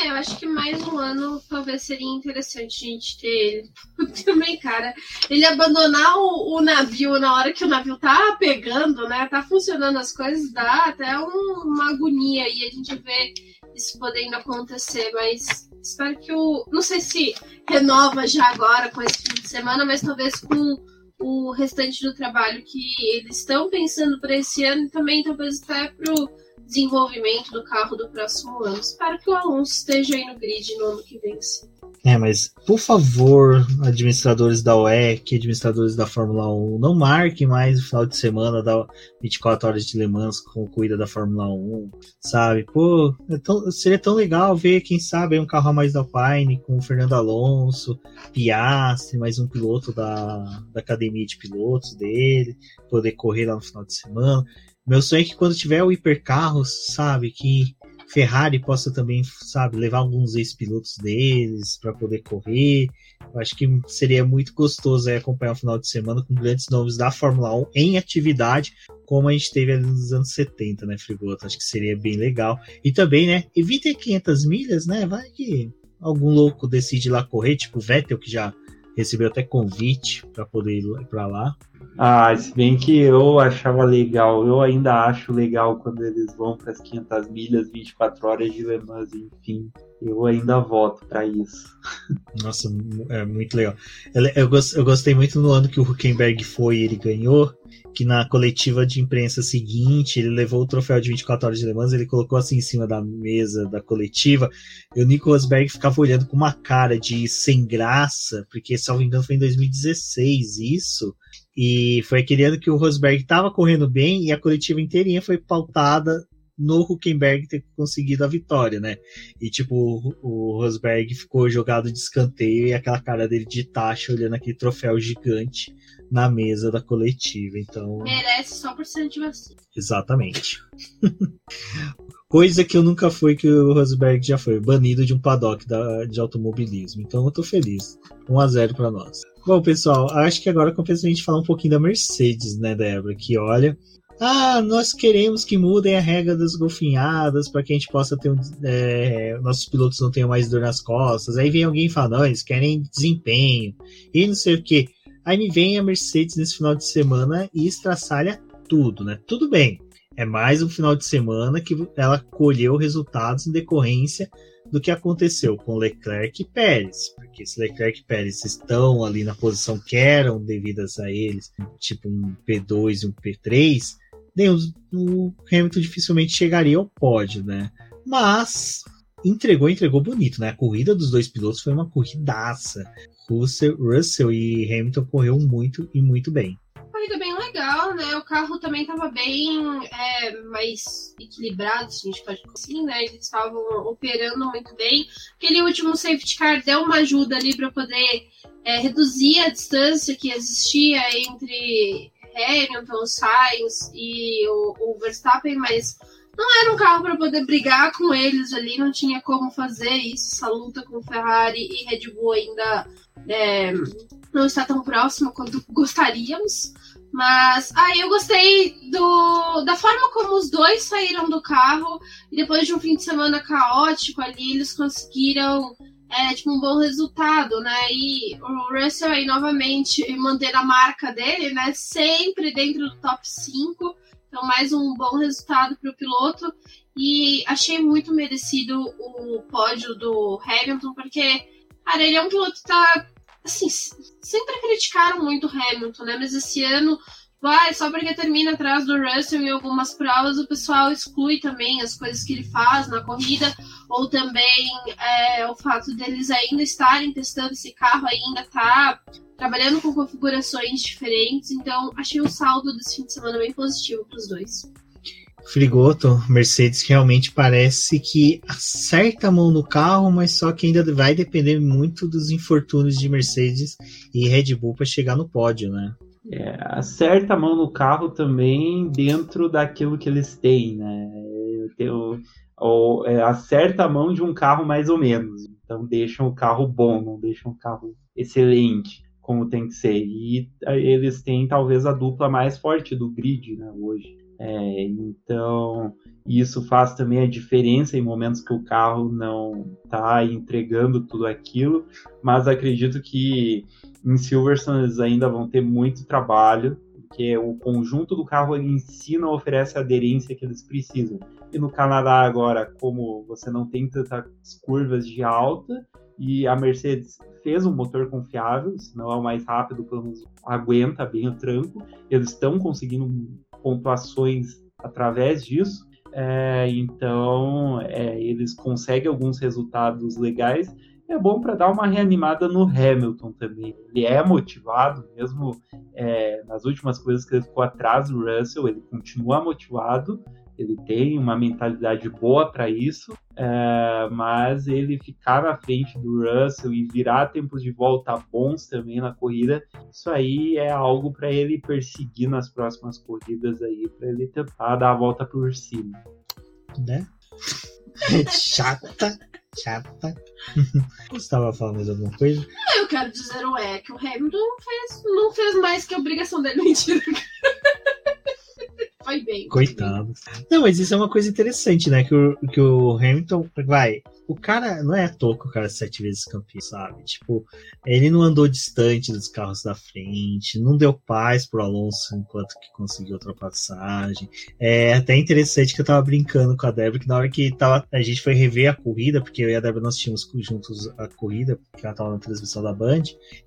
É, eu acho que mais um ano talvez seria interessante a gente ter ele. Também, cara, ele abandonar o, o, navio na hora que o navio tá pegando, né? Tá funcionando as coisas, dá até um, uma agonia e a gente vê isso podendo acontecer, mas espero que o. Não sei se renova já agora com esse fim de semana, mas talvez com o restante do trabalho que eles estão pensando para esse ano e também talvez até pro desenvolvimento do carro do próximo ano. Espero que o Alonso esteja aí no grid no ano que vem. Sim. É, mas por favor, administradores da UEC, administradores da Fórmula 1, não marquem mais o final de semana da 24 horas de Le Mans com cuida da Fórmula 1, sabe? Pô, é tão, seria tão legal ver, quem sabe, um carro a mais da Alpine com o Fernando Alonso, Piastri, mais um piloto da, da academia de pilotos dele, poder correr lá no final de semana. Meu sonho é que quando tiver o hipercarros, sabe, que Ferrari possa também, sabe, levar alguns ex-pilotos deles para poder correr. Eu acho que seria muito gostoso acompanhar o final de semana com grandes nomes da Fórmula 1 em atividade, como a gente teve ali nos anos 70, né, Frigoto? Acho que seria bem legal. E também, né, evite 500 milhas, né? Vai que algum louco decide lá correr, tipo o Vettel, que já recebeu até convite para poder ir para lá. Ah, se bem que eu achava legal, eu ainda acho legal quando eles vão para as 500 milhas, 24 horas de Le Mans, enfim. Eu ainda voto para isso. Nossa, é muito legal. Eu, gostei muito no ano que o Huckenberg foi e ele ganhou, que na coletiva de imprensa seguinte, ele levou o troféu de 24 horas de Le Mans, ele colocou assim em cima da mesa da coletiva, e o Nico Rosberg ficava olhando com uma cara de sem graça, porque, me engano, foi em 2016 isso, e foi aquele ano que o Rosberg estava correndo bem e a coletiva inteirinha foi pautada no Huckenberg ter conseguido a vitória, né? E tipo, o Rosberg ficou jogado de escanteio e aquela cara dele de taxa olhando aquele troféu gigante na mesa da coletiva. Então. Merece só por ser de você. Exatamente. Coisa que eu nunca fui, que o Rosberg já foi, banido de um paddock da, de automobilismo. Então eu tô feliz. 1 a 0 para nós. Bom, pessoal, acho que agora compensa a gente falar um pouquinho da Mercedes, né, Débora? Que olha, ah, nós queremos que mudem a regra das golfinhadas para que a gente possa ter um, é, nossos pilotos não tenham mais dor nas costas. Aí vem alguém e fala, não, eles querem desempenho e não sei o que. Aí me vem a Mercedes nesse final de semana e estraçalha tudo, né? Tudo bem, é mais um final de semana que ela colheu resultados em decorrência do que aconteceu com Leclerc e Pérez, porque se Leclerc e Pérez estão ali na posição que eram devidas a eles, tipo um P2 e um P3, o Hamilton dificilmente chegaria ao pódio, né? Mas entregou, entregou bonito, né? A corrida dos dois pilotos foi uma corridaça. Russell, Russell e Hamilton correu muito e muito bem. Legal, né? O carro também estava bem é, mais equilibrado, se a gente pode dizer assim, né? Eles estavam operando muito bem. Aquele último safety car deu uma ajuda ali para poder é, reduzir a distância que existia entre Hamilton, Sainz e o, o Verstappen, mas não era um carro para poder brigar com eles ali, não tinha como fazer isso. Essa luta com Ferrari e Red Bull ainda é, não está tão próximo quanto gostaríamos. Mas aí ah, eu gostei do, da forma como os dois saíram do carro e depois de um fim de semana caótico ali, eles conseguiram é, tipo, um bom resultado, né? E o Russell aí novamente manter a marca dele, né? Sempre dentro do top 5. Então, mais um bom resultado para o piloto. E achei muito merecido o pódio do Hamilton, porque, cara, ele é um piloto que tá. Assim, sempre criticaram muito o Hamilton, né? Mas esse ano vai, só porque termina atrás do Russell em algumas provas, o pessoal exclui também as coisas que ele faz na corrida, ou também é, o fato deles ainda estarem testando esse carro, ainda tá trabalhando com configurações diferentes, então achei o saldo desse fim de semana bem positivo para os dois. Frigoto, Mercedes realmente parece que acerta a mão no carro, mas só que ainda vai depender muito dos infortúnios de Mercedes e Red Bull para chegar no pódio, né? É, acerta a mão no carro também dentro daquilo que eles têm, né? Eu, ou, é, acerta a mão de um carro mais ou menos. Então deixam o carro bom, não deixam o carro excelente, como tem que ser. E eles têm talvez a dupla mais forte do grid né, hoje. É, então isso faz também a diferença em momentos que o carro não está entregando tudo aquilo, mas acredito que em Silverstone eles ainda vão ter muito trabalho, porque o conjunto do carro em si não oferece a aderência que eles precisam. E no Canadá agora, como você não tem tantas curvas de alta, e a Mercedes fez um motor confiável, se não é o mais rápido, pelo menos aguenta bem o tranco. Eles estão conseguindo pontuações através disso. É, então, é, eles conseguem alguns resultados legais é bom para dar uma reanimada no Hamilton também. Ele é motivado, mesmo é, nas últimas coisas que ele ficou atrás do Russell, ele continua motivado, ele tem uma mentalidade boa para isso, é, mas ele ficar na frente do Russell e virar tempos de volta bons também na corrida, isso aí é algo para ele perseguir nas próximas corridas aí, para ele tentar dar a volta por cima. Né? Chata chata. Você estava falando mais alguma coisa? Eu quero dizer o é que o Hamilton fez, não fez mais que a obrigação dele. Mentira. Foi bem. Coitado. Não, mas isso é uma coisa interessante, né? Que o, que o Hamilton vai o cara não é toco, o cara é sete vezes campeão, sabe? Tipo, ele não andou distante dos carros da frente, não deu paz pro Alonso enquanto que conseguiu ultrapassagem. É até interessante que eu tava brincando com a Débora, que na hora que tava, a gente foi rever a corrida, porque eu e a Débora nós tínhamos juntos a corrida, porque ela tava na transmissão da Band,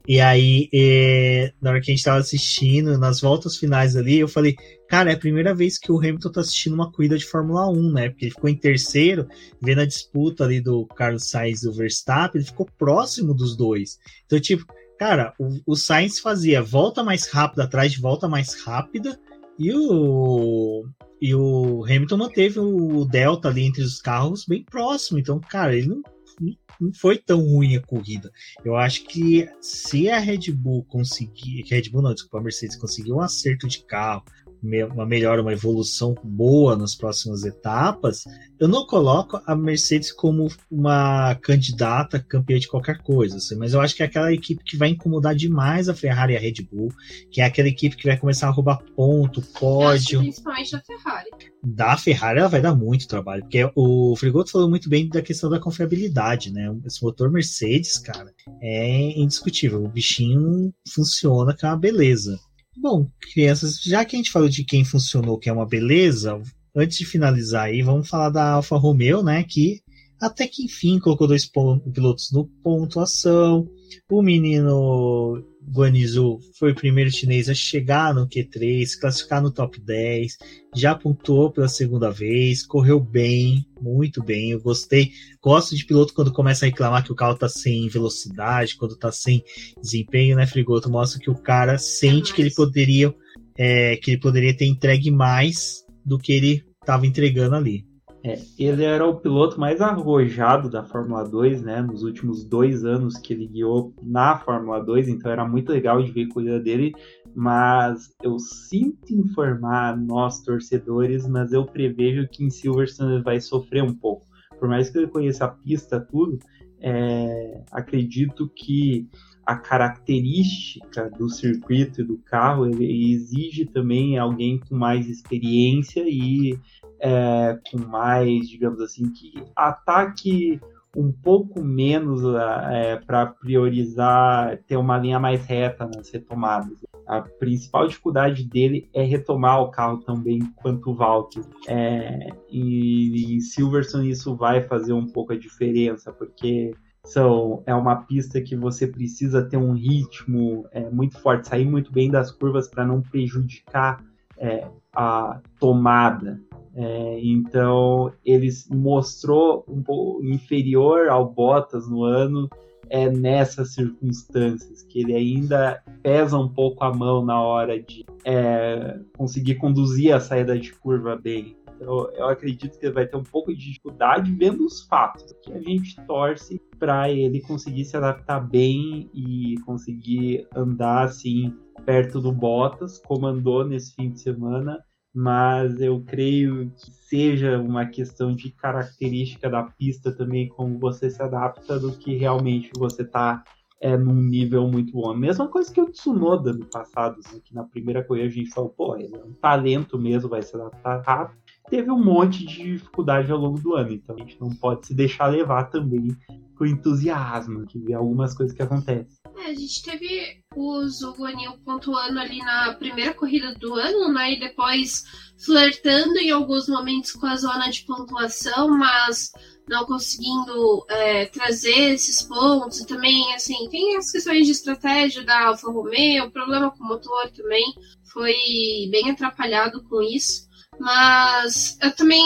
e aí, é, na hora que a gente tava assistindo, nas voltas finais ali, eu falei, cara, é a primeira vez que o Hamilton tá assistindo uma corrida de Fórmula 1, né? Porque ele ficou em terceiro, vendo a disputa ali do do Carlos Sainz e do Verstappen, ele ficou próximo dos dois. Então, tipo, cara, o, o Sainz fazia volta mais rápida atrás de volta mais rápida e o e o Hamilton manteve o delta ali entre os carros bem próximo. Então, cara, ele não, não foi tão ruim a corrida. Eu acho que se a Red Bull conseguir, Red Bull não, desculpa, a Mercedes conseguir um acerto de carro, uma melhora, uma evolução boa nas próximas etapas, eu não coloco a Mercedes como uma candidata campeã de qualquer coisa, assim, mas eu acho que é aquela equipe que vai incomodar demais a Ferrari e a Red Bull, que é aquela equipe que vai começar a roubar ponto, pódio. Principalmente da Ferrari. Da Ferrari ela vai dar muito trabalho, porque o Frigoto falou muito bem da questão da confiabilidade, né? Esse motor Mercedes, cara, é indiscutível. O bichinho funciona com uma beleza. Bom, crianças, já que a gente falou de quem funcionou, que é uma beleza, antes de finalizar aí, vamos falar da Alfa Romeo, né? Que Até que enfim colocou dois pilotos no pontuação. O menino Guanizu foi o primeiro chinês a chegar no Q3, classificar no top 10, já pontuou pela segunda vez, correu bem, muito bem. Eu gostei. Gosto de piloto quando começa a reclamar que o carro tá sem velocidade, quando tá sem desempenho, né, Frigoto? Mostra que o cara sente que ele poderia, é, que ele poderia ter entregue mais do que ele estava entregando ali. É, ele era o piloto mais arrojado da Fórmula 2, né? Nos últimos dois anos que ele guiou na Fórmula 2, então era muito legal de ver a corrida dele. Mas eu sinto informar nós torcedores, mas eu prevejo que em Silverstone ele vai sofrer um pouco. Por mais que ele conheça a pista, tudo, é, acredito que a característica do circuito e do carro ele exige também alguém com mais experiência e é, com mais, digamos assim, que ataque um pouco menos é, para priorizar, ter uma linha mais reta nas retomadas. A principal dificuldade dele é retomar o carro também quanto o Valtteri. É, e em Silverstone isso vai fazer um pouco a diferença, porque são, é uma pista que você precisa ter um ritmo é, muito forte, sair muito bem das curvas para não prejudicar é, a tomada. É, então ele mostrou um pouco inferior ao Bottas no ano é nessas circunstâncias que ele ainda pesa um pouco a mão na hora de é, conseguir conduzir a saída de curva bem. Então, eu acredito que ele vai ter um pouco de dificuldade vendo os fatos, que a gente torce para ele conseguir se adaptar bem e conseguir andar assim perto do Bottas, como andou nesse fim de semana mas eu creio que seja uma questão de característica da pista também, como você se adapta, do que realmente você está é, num nível muito bom. Mesma coisa que o Tsunoda no passado, né, que na primeira corrida a gente falou, pô, ele é um talento mesmo, vai se adaptar rápido. Teve um monte de dificuldade ao longo do ano, então a gente não pode se deixar levar também com entusiasmo, que vê algumas coisas que acontecem. É, a gente teve o Zogonil pontuando ali na primeira corrida do ano, né? E depois flertando em alguns momentos com a zona de pontuação, mas não conseguindo é, trazer esses pontos. E também, assim, tem as questões de estratégia da Alfa Romeo, o problema com o motor também foi bem atrapalhado com isso. Mas eu também,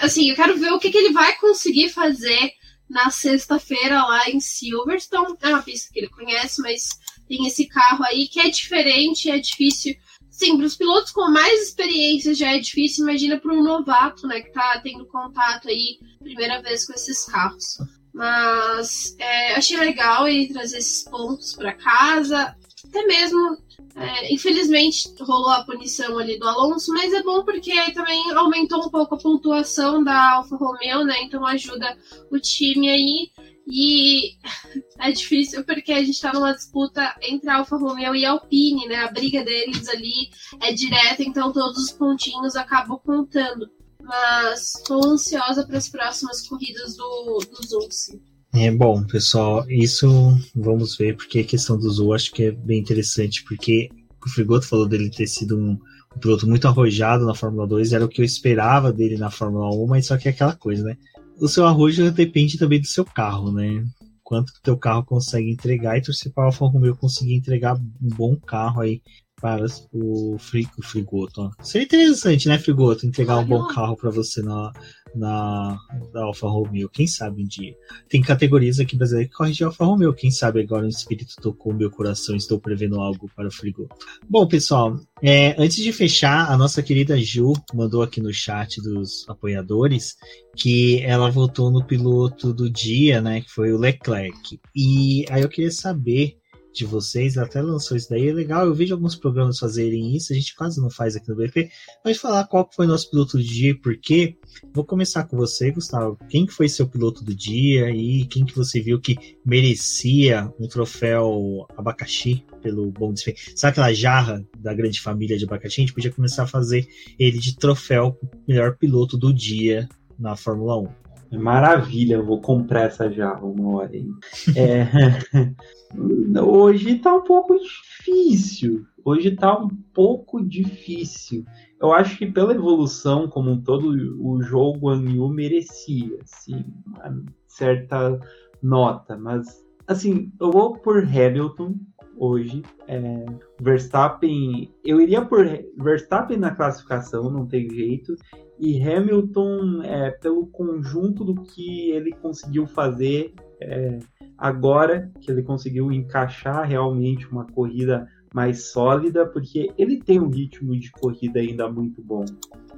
assim, eu quero ver o que, que ele vai conseguir fazer na sexta-feira lá em Silverstone. É uma pista que ele conhece, mas tem esse carro aí que é diferente, é difícil. Sim, para os pilotos com mais experiência já é difícil, imagina para um novato, né, que tá tendo contato aí primeira vez com esses carros. Mas é, achei legal ele trazer esses pontos para casa, até mesmo é, infelizmente rolou a punição ali do Alonso, mas é bom porque também aumentou um pouco a pontuação da Alfa Romeo, né? Então ajuda o time aí. E é difícil porque a gente tá numa disputa entre a Alfa Romeo e a Alpine, né? A briga deles ali é direta, então todos os pontinhos acabam contando. Mas estou ansiosa para as próximas corridas do, do Zulsi. É bom, pessoal, isso vamos ver, porque a questão do Zou acho que é bem interessante, porque o Frigoto falou dele ter sido um, um, piloto muito arrojado na Fórmula 2, era o que eu esperava dele na Fórmula 1, mas só que é aquela coisa, né? O seu arrojo depende também do seu carro, né? Quanto que o teu carro consegue entregar e torcer para o Alfa Romeo conseguir entregar um bom carro aí para o, Frigoto. Seria interessante, né, Frigoto, entregar um bom carro para você na, na, na Alfa Romeo, quem sabe um dia. Tem categorias aqui brasileiras que correm de Alfa Romeo, quem sabe agora o espírito tocou meu coração, estou prevendo algo para o Frigoto. Bom, pessoal, é, antes de fechar, a nossa querida Ju mandou aqui no chat dos apoiadores que ela votou no piloto do dia, né, que foi o Leclerc. E aí eu queria saber de vocês, até lançou isso daí, é legal, eu vejo alguns programas fazerem isso, a gente quase não faz aqui no BP, mas falar qual foi o nosso piloto do dia e por quê. Vou começar com você, Gustavo. Quem que foi seu piloto do dia e quem que você viu que merecia um troféu abacaxi pelo bom desempenho? Sabe aquela jarra da grande família de abacaxi? A gente podia começar a fazer ele de troféu melhor piloto do dia na Fórmula 1. É maravilha, eu vou comprar essa jarra uma hora. É, hoje tá um pouco difícil. Hoje tá um pouco difícil. eu acho que pela evolução como um todo, o jogo Anil merecia, assim, uma certa nota, mas assim, eu vou por Hamilton hoje. É, Verstappen, eu iria por Verstappen na classificação, não tem jeito. E Hamilton, é, pelo conjunto do que ele conseguiu fazer é, agora, que ele conseguiu encaixar realmente uma corrida mais sólida, porque ele tem um ritmo de corrida ainda muito bom.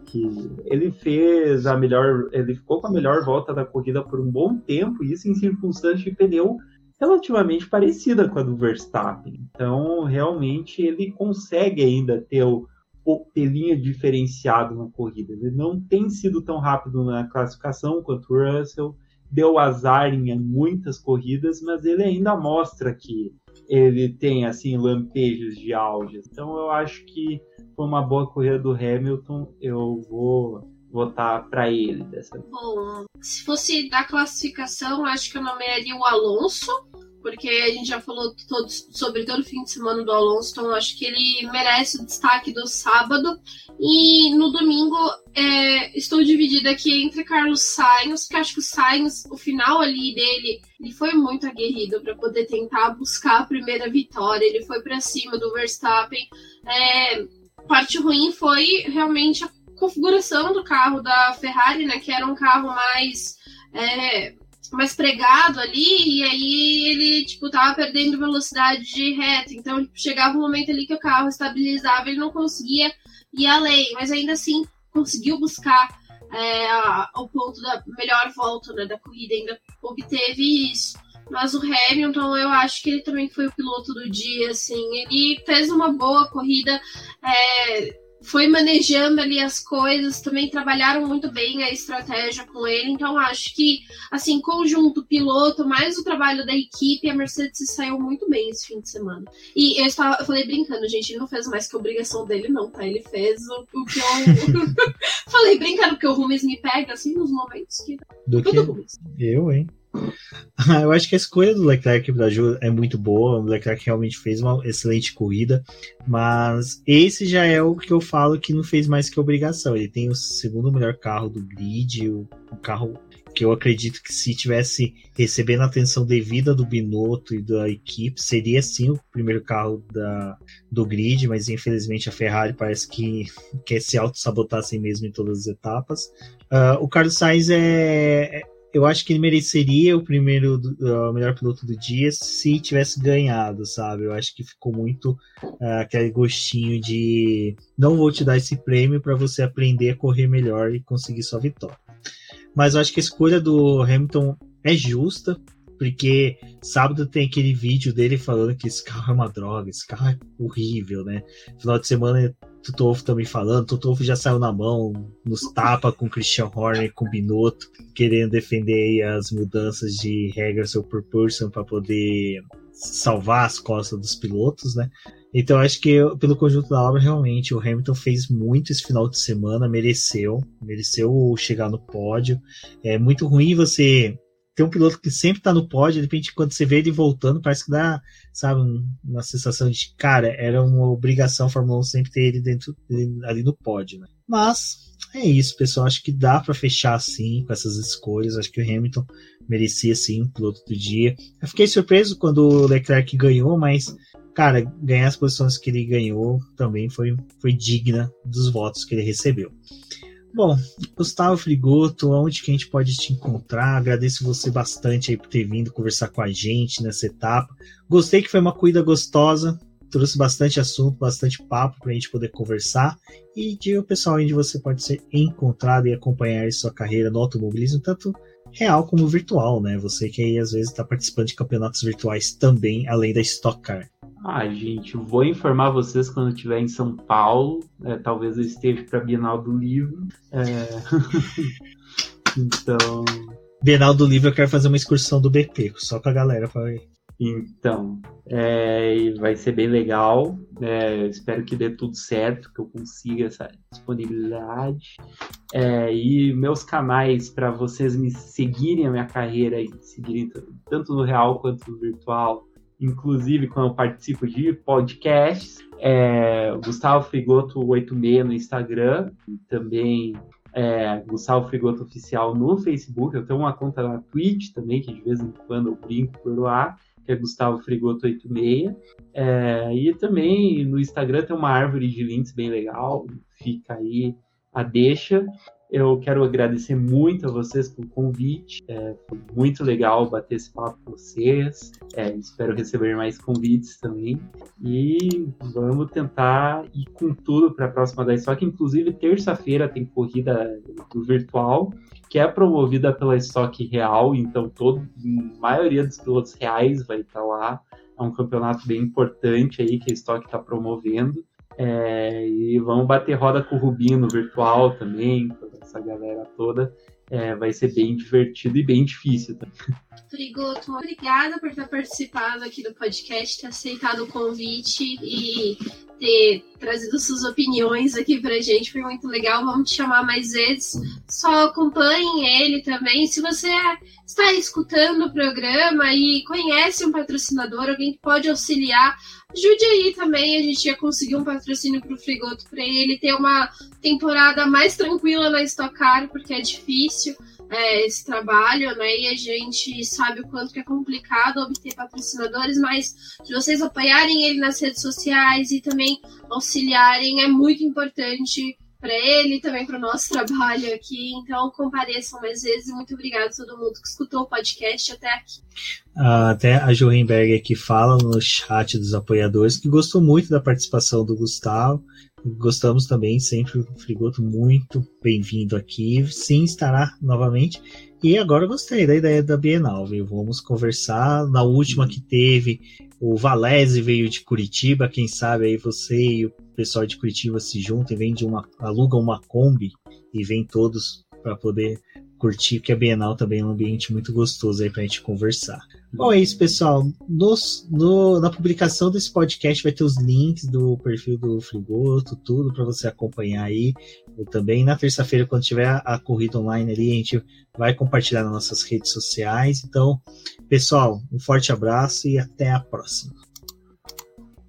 Que ele fez a melhor, ele ficou com a melhor volta da corrida por um bom tempo, isso em circunstâncias de pneu relativamente parecida com a do Verstappen. Então, realmente, ele consegue ainda ter o, o pelinho diferenciado na corrida. Ele não tem sido tão rápido na classificação quanto o Russell, deu azar em muitas corridas, mas ele ainda mostra que ele tem assim lampejos de auge. Então eu acho que foi uma boa corrida do Hamilton. Eu vou votar para ele dessa vez. Bom, se fosse da classificação, acho que eu nomearia o Alonso, porque a gente já falou todo, sobre todo o fim de semana do Alonso, então acho que ele merece o destaque do sábado. E no domingo é, estou dividida aqui entre Carlos Sainz, que acho que o Sainz, o final ali dele, ele foi muito aguerrido para poder tentar buscar a primeira vitória. Ele foi para cima do Verstappen. É, parte ruim foi realmente a configuração do carro da Ferrari, né? Que era um carro mais. É, mais pregado ali, e aí ele, tipo, tava perdendo velocidade de reta. Então, tipo, chegava um momento ali que o carro estabilizava, ele não conseguia ir além, mas ainda assim conseguiu buscar é, a, o ponto da melhor volta né, da corrida, ainda obteve isso. Mas o Hamilton, eu acho que ele também foi o piloto do dia, assim. Ele fez uma boa corrida. É, foi manejando ali as coisas, também trabalharam muito bem a estratégia com ele. Então, acho que, assim, conjunto, piloto, mais o trabalho da equipe, a Mercedes saiu muito bem esse fim de semana. E eu, estava, eu falei brincando, gente, ele não fez mais que a obrigação dele, não, tá? Ele fez o, o que eu. falei brincando, porque o Rumes me pega, assim, nos momentos que. Do que? Eu, hein? Eu acho que a escolha do Leclerc para é muito boa. O Leclerc realmente fez uma excelente corrida, mas esse já é o que eu falo que não fez mais que obrigação. Ele tem o segundo melhor carro do grid, o, o carro que eu acredito que se tivesse recebendo a atenção devida do Binotto e da equipe, seria sim o primeiro carro da, do grid, mas infelizmente a Ferrari parece que quer se auto-sabotar assim mesmo em todas as etapas. Uh, o Carlos Sainz é, eu acho que ele mereceria o primeiro, o melhor piloto do dia se tivesse ganhado, sabe? Eu acho que ficou muito uh, aquele gostinho de não vou te dar esse prêmio para você aprender a correr melhor e conseguir sua vitória. Mas eu acho que a escolha do Hamilton é justa, porque sábado tem aquele vídeo dele falando que esse carro é uma droga, esse carro é horrível, né? Final de semana Tutovo também falando, Tutovo já saiu na mão, nos tapa com Christian Horner, com Binotto, querendo defender as mudanças de regras ou propulsion para poder salvar as costas dos pilotos, né? Então acho que pelo conjunto da obra realmente o Hamilton fez muito esse final de semana, mereceu, mereceu chegar no pódio. É muito ruim você tem um piloto que sempre tá no pódio, de repente, quando você vê ele voltando, parece que dá, sabe, uma sensação de, cara, era uma obrigação a Fórmula 1 sempre ter ele dentro ali no pódio, né? Mas é isso, pessoal. Acho que dá para fechar assim com essas escolhas. Acho que o Hamilton merecia sim o piloto do dia. Eu fiquei surpreso quando o Leclerc ganhou, mas cara, ganhar as posições que ele ganhou também foi, foi digna dos votos que ele recebeu. Bom, Gustavo Frigoto, onde que a gente pode te encontrar? Agradeço você bastante aí por ter vindo conversar com a gente nessa etapa. Gostei que foi uma corrida gostosa, trouxe bastante assunto, bastante papo para a gente poder conversar e diga o pessoal onde você pode ser encontrado e acompanhar sua carreira no automobilismo, tanto real como virtual, né? Você que aí às vezes está participando de campeonatos virtuais também, além da Stock Car. Ah, gente, vou informar vocês quando estiver em São Paulo. É, talvez eu esteja para Bienal do Livro. É... então. Bienal do Livro, eu quero fazer uma excursão do BP, só com a galera para ir. Então, é, vai ser bem legal. É, espero que dê tudo certo, que eu consiga essa disponibilidade. É, e meus canais para vocês me seguirem a minha carreira e seguirem tanto no real quanto no virtual inclusive quando eu participo de podcasts. É, Gustavo Frigoto 86 no Instagram, também é, Gustavo Frigoto Oficial no Facebook. Eu tenho uma conta na Twitch também, que de vez em quando eu brinco por lá, que é Gustavo Frigoto 86. É, e também no Instagram tem uma árvore de links bem legal, fica aí a deixa. Eu quero agradecer muito a vocês pelo convite. É, foi muito legal bater esse papo com vocês. É, espero receber mais convites também. E vamos tentar ir com tudo para a próxima da Stock. Inclusive, terça-feira tem corrida virtual, que é promovida pela Stock Real. Então, todo, a maioria dos pilotos reais vai estar lá. É um campeonato bem importante aí que a Stock está promovendo. É, e vamos bater roda com o Rubinho no virtual também, essa galera toda. É, vai ser bem divertido e bem difícil. Tá? Frigoto, obrigada por ter participado aqui do podcast, ter aceitado o convite e ter trazido suas opiniões aqui pra gente. Foi muito legal. Vamos te chamar mais vezes. Só acompanhem ele também. Se você está escutando o programa e conhece um patrocinador, alguém que pode auxiliar, ajude aí também. A gente ia conseguir um patrocínio pro Frigoto para ele ter uma temporada mais tranquila na Stock Car, porque é difícil é, esse trabalho, né? E a gente sabe o quanto que é complicado obter patrocinadores, mas se vocês apoiarem ele nas redes sociais e também auxiliarem, é muito importante para ele também para o nosso trabalho aqui. Então, compareçam mais vezes. Muito obrigado a todo mundo que escutou o podcast até aqui. Até a Jorenberg aqui fala no chat dos apoiadores que gostou muito da participação do Gustavo Gostamos também, sempre o Frigoto muito bem-vindo aqui. Sim, estará novamente. E agora gostei da ideia da Bienal, viu? Vamos conversar. Na última que teve, o Valese veio de Curitiba. Quem sabe aí você e o pessoal de Curitiba se juntam e vem de uma, alugam uma Kombi e vem todos para poder curtir, porque a Bienal também é um ambiente muito gostoso aí para a gente conversar. Bom, é isso, pessoal. Nos, no, na publicação desse podcast vai ter os links do perfil do Frigoto, tudo para você acompanhar aí. Também na terça-feira, quando tiver a, a, corrida online ali, a gente vai compartilhar nas nossas redes sociais. Então, pessoal, um forte abraço e até a próxima.